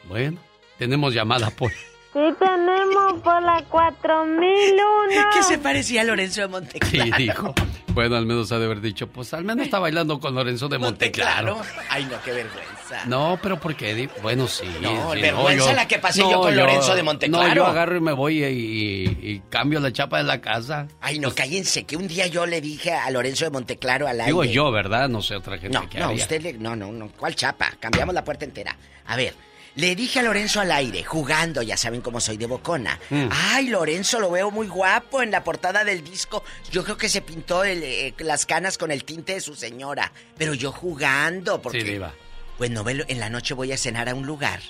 Bueno, tenemos llamada por. Sí tenemos por la 4001. ¿Qué se parecía a Lorenzo de Monteclaro? Sí, dijo. Bueno, al menos ha de haber dicho, pues al menos está bailando con Lorenzo de Monteclaro. Ay, no, qué vergüenza. No, pero ¿por qué? Di- Bueno, sí. No, sí, vergüenza yo- la que pasé yo con Lorenzo de Monteclaro. No, yo agarro y me voy y, y- y cambio la chapa de la casa. Ay, no, cállense, que un día yo le dije a Lorenzo de Monteclaro al aire. Digo yo, ¿verdad? No sé otra gente No, que no, haría. usted le... No, no, no. ¿Cuál chapa? Cambiamos la puerta entera. A ver, le dije a Lorenzo al aire, jugando, ya saben cómo soy de bocona. Mm. Ay, Lorenzo, lo veo muy guapo en la portada del disco. Yo creo que se pintó el, eh, las canas con el tinte de su señora. Pero yo jugando, porque... Sí, diva. Pues no, en la noche voy a cenar a un lugar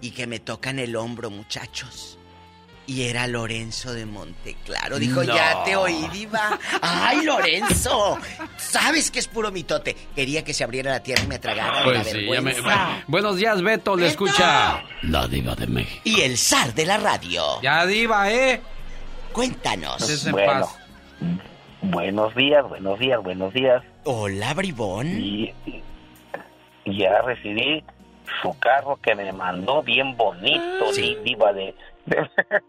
y que me tocan el hombro, muchachos. Y era Lorenzo de Monteclaro. Dijo, No. ya te oí, diva. ¡Ay, Lorenzo! Sabes que es puro mitote. Quería que se abriera la tierra y me tragara Pues la sí, ya me- vergüenza. Buenos días, Beto. Le escucha la diva de México. Y el zar de la radio. Ya, diva, ¿eh? Cuéntanos. En Bueno. Buenos días, buenos días, buenos días. Hola, bribón. Y y ya recibí su carro que me mandó bien bonito, di- diva de...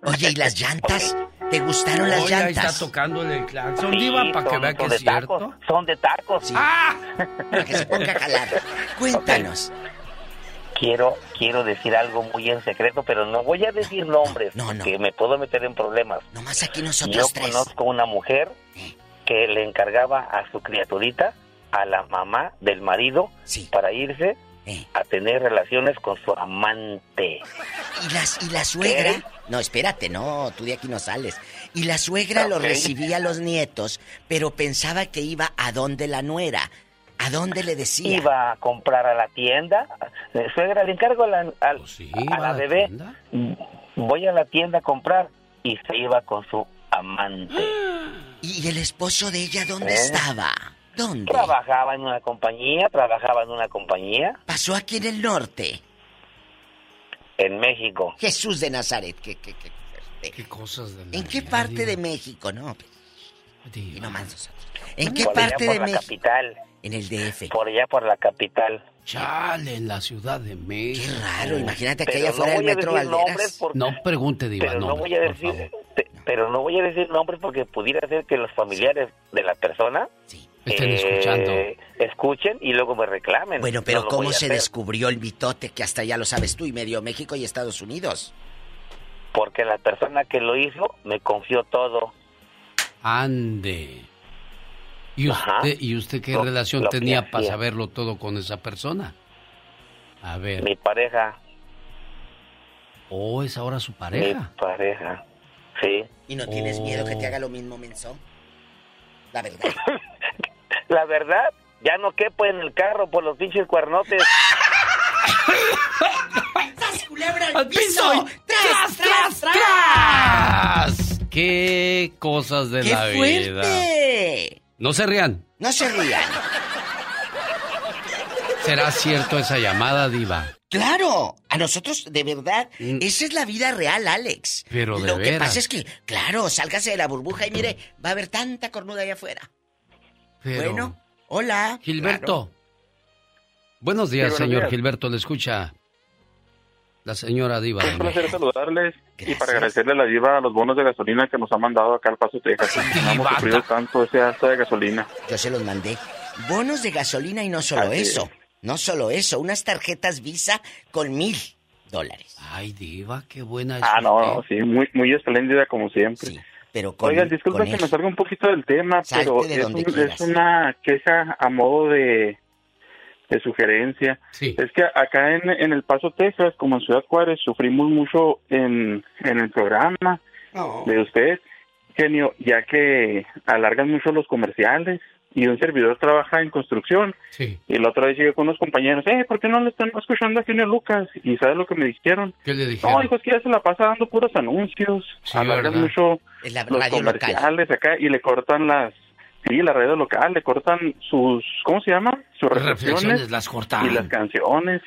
Oye, ¿y las llantas? ¿Te gustaron las llantas? está tocando el claxon, Sí, diva, para que son- vea que de es cierto. tacos, Son de tacos. Para que se ponga a jalar. Cuéntanos. Quiero, quiero decir algo muy en secreto, pero no voy a decir nombres, porque me puedo meter en problemas. Nomás aquí Yo nosotros tres. conozco una mujer que le encargaba a su criaturita, a la mamá del marido, para irse Eh. a tener relaciones con su amante. ¿Y, las, ¿Y la suegra? No, espérate, no, tú de aquí no sales. Y la suegra lo recibía a los nietos, pero pensaba que iba a donde la nuera. ¿A dónde le decía? Iba a comprar a la tienda. Eh, Suegra, le encargo a la, al- a la bebé. Voy a la tienda a comprar. Y se iba con su amante. ¿Y el esposo de ella dónde ¿Eh? estaba? ¿Dónde? Trabajaba en una compañía, trabajaba en una compañía Pasó aquí en el norte. en México. Jesús de Nazaret. ¿Qué, qué, qué, ¿Qué cosas de ¿En qué parte de México? No, pues, y nomás nosotros. ¿En qué Por allá parte por de la México? capital. En el DF. Por allá por la capital. Chale, en la Ciudad de México. Qué raro, imagínate que allá no fuera a Metro Valderas. porque- No pregunte, diva, pero no voy a decir pero no voy a decir nombres porque pudiera ser que los familiares de la persona Estén eh, escuchando. escuchen y luego me reclamen Bueno, pero No ¿cómo se hacer, descubrió el mitote que hasta ya lo sabes tú y medio México y Estados Unidos? porque la persona que lo hizo me confió todo Ande. ¿Y Ajá. usted, ¿y usted qué Lo- relación lo tenía para saberlo todo con esa persona? A ver. mi pareja ¿O es ahora su mi pareja? pareja sí ¿Y no tienes miedo que te Oh. haga lo mismo, menso? La verdad. la verdad ya no quepo en el carro por los pinches cuernotes ¡Al piso! ¡Tras, tras, tras! ¡Tras! ¡Qué cosas de ¡Qué la vida! fuerte! No se rían. No se rían. ¿Será cierto esa llamada, diva? Claro, a nosotros de verdad, esa es la vida real, Alex. Mm. Pero de Lo que veras. pasa es que, claro, sálgase de la burbuja y mire, va a haber tanta cornuda allá afuera. Pero- Bueno, hola. Gilberto. Buenos días, Sí, buenos señor días. Gilberto. Le escucha la señora diva. de Un placer saludarles y para agradecerle a la diva los bonos de gasolina que nos ha mandado acá al Paso, Texas. No hemos sufrido tanto ese hasta de gasolina. Yo se los mandé. Bonos de gasolina y no solo Así eso. No solo eso, unas tarjetas Visa con mil dólares. Ay, diva, qué buena. Ah, no, sí, muy, muy espléndida como siempre. Pero con- Oigan, disculpen con que me salga un poquito del tema, Salte pero de es, donde un- quieras. es una queja a modo de, de sugerencia. Es que acá en, en El Paso, Texas, como en Ciudad Juárez, sufrimos mucho en, en el programa de usted, genio, ya que alargan mucho los comerciales y un servidor trabaja en construcción. Sí. Y la otra vez llegué con unos compañeros, eh, ¿por qué no le están escuchando a Genio Lucas? Y ¿sabes lo que me dijeron? ¿Qué le dijeron? No, dijo, es que ya se la pasa dando puros anuncios, Sí, alargan mucho la los radio local. comerciales acá y le cortan las, sí, la radio local, le cortan sus, ¿cómo se llama? Sus Reflexiones reflexiones las cortaron. y las canciones.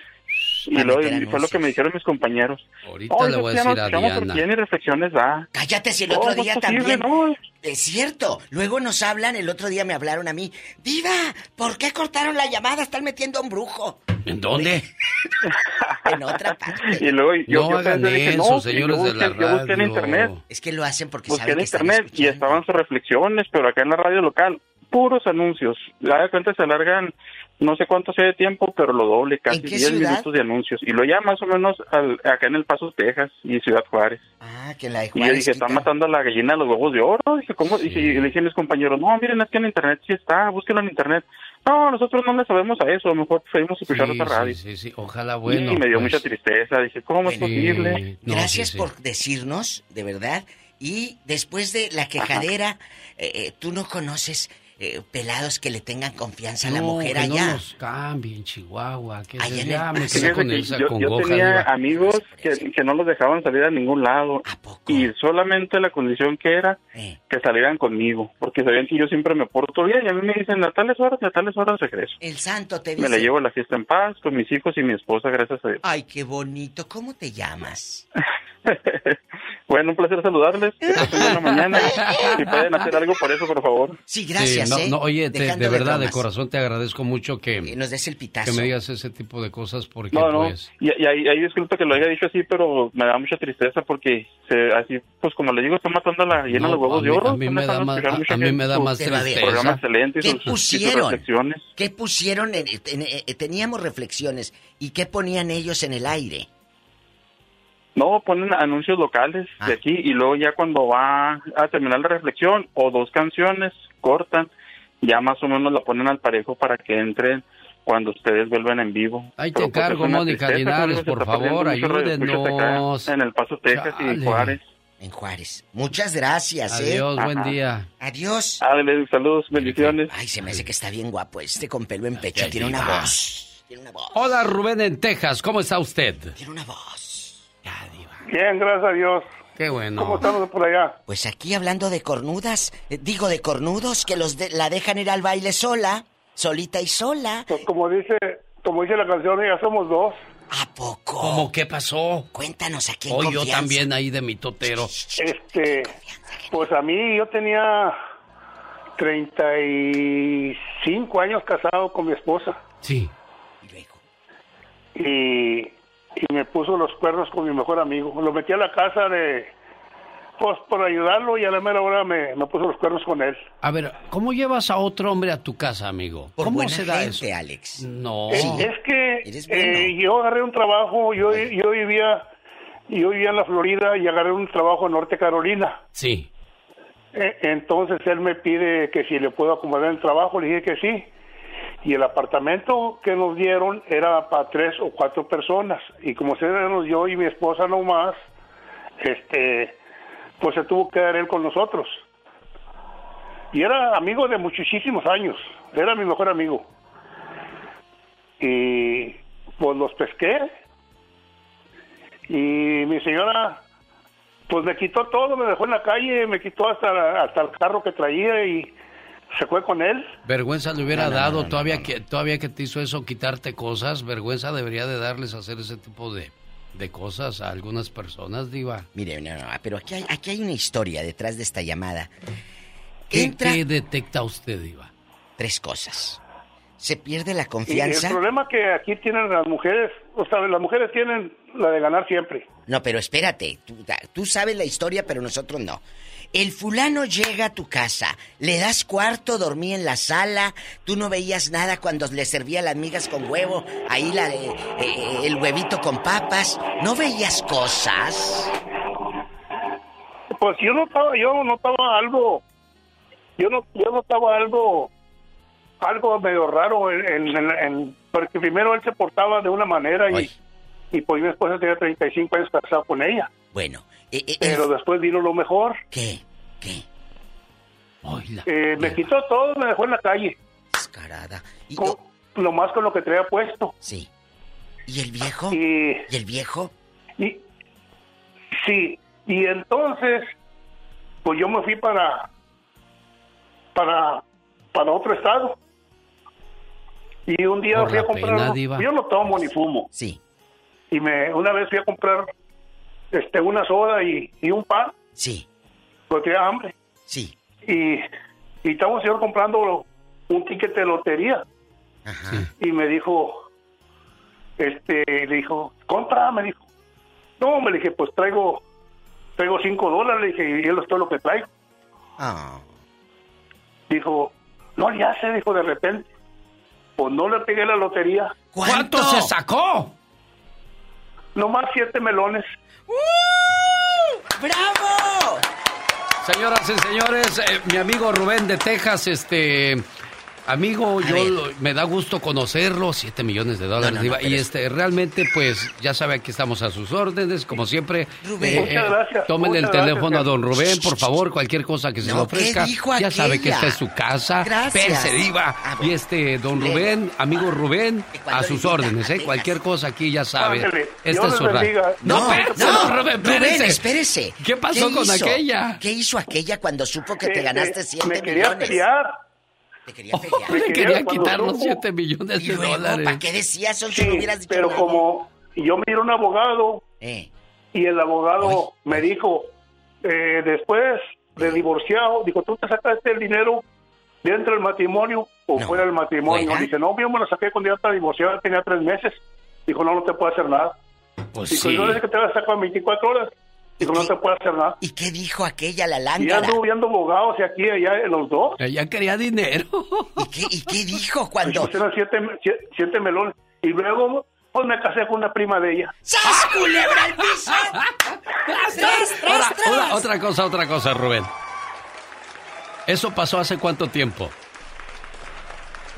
Y meter y fue lo que me dijeron mis compañeros. Ahorita "No, le voy a decir a Diana. ni reflexiones da. Cállate si el ¿Cómo otro día posible? también. No, Es cierto. Luego nos hablan, el otro día me hablaron a mí. Diva, ¿por qué cortaron la llamada? Están metiendo a un brujo. ¿En dónde? en otra parte. Y luego yo, No yo hagan pensé, dije, eso, no, señores yo de la busqué, yo busqué en internet. Es que lo hacen porque Busqué saben en que están internet y estaban sus reflexiones, pero acá en la radio local, puros anuncios. La de cuenta se alargan no sé cuánto sea de tiempo, pero lo doble, casi qué 10 ciudad? minutos de anuncios. Y lo ya más o menos al- acá en El Paso, Texas y Ciudad Juárez. Ah, que la de Y yo dije, están matando a la gallina de los huevos de oro. Dije, ¿cómo? Dije, y le dije a mis compañeros, no, miren, es que en internet sí está, búsquenlo en internet. No, nosotros no le sabemos a eso, mejor preferimos escuchar Sí, otra radio. sí, sí, sí. Ojalá, bueno. y me dio pues, mucha tristeza. Dije, ¿cómo es Sí. posible? No, Gracias sí, sí. por decirnos, de verdad. Y después de la quejadera, eh, eh, tú no conoces eh, pelados que le tengan confianza a la mujer que allá. no nos cambien, Chihuahua. Que Allá en el- me Fíjese quedé con que esa yo, tenía amigos que, que no los dejaban salir a ningún lado y solamente la condición que era Eh. que salieran conmigo porque sabían que yo siempre me porto bien y a mí me dicen a tales horas y a tales horas regreso El santo te dice. me la llevo a la fiesta en paz con mis hijos y mi esposa gracias a Dios Ay, qué bonito. ¿Cómo te llamas? bueno un placer saludarles que pasen buena mañana si pueden hacer algo por eso por favor Sí, gracias, Sí, no, ¿eh? no, oye, te- de verdad, de corazón te agradezco mucho que, nos des el pitazo. que me digas ese tipo de cosas porque no no pues... y, y ahí, ahí disculpa que lo haya dicho así pero me da mucha tristeza porque se, así pues como le digo está matando a la llena No, los huevos de oro a mí me da más- escuchar a- mucha a mí gente me da su- más su tristeza. programa excelente y ¿Qué sus, y sus pusieron? reflexiones ¿Qué pusieron? en- en- en- teníamos reflexiones. ¿Y qué ponían ellos en el aire? No, ponen anuncios locales Ah. de aquí y luego ya cuando va a terminar la reflexión o dos canciones cortan, ya más o menos la ponen al parejo para que entren cuando ustedes vuelvan en vivo. Ahí te pues, encargo, es una Mónica Linares, por favor, ayúdenos. En El Paso, Texas y Chale. Juárez. En Juárez. Muchas gracias, ¿eh? Adiós, buen día. Adiós. Saludos, bendiciones. Ay, se me hace que está bien guapo este con pelo en pecho. Tiene una voz. Tiene una voz. Hola, Rubén en Texas, ¿cómo está usted? Tiene una voz. Bien, gracias a Dios. Qué bueno. ¿Cómo estamos por allá? Pues aquí hablando de cornudas, eh, digo de cornudos que los de- la dejan ir al baile sola, solita y sola. Pues como dice, como dice la canción, ya somos dos. ¿A poco? ¿Cómo qué pasó? Cuéntanos aquí en Hoy yo confianza. también ahí de mi totero. Este, pues a mí yo tenía 35 años casado con mi esposa. Sí. Y, y me puso los cuernos con mi mejor amigo. Lo metí a la casa de, pues por ayudarlo y a la mera hora me, me puso los cuernos con él. A ver, ¿cómo llevas a otro hombre a tu casa, amigo? Por ¿Cómo buena se da gente, eso? Alex. No. Es, es que bueno. eh, yo agarré un trabajo, yo, yo vivía yo vivía en la Florida y agarré un trabajo en Norte Carolina. Sí. Eh, Entonces él me pide que si le puedo acomodar el trabajo, le dije que sí. Y el apartamento que nos dieron era para tres o cuatro personas. Y como éramos yo y mi esposa nomás, este, pues se tuvo que dar él con nosotros. Y era amigo de muchísimos años. Era mi mejor amigo. Y pues los pesqué. Y mi señora pues me quitó todo, me dejó en la calle, me quitó hasta, hasta el carro que traía y se fue con él. Vergüenza le hubiera No, no, dado no, no, todavía no. que todavía que te hizo eso quitarte cosas, vergüenza debería de darles a hacer ese tipo de, de cosas a algunas personas, diva. Mire, no, no, pero aquí hay, aquí hay una historia detrás de esta llamada. ¿Qué, Entra qué detecta usted, diva? tres cosas. Se pierde la Y el confianza. problema que aquí tienen las mujeres, o sea, las mujeres tienen la de ganar siempre. No, pero espérate, tú, tú sabes la historia, pero nosotros no. El fulano llega a tu casa, le das cuarto, dormí en la sala, tú no veías nada cuando le servía las migas con huevo, ahí la, eh, eh, el huevito con papas, no veías cosas. Pues yo notaba, yo notaba algo, yo no, yo notaba algo, algo medio raro en, en- en- en- porque primero él se portaba de una manera y, y pues mi esposa tenía 35 años casado con ella. Bueno, eh, eh, Pero después vino lo mejor. ¿Qué? ¿Qué? Eh, me quitó todo, me dejó en la calle. Descarada. Con, lo más con lo que traía puesto. Sí. ¿Y el viejo? Y, ¿Y el viejo? y sí, y entonces, pues yo me fui para, para, para otro estado. Y un día Por fui a comprar. pena. Yo no tomo ni fumo. Sí. Y me, una vez fui a comprar este una soda y, y un pan. Sí. Porque tenía hambre. Sí. Y, y estaba un señor comprando un ticket de lotería. Y me dijo, este, le dijo, compra, me dijo. No, me dije, pues traigo, traigo cinco dólares, le dije, y es todo lo que traigo. Ah. Dijo, no le hace, dijo de repente. Pues no le pegué la lotería. ¿Cuánto, se sacó? Nomás siete melones. ¡Bravo! Señoras y señores, eh, mi amigo Rubén de Texas, este Amigo, yo me da gusto conocerlo, 7 millones de dólares. y este, realmente, pues, ya sabe, aquí estamos a sus órdenes, como siempre. Rubén. Eh, muchas gracias. Tómenle el teléfono a don Rubén, por favor, cualquier cosa que se le ofrezca. ya sabe que esta es su casa. Gracias. Diva. Ah, y este, don Rubén, amigo Rubén, a sus órdenes, ¿eh? Cualquier cosa aquí, ya sabe. Esta es su radio. No, no, Rubén, espérese. ¿Qué pasó con aquella? ¿Qué hizo aquella cuando supo que te ganaste 7 me millones? Te quería pelear. quería quitar los 7 millones de dólares. ¿Para qué decías eso sí, hubieras dicho Pero como yo me un abogado eh. y el abogado me dijo, eh, después de divorciado, dijo, tú te sacaste el dinero dentro del matrimonio o fuera del matrimonio. Dice, no, yo me lo saqué cuando ya estaba divorciado, tenía tres meses. Dijo, no, no te puedo hacer nada. Pues dijo, sí. no es que te vas a sacar 24 horas. Dijo, no te puede hacer nada. ¿Y qué dijo aquella, la Y lángara? ando viendo abogados y aquí allá los dos. Ella quería dinero. ¿Y qué, y qué dijo cuando...? Pues eran siete, siete, siete melones. Y luego, pues me casé con una prima de ella. ¡Sas, culebra al piso! ¡Tras, tras, Ahora, tras! una- otra cosa, otra cosa, Rubén. ¿Eso pasó hace cuánto tiempo?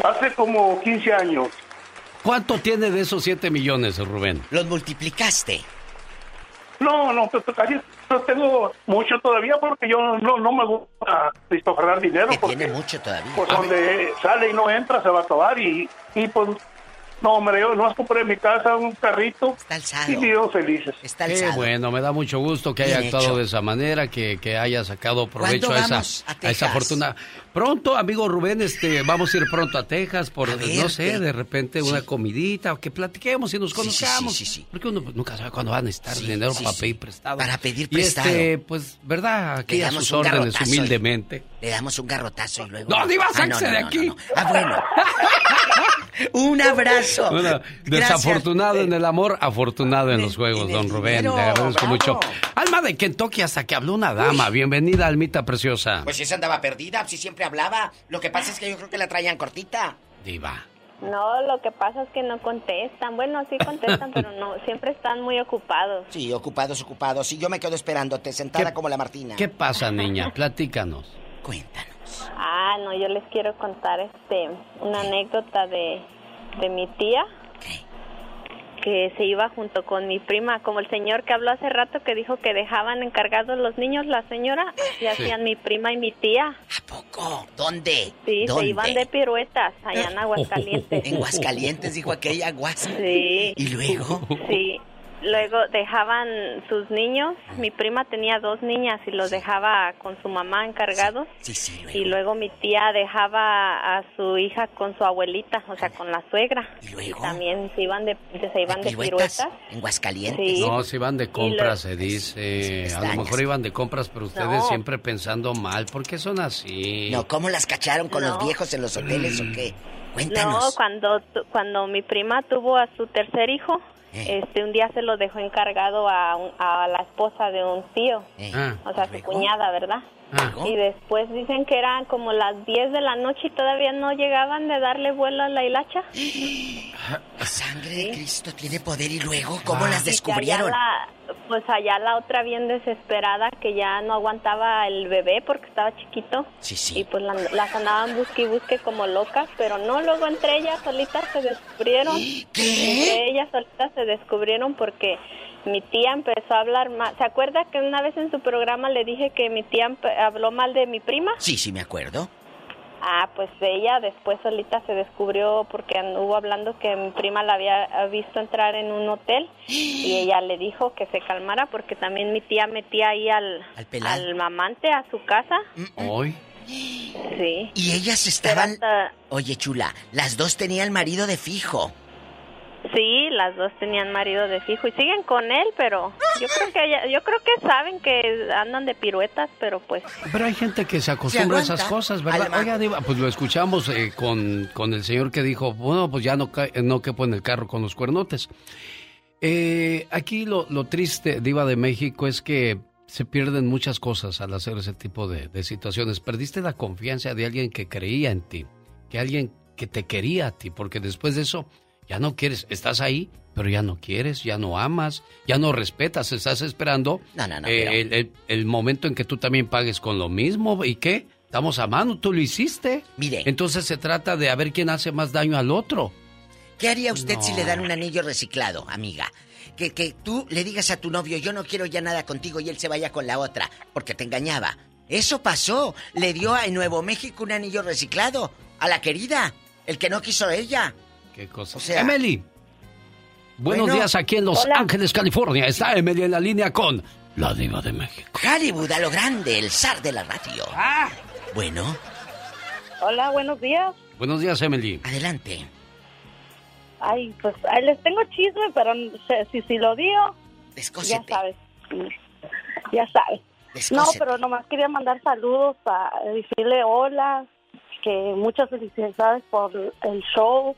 Hace como 15 años. ¿Cuánto tiene de esos 7 millones, Rubén? ¿Los multiplicaste? No, no, pues, casi no tengo mucho todavía porque yo no, no me gusta distofrar dinero. Que porque, tiene mucho todavía. Pues donde sale y no entra se va a acabar y, y pues no, hombre, yo nomás compré en mi casa un carrito y vivimos felices. Está Qué bueno, me da mucho gusto que haya Bien actuado hecho. de esa manera, que, que haya sacado provecho ¿Cuándo a esa, a a esa fortuna. Pronto, amigo Rubén, este, vamos a ir pronto a Texas por, ver, no sé, de repente una comidita, o que platiquemos y nos Sí, sí, sí, conozcamos. sí, sí. Porque uno pues, nunca sabe cuándo van a estar Sí, dinero sí, para pedir prestado. Para pedir Y este, prestado. pues, ¿verdad? Aquí Le a sus órdenes, y- humildemente. Le damos un garrotazo y luego... No, Diva, Ah, sáquese de aquí. no, no. Ah, bueno. un abrazo. Bueno, desafortunado en el amor, afortunado en los juegos, don Rubén. Le agradezco mucho. Alma de Kentucky, hasta que habló una dama. Bienvenida, Almita Preciosa. Pues si esa andaba perdida, si siempre hablaba. Lo que pasa es que yo creo que la traían cortita. Diva. No, lo que pasa es que no contestan. Bueno, sí contestan, pero no, siempre están muy ocupados. Sí, ocupados, ocupados. Y yo me quedo esperándote, sentada como la Martina. ¿Qué pasa, niña? Platícanos. Ah, no, yo les quiero contar este una anécdota de, de mi tía. Que se iba junto con mi prima, como el señor que habló hace rato que dijo que dejaban encargados los niños, la señora, y Sí. hacían mi prima y mi tía. poco? ¿Dónde? Sí, ¿Dónde? se iban de piruetas allá en Aguascalientes. En Aguascalientes, dijo aquella Aguas. Sí. ¿Y luego? Sí. Luego dejaban sus niños. Mi prima tenía dos niñas y los dejaba con su mamá encargados. Sí, sí. Y luego mi tía dejaba a su hija con su abuelita, o sea, con la suegra. ¿Y luego? también se iban de, se iban de piruetas? piruetas. En Aguascalientes. Sí. No, si iban de compras, se dice. A lo mejor iban de compras, pero ustedes No. siempre pensando mal. ¿Por qué son así? No, ¿cómo las cacharon con los No. viejos en los hoteles o qué? No, Cuéntanos. cuando, tu- cuando mi prima tuvo a su tercer hijo. Este un día se lo dejó encargado a, un- a la esposa de un tío, Ah. o sea, su cuñada, ¿verdad? Ah. Y después dicen que eran como las 10 de la noche y todavía no llegaban de darle vuelo a la hilacha. La sangre de Cristo tiene poder y luego, ¿cómo las Y que descubrieron? allá la- pues allá la otra bien desesperada que ya no aguantaba el bebé porque estaba chiquito. Sí, sí. Y pues la- las andaban busque y busque como locas, pero no, luego entre ellas solitas se descubrieron. Entre ellas solitas se descubrieron porque mi tía empezó a hablar mal. ¿Se acuerda que una vez en su programa le dije que mi tía habló mal de mi prima? Sí, sí, me acuerdo. Ah, pues ella después solita se descubrió porque anduvo hablando que mi prima la había visto entrar en un hotel y ella le dijo que se calmara porque también mi tía metía ahí al, pelado. al mamante a su casa. Hoy. Sí. Y ellas estaban... Oye, chula, las dos tenían marido de fijo. Sí, las dos tenían marido de fijo y siguen con él, pero yo creo que yo creo que saben que andan de piruetas, pero pues. Pero hay gente que se acostumbra a esas cosas, ¿verdad? Oiga, Diva, pues lo escuchamos eh, con, con el señor que dijo, bueno, pues ya no, no quepo en el carro con los cuernotes. Eh, aquí lo, lo triste, Diva de México, es que se pierden muchas cosas al hacer ese tipo de, de situaciones. Perdiste la confianza de alguien que creía en ti, que alguien que te quería a ti, porque después de eso ya no quieres, estás ahí, pero ya no quieres, ya no amas, ya no respetas, estás esperando eh, el, momento en que tú también pagues con lo mismo. ¿Y qué? Estamos a mano, tú lo hiciste. Mire. Entonces se trata de a ver quién hace más daño al otro. ¿Qué haría usted si le dan un anillo reciclado, amiga? Que, que tú le digas a tu novio, yo no quiero ya nada contigo y él se vaya con la otra, porque te engañaba. Eso pasó. Le dio a Nuevo México un anillo reciclado. A la querida. El que no quiso ella. Qué cosa. Emily. Buenos días aquí en Los Ángeles, California. Está Emily en la línea con la diva de México. Hollywood a lo grande, el zar de la radio. Ah. Bueno. Hola, buenos días. Buenos días, Emily. Adelante. Ay, pues les tengo chisme, pero si, si lo digo, ya sabes. Ya sabes. No, pero nomás quería mandar saludos para decirle hola, que muchas felicidades por el show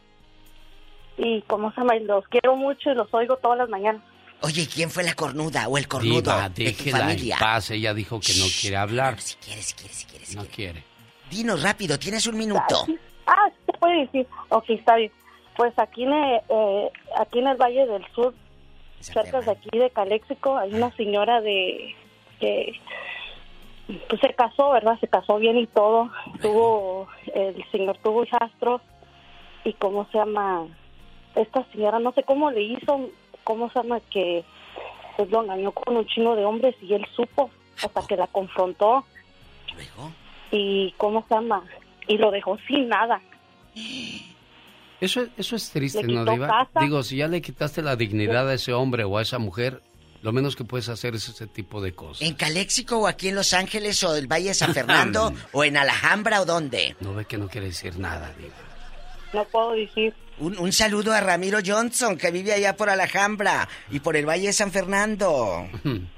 y como se llama, los quiero mucho y los oigo todas las mañanas. Oye, ¿quién fue la cornuda o el cornudo Diva, de tu familia? En paz. Ella dijo que no quiere hablar. si quieres, si quieres, si quieres. no quiere. Dinos rápido, tienes un minuto. Ah, se puede decir. Ok, está bien. Pues aquí en, el, eh, aquí en el Valle del Sur, cerca de aquí de Caléxico, hay una señora de que pues se casó, ¿verdad? Se casó bien y todo. Tuvo, el señor tuvo hijastros y cómo se llama, esta señora, no sé cómo le hizo, cómo se llama que pues lo engañó con un chino de hombres y él supo hasta que la confrontó. Y cómo se llama, y lo dejó sin nada. Eso, eso es triste, ¿no, Diva? Digo, si ya le quitaste la dignidad a ese hombre o a esa mujer, lo menos que puedes hacer es ese tipo de cosas. ¿En Caléxico o aquí en Los Ángeles o el Valle de San Fernando o en Alhambra o dónde? No ve que no quiere decir nada, Diva. No puedo decir. Un, saludo a Ramiro Johnson, que vive allá por Alhambra y por el Valle de San Fernando.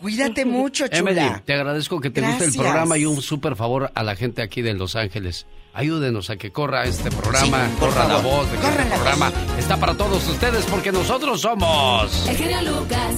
Cuídate mucho, chula. Emily, te agradezco que te guste el programa y un súper favor a la gente aquí de Los Ángeles. Ayúdenos a que corra este programa, corra la voz de que este programa está para todos ustedes porque nosotros somos... El genio Lucas.